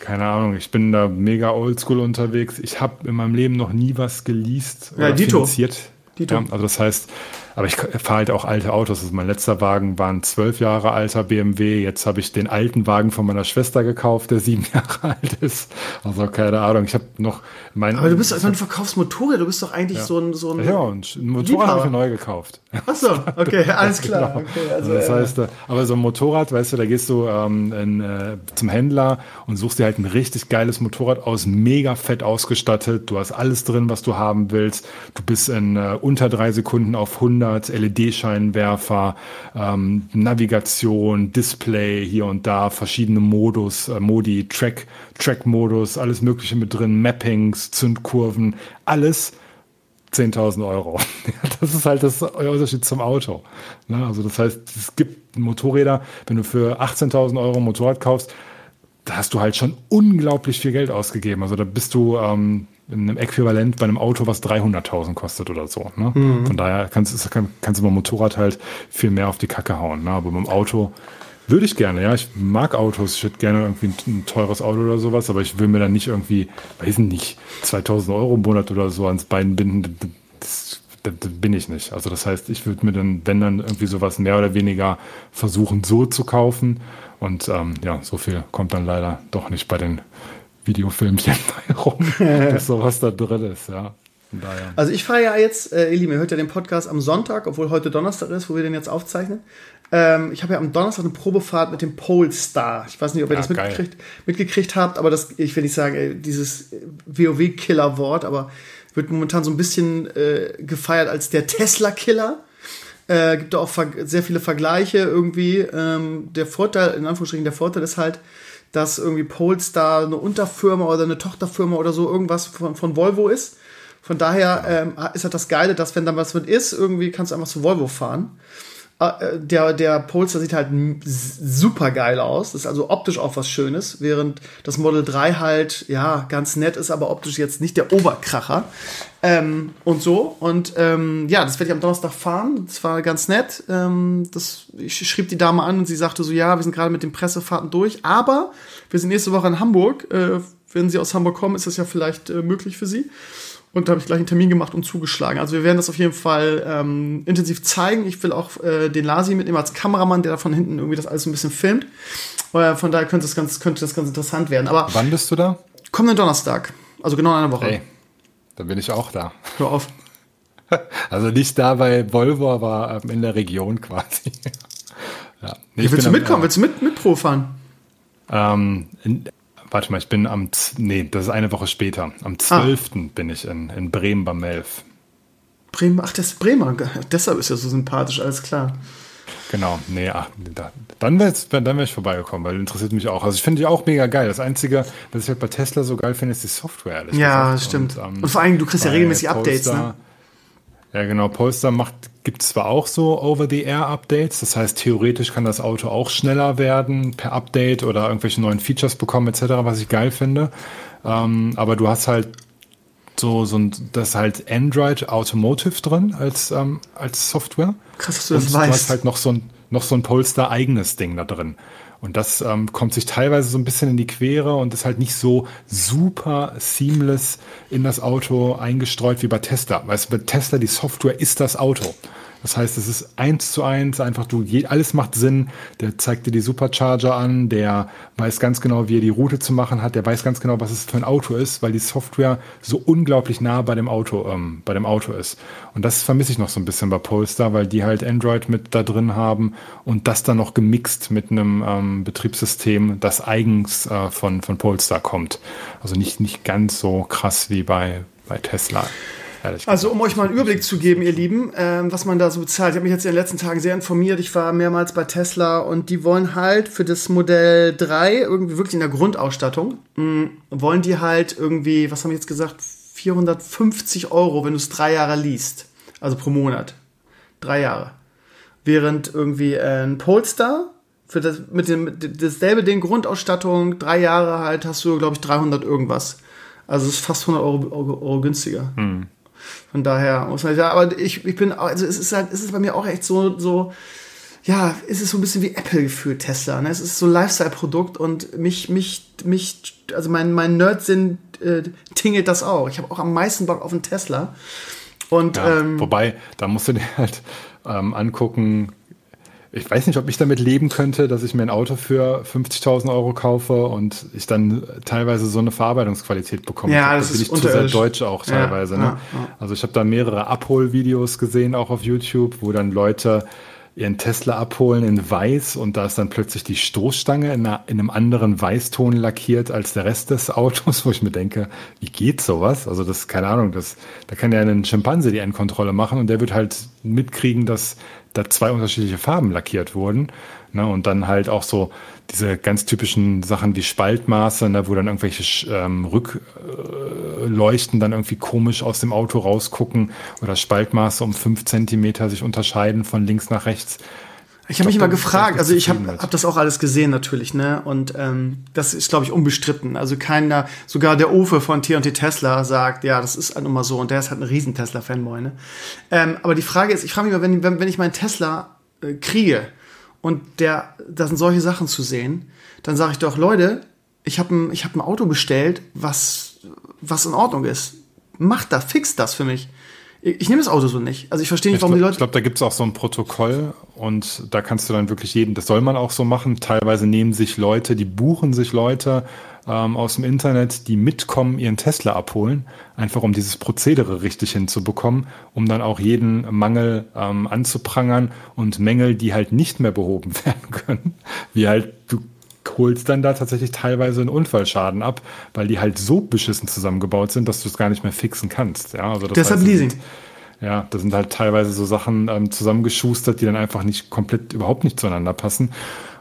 keine Ahnung, ich bin da mega oldschool unterwegs. Ich habe in meinem Leben noch nie was geleast
ja, oder Dito.
finanziert. Dito. Ja, also das heißt, aber ich fahre halt auch alte Autos. Also mein letzter Wagen war ein zwölf Jahre alter BMW. Jetzt habe ich den alten Wagen von meiner Schwester gekauft, der sieben Jahre alt ist. Also keine Ahnung. Ich habe noch
mein. Aber du bist, also du verkaufst Motorräder. Du bist doch eigentlich
ja.
so ein so ein.
Ja, und ein Motorrad habe ich neu gekauft.
Ach so, okay, alles klar. genau. okay,
also, also das heißt, äh, aber so ein Motorrad, weißt du, da gehst du ähm, in, äh, zum Händler und suchst dir halt ein richtig geiles Motorrad aus, mega fett ausgestattet. Du hast alles drin, was du haben willst. Du bist in äh, unter drei Sekunden auf 100 100, LED-Scheinwerfer, ähm, Navigation, Display hier und da, verschiedene Modus, äh, Modi, Track, Track-Modus, alles Mögliche mit drin, Mappings, Zündkurven, alles 10.000 Euro. das ist halt das Unterschied zum Auto. Ne? Also das heißt, es gibt Motorräder, wenn du für 18.000 Euro ein Motorrad kaufst, da hast du halt schon unglaublich viel Geld ausgegeben. Also da bist du ähm, in einem Äquivalent bei einem Auto, was 300.000 kostet oder so. Ne? Mhm. Von daher kannst, kannst du beim Motorrad halt viel mehr auf die Kacke hauen. Ne? Aber beim Auto würde ich gerne, ja. Ich mag Autos. Ich hätte gerne irgendwie ein, ein, teures Auto oder sowas, aber ich will mir dann nicht irgendwie, weiß nicht, 2000 Euro im Monat oder so ans Bein binden. Das, das, das bin ich nicht. Also das heißt, ich würde mir dann, wenn dann irgendwie sowas mehr oder weniger versuchen, so zu kaufen. Und ähm, ja, so viel kommt dann leider doch nicht bei den Videofilmchen rum, dass sowas da drin ist, ja.
Also ich fahre ja jetzt, äh, Lieben, ihr hört ja den Podcast am Sonntag, obwohl heute Donnerstag ist, wo wir den jetzt aufzeichnen. Ähm, ich habe ja am Donnerstag eine Probefahrt mit dem Polestar. Ich weiß nicht, ob ihr ja, das mitgekriegt, mitgekriegt, habt, aber das, ich will nicht sagen, ey, dieses WoW-Killer-Wort, aber wird momentan so ein bisschen äh, gefeiert als der Tesla-Killer. Äh, gibt auch sehr viele Vergleiche irgendwie. Ähm, der Vorteil, in Anführungsstrichen, der Vorteil ist halt, dass irgendwie Polestar eine Unterfirma oder eine Tochterfirma oder so irgendwas von, von Volvo ist. Von daher ähm, ist halt das Geile, dass wenn da was mit ist, irgendwie kannst du einfach zu Volvo fahren. Ah, äh, der, der Polestar sieht halt super geil aus. Das ist also optisch auch was Schönes, während das Model 3 halt, ja, ganz nett ist, aber optisch jetzt nicht der Oberkracher. Ähm, und so. Und ähm, ja, das werde ich am Donnerstag fahren. Das war ganz nett. Ähm, das, ich schrieb die Dame an und sie sagte so, ja, wir sind gerade mit den Pressefahrten durch, aber wir sind nächste Woche in Hamburg. Äh, wenn Sie aus Hamburg kommen, ist das ja vielleicht äh, möglich für Sie. Und da habe ich gleich einen Termin gemacht und zugeschlagen. Also wir werden das auf jeden Fall ähm, intensiv zeigen. Ich will auch äh, den Lasi mitnehmen als Kameramann, der da von hinten irgendwie das alles ein bisschen filmt. Äh, von daher könnte das, ganz, könnte das ganz interessant werden. Aber
Wann bist du da?
Kommenden Donnerstag. Also genau in einer Woche. Hey,
dann bin ich auch da.
Hör auf.
Also nicht da bei Volvo, aber ähm, in der Region quasi.
ja. Nee, willst du mitkommen? Am, willst du mit, mit Pro fahren?
Ähm, in, warte mal, ich bin am, nee, das ist eine Woche später. Am 12. Ah. bin ich in, in Bremen beim Melf.
Bremen, ach, das ist Bremer, deshalb ist er so sympathisch, alles klar.
Genau, nee, ach, da, dann wäre dann wär ich vorbeigekommen, weil interessiert mich auch. Also ich finde die auch mega geil. Das Einzige, was ich halt bei Tesla so geil finde, ist die Software.
Ja, stimmt. Und, ähm, Und, vor allem, du kriegst ja regelmäßig Updates, ne?
Ja, genau. Polestar macht, gibt es zwar auch so Over-the-Air-Updates, das heißt, theoretisch kann das Auto auch schneller werden per Update oder irgendwelche neuen Features bekommen, etc., was ich geil finde. Ähm, aber du hast halt so, so ein, das ist halt Android Automotive drin als, ähm, als Software.
Krass, dass du das Und weißt.
Du hast halt noch so ein, noch so ein Polestar eigenes Ding da drin. Und das ähm, kommt sich teilweise so ein bisschen in die Quere und ist halt nicht so super seamless in das Auto eingestreut wie bei Tesla. Weißt du, bei Tesla, die Software ist das Auto. Das heißt, es ist eins zu eins, einfach du, alles macht Sinn. Der zeigt dir die Supercharger an, der weiß ganz genau, wie er die Route zu machen hat, der weiß ganz genau, was es für ein Auto ist, weil die Software so unglaublich nah bei dem Auto, ähm, bei dem Auto ist. Und das vermisse ich noch so ein bisschen bei Polestar, weil die halt Android mit da drin haben und das dann noch gemixt mit einem ähm, Betriebssystem, das eigens äh, von, von Polestar kommt. Also nicht, nicht ganz so krass wie bei, bei Tesla.
Also um euch mal einen Überblick zu geben, ihr Lieben, ähm, was man da so bezahlt. Ich habe mich jetzt in den letzten Tagen sehr informiert. Ich war mehrmals bei Tesla und die wollen halt für das Modell 3 irgendwie wirklich in der Grundausstattung, mh, mm, wollen die halt irgendwie, was haben wir jetzt gesagt, 450 Euro, wenn du es drei Jahre liest. Also pro Monat. Drei Jahre. Während irgendwie äh, ein Polestar für das, mit dem, dasselbe Ding, Grundausstattung, drei Jahre halt, hast du, glaube ich, 300 irgendwas. Also es ist fast 100 Euro, Euro, Euro günstiger. Hm. Von daher muss man sagen, aber ich, ich bin, also es ist halt, es ist bei mir auch echt so, so, ja, es ist so ein bisschen wie Apple gefühlt, Tesla. Ne? Es ist so ein Lifestyle-Produkt und mich, mich, mich, also mein, mein Nerd-Sinn äh, tingelt das auch. Ich habe auch am meisten Bock auf einen Tesla. Und,
ja, ähm, wobei, da musst du dir halt ähm, angucken, ich weiß nicht, ob ich damit leben könnte, dass ich mir ein Auto für 50.000 Euro kaufe und ich dann teilweise so eine Verarbeitungsqualität bekomme.
Ja, das, das
bin
ist
ich zu sehr deutsch auch teilweise. Ja, ne? Ja, ja. Also ich habe da mehrere Abholvideos gesehen, auch auf YouTube, wo dann Leute ihren Tesla abholen in weiß und da ist dann plötzlich die Stoßstange in, einer, in, einem anderen Weißton lackiert als der Rest des Autos, wo ich mir denke, wie geht sowas? Also das, keine Ahnung, das, da kann ja ein Schimpanse die Endkontrolle machen und der wird halt mitkriegen, dass da zwei unterschiedliche Farben lackiert wurden. Ne? Und dann halt auch so diese ganz typischen Sachen wie Spaltmaße, ne? wo dann irgendwelche ähm, Rückleuchten dann irgendwie komisch aus dem Auto rausgucken oder Spaltmaße um fünf Zentimeter sich unterscheiden von links nach rechts.
Ich habe mich immer gefragt, also ich habe hab das auch alles gesehen natürlich, ne? Und ähm, das ist, glaube ich, unbestritten. Also keiner, sogar der Ofe von T&T Tesla sagt, ja, das ist halt mal so und der ist halt ein riesen Tesla-Fanboy, ne? Ähm, aber die Frage ist, ich frage mich mal, wenn, wenn, wenn ich meinen Tesla äh, kriege und der, da sind solche Sachen zu sehen, dann sage ich doch, Leute, ich habe ein, ich hab ein Auto bestellt, was, was in Ordnung ist. Macht das, fixt das für mich ich nehme das Auto so nicht. Also ich verstehe nicht, warum
glaub,
die Leute.
Ich glaube, da gibt es auch so ein Protokoll und da kannst du dann wirklich jeden, das soll man auch so machen. Teilweise nehmen sich Leute, die buchen sich Leute ähm, aus dem Internet, die mitkommen, ihren Tesla abholen, einfach um dieses Prozedere richtig hinzubekommen, um dann auch jeden Mangel ähm, anzuprangern und Mängel, die halt nicht mehr behoben werden können, wie halt du holst dann da tatsächlich teilweise einen Unfallschaden ab, weil die halt so beschissen zusammengebaut sind, dass du es gar nicht mehr fixen kannst. Ja, also
Deshalb heißt, Leasing.
Sind, ja, da sind halt teilweise so Sachen ähm, zusammengeschustert, die dann einfach nicht komplett überhaupt nicht zueinander passen.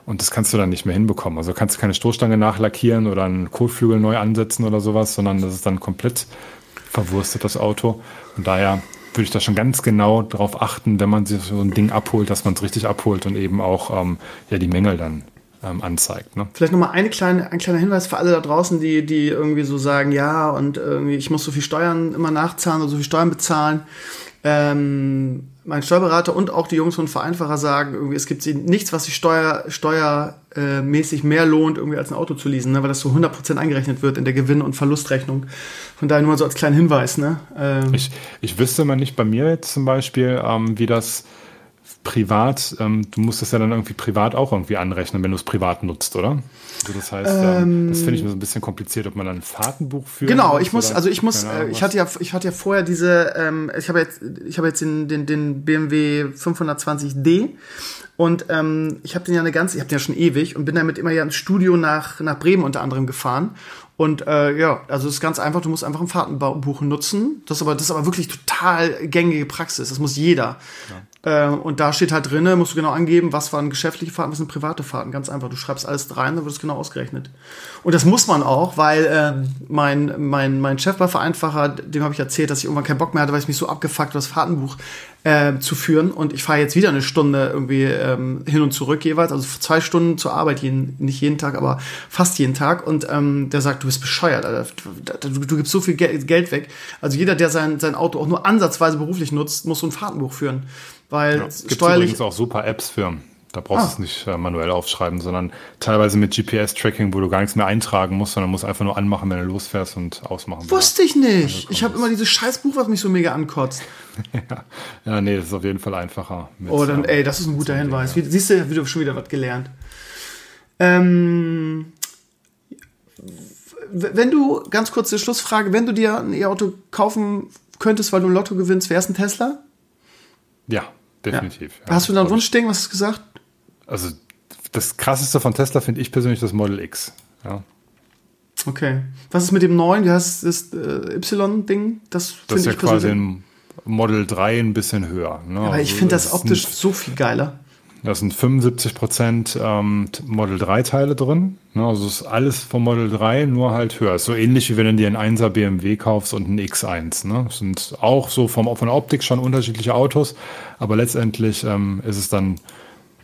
Und das kannst du dann nicht mehr hinbekommen. Also kannst du keine Stoßstange nachlackieren oder einen Kotflügel neu ansetzen oder sowas, sondern das ist dann komplett verwurstet, das Auto. Und daher würde ich da schon ganz genau darauf achten, wenn man sich so ein Ding abholt, dass man es richtig abholt und eben auch ähm, ja, die Mängel dann ähm, anzeigt. Ne?
Vielleicht nochmal eine kleine, ein kleiner Hinweis für alle da draußen, die, die irgendwie so sagen, ja, und irgendwie, ich muss so viel Steuern immer nachzahlen oder so viel Steuern bezahlen. Ähm, mein Steuerberater und auch die Jungs von Vereinfacher sagen, irgendwie, es gibt nichts, was sich steuer, steuermäßig mehr lohnt, irgendwie als ein Auto zu leasen, ne? weil das so 100% eingerechnet wird in der Gewinn- und Verlustrechnung. Von daher nur so als kleinen Hinweis. Ne?
Ähm, ich, ich wüsste mal nicht bei mir jetzt zum Beispiel, ähm, wie das privat, ähm, du musst es ja dann irgendwie privat auch irgendwie anrechnen, wenn du es privat nutzt, oder? Also das heißt, ähm, das finde ich mir so ein bisschen kompliziert, ob man dann ein Fahrtenbuch führt.
Genau, ich muss, also ich muss, äh, ich hatte ja, ich hatte ja vorher diese, ähm, ich habe jetzt, ich habe jetzt den, den, den BMW 520d und ähm, ich habe den ja eine ganze, ich habe den ja schon ewig und bin damit immer ja ins Studio nach nach Bremen unter anderem gefahren und äh, ja, also es ist ganz einfach, du musst einfach ein Fahrtenbuch nutzen. Das ist aber, das ist aber wirklich total gängige Praxis. Das muss jeder. Ja. Äh, und da steht halt drinne, musst du genau angeben, was waren geschäftliche Fahrten, was sind private Fahrten. Ganz einfach. Du schreibst alles rein, dann wird es genau ausgerechnet. Und das muss man auch, weil äh, mein, mein, mein Chef war Vereinfacher, dem habe ich erzählt, dass ich irgendwann keinen Bock mehr hatte, weil ich mich so abgefuckt habe, das Fahrtenbuch äh, zu führen. Und ich fahre jetzt wieder eine Stunde irgendwie ähm, hin und zurück jeweils, also zwei Stunden zur Arbeit, jeden, nicht jeden Tag, aber fast jeden Tag. Und ähm, der sagt, du bist bescheuert, Alter. Du, du, du gibst so viel Geld weg. Also jeder, der sein, sein Auto auch nur ansatzweise beruflich nutzt, muss so ein Fahrtenbuch führen. Weil ja,
es gibt übrigens auch super Apps für. Da brauchst du ah. es nicht äh, manuell aufschreiben, sondern teilweise mit GPS-Tracking, wo du gar nichts mehr eintragen musst, sondern musst einfach nur anmachen, wenn du losfährst und ausmachen.
Wusste ich nicht. Also ich habe immer dieses Scheißbuch, was mich so mega ankotzt.
ja. ja, nee, das ist auf jeden Fall einfacher.
Mit, oh, dann, ey, das ist ein guter Hinweis. Wie, siehst du, wie du schon wieder was gelernt. Ähm, wenn du, ganz kurze Schlussfrage, wenn du dir ein E-Auto kaufen könntest, weil du ein Lotto gewinnst, wär's ein Tesla?
Ja, definitiv.
Ja. Hast du da ein Wunschding, was hast du gesagt?
also das krasseste von Tesla finde ich persönlich das Model X. Ja.
Okay. Was ist mit dem neuen? Wie heißt das äh, Y-Ding?
Das, das ist ja quasi ein Model 3 ein bisschen höher.
Ne? aber ich also finde das optisch so viel geiler.
Da sind 75 Prozent ähm, Model 3 Teile drin. Ne? Also ist alles vom Model 3, nur halt höher. Ist so ähnlich wie wenn du dir einen 1er BMW kaufst und einen X1. Ne? Das sind auch so vom, von der Optik schon unterschiedliche Autos, aber letztendlich ähm, ist es dann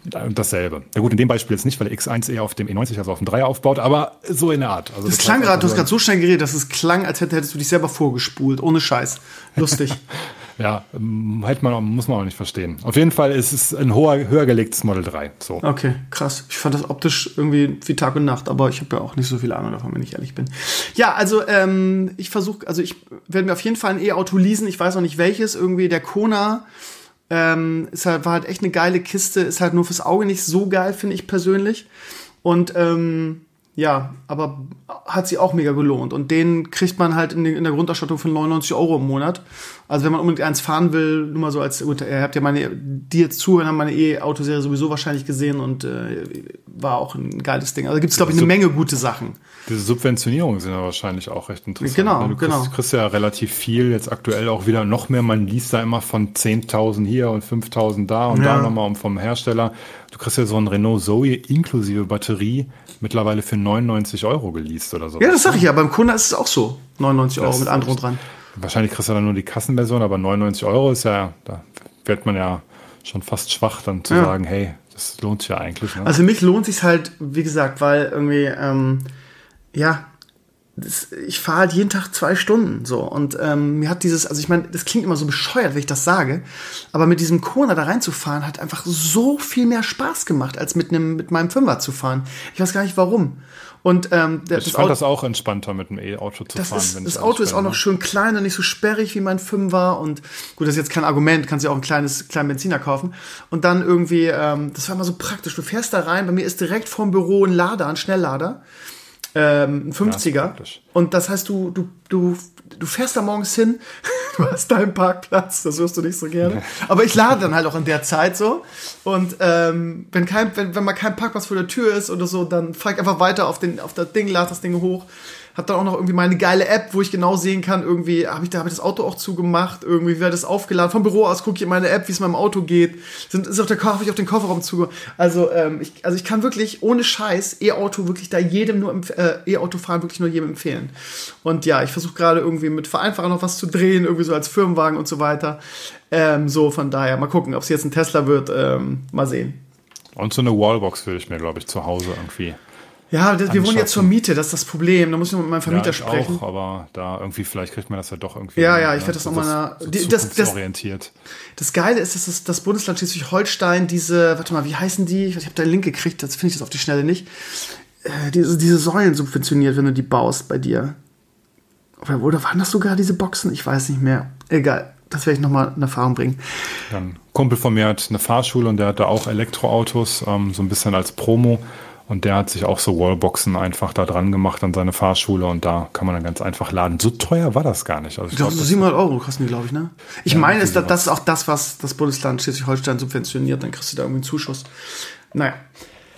dasselbe. Na gut, in dem Beispiel jetzt nicht, weil der X1 eher auf dem E90, also auf dem 3 aufbaut, aber so in der Art.
Also das, das klang gerade, du hast gerade so schnell geredet, dass es klang, als hättest du dich selber vorgespult, ohne Scheiß. Lustig.
ja, halt man, muss man auch nicht verstehen. Auf jeden Fall ist es ein hoher, höher gelegtes Model 3. So.
Okay, krass. Ich fand das optisch irgendwie wie Tag und Nacht, aber ich habe ja auch nicht so viel Ahnung davon, wenn ich ehrlich bin. Ja, also ähm, ich versuche, also ich werde mir auf jeden Fall ein E-Auto leasen. Ich weiß noch nicht welches. Irgendwie der Kona ähm, ist halt, war halt echt eine geile Kiste, ist halt nur fürs Auge nicht so geil, finde ich persönlich. Und ähm, ja, aber hat sich auch mega gelohnt. Und den kriegt man halt in, der Grundausstattung für 99 Euro im Monat. Also wenn man unbedingt eins fahren will, nur mal so als, gut, ihr habt ja meine, die jetzt zuhören, haben meine E-Autoserie sowieso wahrscheinlich gesehen und äh, war auch ein geiles Ding. Also gibt es, glaube ich, eine Menge gute Sachen.
Diese Subventionierungen sind ja wahrscheinlich auch recht interessant.
Genau,
ne? du kriegst,
genau.
kriegst ja relativ viel, jetzt aktuell auch wieder noch mehr. Man liest da immer von 10.000 hier und 5.000 da und
Ja.
da nochmal vom Hersteller. Du kriegst ja so ein Renault Zoe inklusive Batterie mittlerweile für 99 Euro geleast oder so.
Ja, das sag ich ja. Beim Kona ist es auch so. 99 Euro
Das
mit
echt-
dran.
Wahrscheinlich kriegst du dann nur die Kassenversion, aber 99 Euro ist ja, da wird man ja schon fast schwach, dann zu
Ja.
sagen, hey, das lohnt sich ja eigentlich. Ne?
Also mich lohnt sich halt, wie gesagt, weil irgendwie, ähm, ja, das, ich fahre halt jeden Tag zwei Stunden so und ähm, mir hat dieses, also ich meine, das klingt immer so bescheuert, wenn ich das sage, aber mit diesem Kona da reinzufahren hat einfach so viel mehr Spaß gemacht, als mit einem mit meinem Fünfer zu fahren. Ich weiß gar nicht warum. Und ähm, der-
ich
das
fand
Auto-
das auch entspannter mit dem E-Auto zu fahren.
ist, das Auto ist auch noch
ne?
schön klein und nicht so sperrig wie mein Fünfer und gut, das ist jetzt kein Argument, kannst ja auch ein kleines kleinen Benziner kaufen und dann irgendwie, ähm, das war immer so praktisch. Du fährst da rein, bei mir ist direkt vorm Büro ein Lader, ein Schnelllader, ähm, ein 50er
praktisch.
und das heißt, du du du du fährst da morgens hin, du hast deinen Parkplatz, das wirst du nicht so gerne, aber ich lade dann halt auch in der Zeit so. Und ähm, wenn kein wenn, wenn mal kein Parkplatz vor der Tür ist oder so, dann fahr ich einfach weiter auf den auf das Ding, lade das Ding hoch hab dann auch noch irgendwie meine geile App, wo ich genau sehen kann, irgendwie habe ich da hab ich das Auto auch zugemacht, irgendwie wird das aufgeladen. Vom Büro aus gucke ich in meine App, wie es meinem Auto geht. Sind, ist auch der habe ich auf den Kofferraum zugemacht. Also ähm, ich, also ich kann wirklich ohne Scheiß E-Auto wirklich da jedem nur äh, E-Auto fahren wirklich nur jedem empfehlen. Und ja, ich versuche gerade irgendwie mit Vereinfacher noch was zu drehen, irgendwie so als Firmenwagen und so weiter. Ähm, so von daher mal gucken, ob es jetzt ein Tesla wird, ähm, mal sehen.
Und so eine Wallbox würde ich mir, glaube ich, zu Hause irgendwie.
Ja, das, wir wohnen jetzt zur Miete, das ist das Problem. Da muss ich noch mit meinem Vermieter
ja, ich
sprechen.
auch, aber da irgendwie, vielleicht kriegt man das ja doch irgendwie.
Ja, ja, ich
ne?
werd das
So
noch mal
was-
na-
so
das- das-
zukunftsorientiert.
Das Geile ist, dass das, das Bundesland Schleswig-Holstein diese, warte mal, wie heißen die? Ich, ich habe da einen Link gekriegt, jetzt finde ich das auf die Schnelle nicht. Äh, diese, diese Säulen subventioniert, wenn du die baust bei dir. Oder, oder waren das sogar diese Boxen? Ich weiß nicht mehr. Egal, das werde ich nochmal in Erfahrung bringen.
Dann Kumpel von mir hat eine Fahrschule und der hat da auch Elektroautos, ähm, so ein bisschen als Promo. Und der hat sich auch so Wallboxen einfach da dran gemacht an seine Fahrschule und da kann man dann ganz einfach laden. So teuer war das gar nicht. Also ich
glaube,
glaub,
so
das-
700 Euro kosten die, glaube ich, ne? Ich
Ja,
meine, ist, das, das ist auch das, was das Bundesland Schleswig-Holstein subventioniert. Dann kriegst du da irgendwie einen Zuschuss. Naja.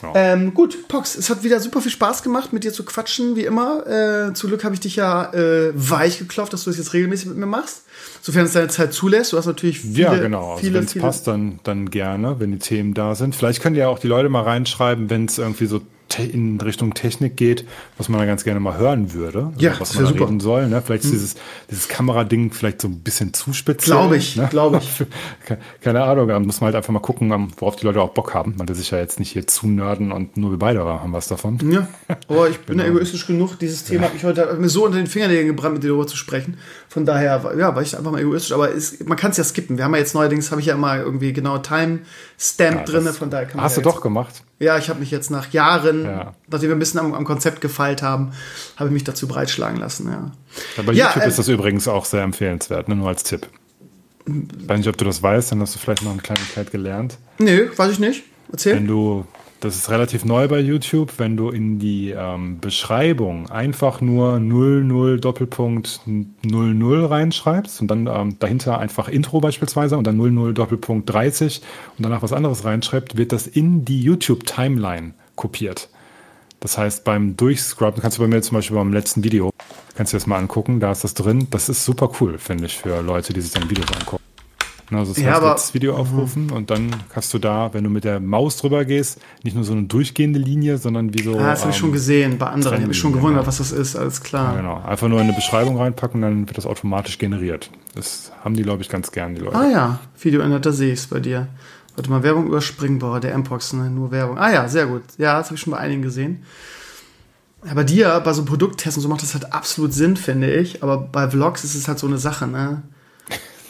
Ja.
Ähm, gut, Pox, es hat wieder super viel Spaß gemacht, mit dir zu quatschen, wie immer. Äh, zum Glück habe ich dich ja äh, weich geklopft, dass du das jetzt regelmäßig mit mir machst. Sofern es deine Zeit zulässt. Du hast natürlich viele,
ja, genau. Also wenn es passt, dann, dann gerne, wenn die Themen da sind. Vielleicht können ja auch die Leute mal reinschreiben, wenn es irgendwie so in Richtung Technik geht, was man da ganz gerne mal hören würde. Also
Ja,
was
das
man da
super.
reden soll. Ne? Vielleicht ist dieses, dieses Kamerading vielleicht so ein bisschen zu speziell.
Glaube ich,
ne?
glaube ich.
Ke- Keine Ahnung, da muss man halt einfach mal gucken, ähm, worauf die Leute auch Bock haben. Man will sich ja jetzt nicht hier zu nerden und nur wir beide haben was davon.
Ja, aber ich bin
Genau.
ja egoistisch genug. Dieses Thema hat mich heute hat mir so unter den Fingernägeln gebrannt, mit dir darüber zu sprechen. Von daher, war- ja, war ich einfach mal egoistisch. Aber es, man kann es ja skippen. Wir haben ja jetzt neuerdings, habe ich ja immer irgendwie genau Timestamp
Ja,
drin. Von daher kann man
Hast
ja
du doch gemacht.
Ja, ich habe mich jetzt nach Jahren,
Ja.
nachdem wir ein bisschen am, am Konzept gefeilt haben, habe ich mich dazu breitschlagen lassen. Ja.
Ja, bei
Ja,
YouTube
äh,
ist das übrigens auch sehr empfehlenswert, ne? nur als Tipp. Ich weiß nicht, ob du das weißt, dann hast du vielleicht noch eine Kleinigkeit gelernt.
Nö, weiß ich nicht. Erzähl.
Wenn du, das ist relativ neu bei YouTube, wenn du in die ähm, Beschreibung einfach nur 00 Doppelpunkt 00 reinschreibst und dann ähm, dahinter einfach Intro beispielsweise und dann 00 Doppelpunkt 30 und danach was anderes reinschreibt, wird das in die YouTube-Timeline kopiert. Das heißt, beim Durchscrubben, kannst du bei mir zum Beispiel beim letzten Video, kannst du das mal angucken, da ist das drin. Das ist super cool, finde ich, für Leute, die sich dann Videos angucken. Ne, Also das
Ja,
heißt, das Video aufrufen und dann hast du da, wenn du mit der Maus drüber gehst, nicht nur so eine durchgehende Linie, sondern wie so.
Ah, das habe ich schon
ähm,
gesehen bei anderen. Ich habe mich schon gewundert,
ja.
was das ist. Alles klar.
ja, genau. Einfach nur in eine Beschreibung reinpacken, dann wird das automatisch generiert. Das haben die, glaube ich, ganz gern, die Leute.
Ah ja, Video ändert, da sehe ich es bei dir. Warte mal, Werbung überspringen, boah, der M-Pox, ne? nur Werbung. Ah ja, sehr gut. Ja, das habe ich schon bei einigen gesehen. Ja, bei dir, bei so Produkttests und so macht das halt absolut Sinn, finde ich. Aber bei Vlogs ist es halt so eine Sache, ne?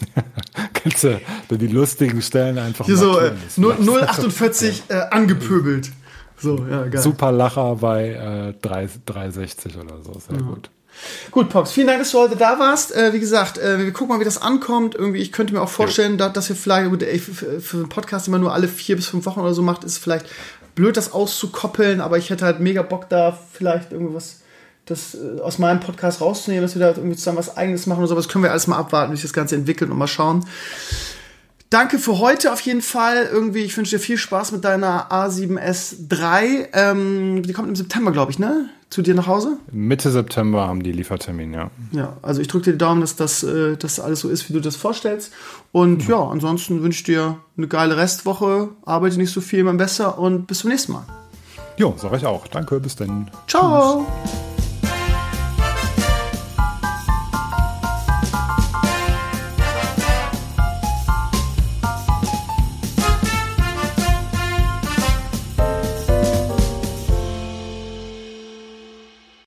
Kannst du die lustigen Stellen einfach
Hier so äh,
markieren. Das
null-
macht-
048 äh, angepöbelt. So, ja, geil.
Super Lacher bei äh, 3, 360 oder so. Sehr gut.
Gut, Pox, vielen Dank, dass du heute da warst. Äh, wie gesagt, äh, wir gucken mal, wie das ankommt. Irgendwie, ich könnte mir auch vorstellen, da, dass ihr vielleicht, gut, ey, für, für einen Podcast, den man nur alle vier bis fünf Wochen oder so macht, ist vielleicht blöd, das auszukoppeln, aber ich hätte halt mega Bock da vielleicht irgendwas das äh, aus meinem Podcast rauszunehmen, dass wir da irgendwie zusammen was eigenes machen oder sowas, können wir alles mal abwarten, wie sich das Ganze entwickelt und mal schauen. Danke für heute auf jeden Fall. Irgendwie, ich wünsche dir viel Spaß mit deiner A7S3. Ähm, die kommt im September, glaube ich, ne? Zu dir nach Hause?
Mitte September haben die Liefertermin, ja.
Ja, also ich drücke dir die Daumen, dass das äh, dass alles so ist, wie du das vorstellst. Und ja, ja ansonsten wünsche ich dir eine geile Restwoche. Arbeite nicht so viel, immer besser und bis zum nächsten Mal.
Jo, sag ich auch. Danke, bis dann.
Ciao. Tschüss.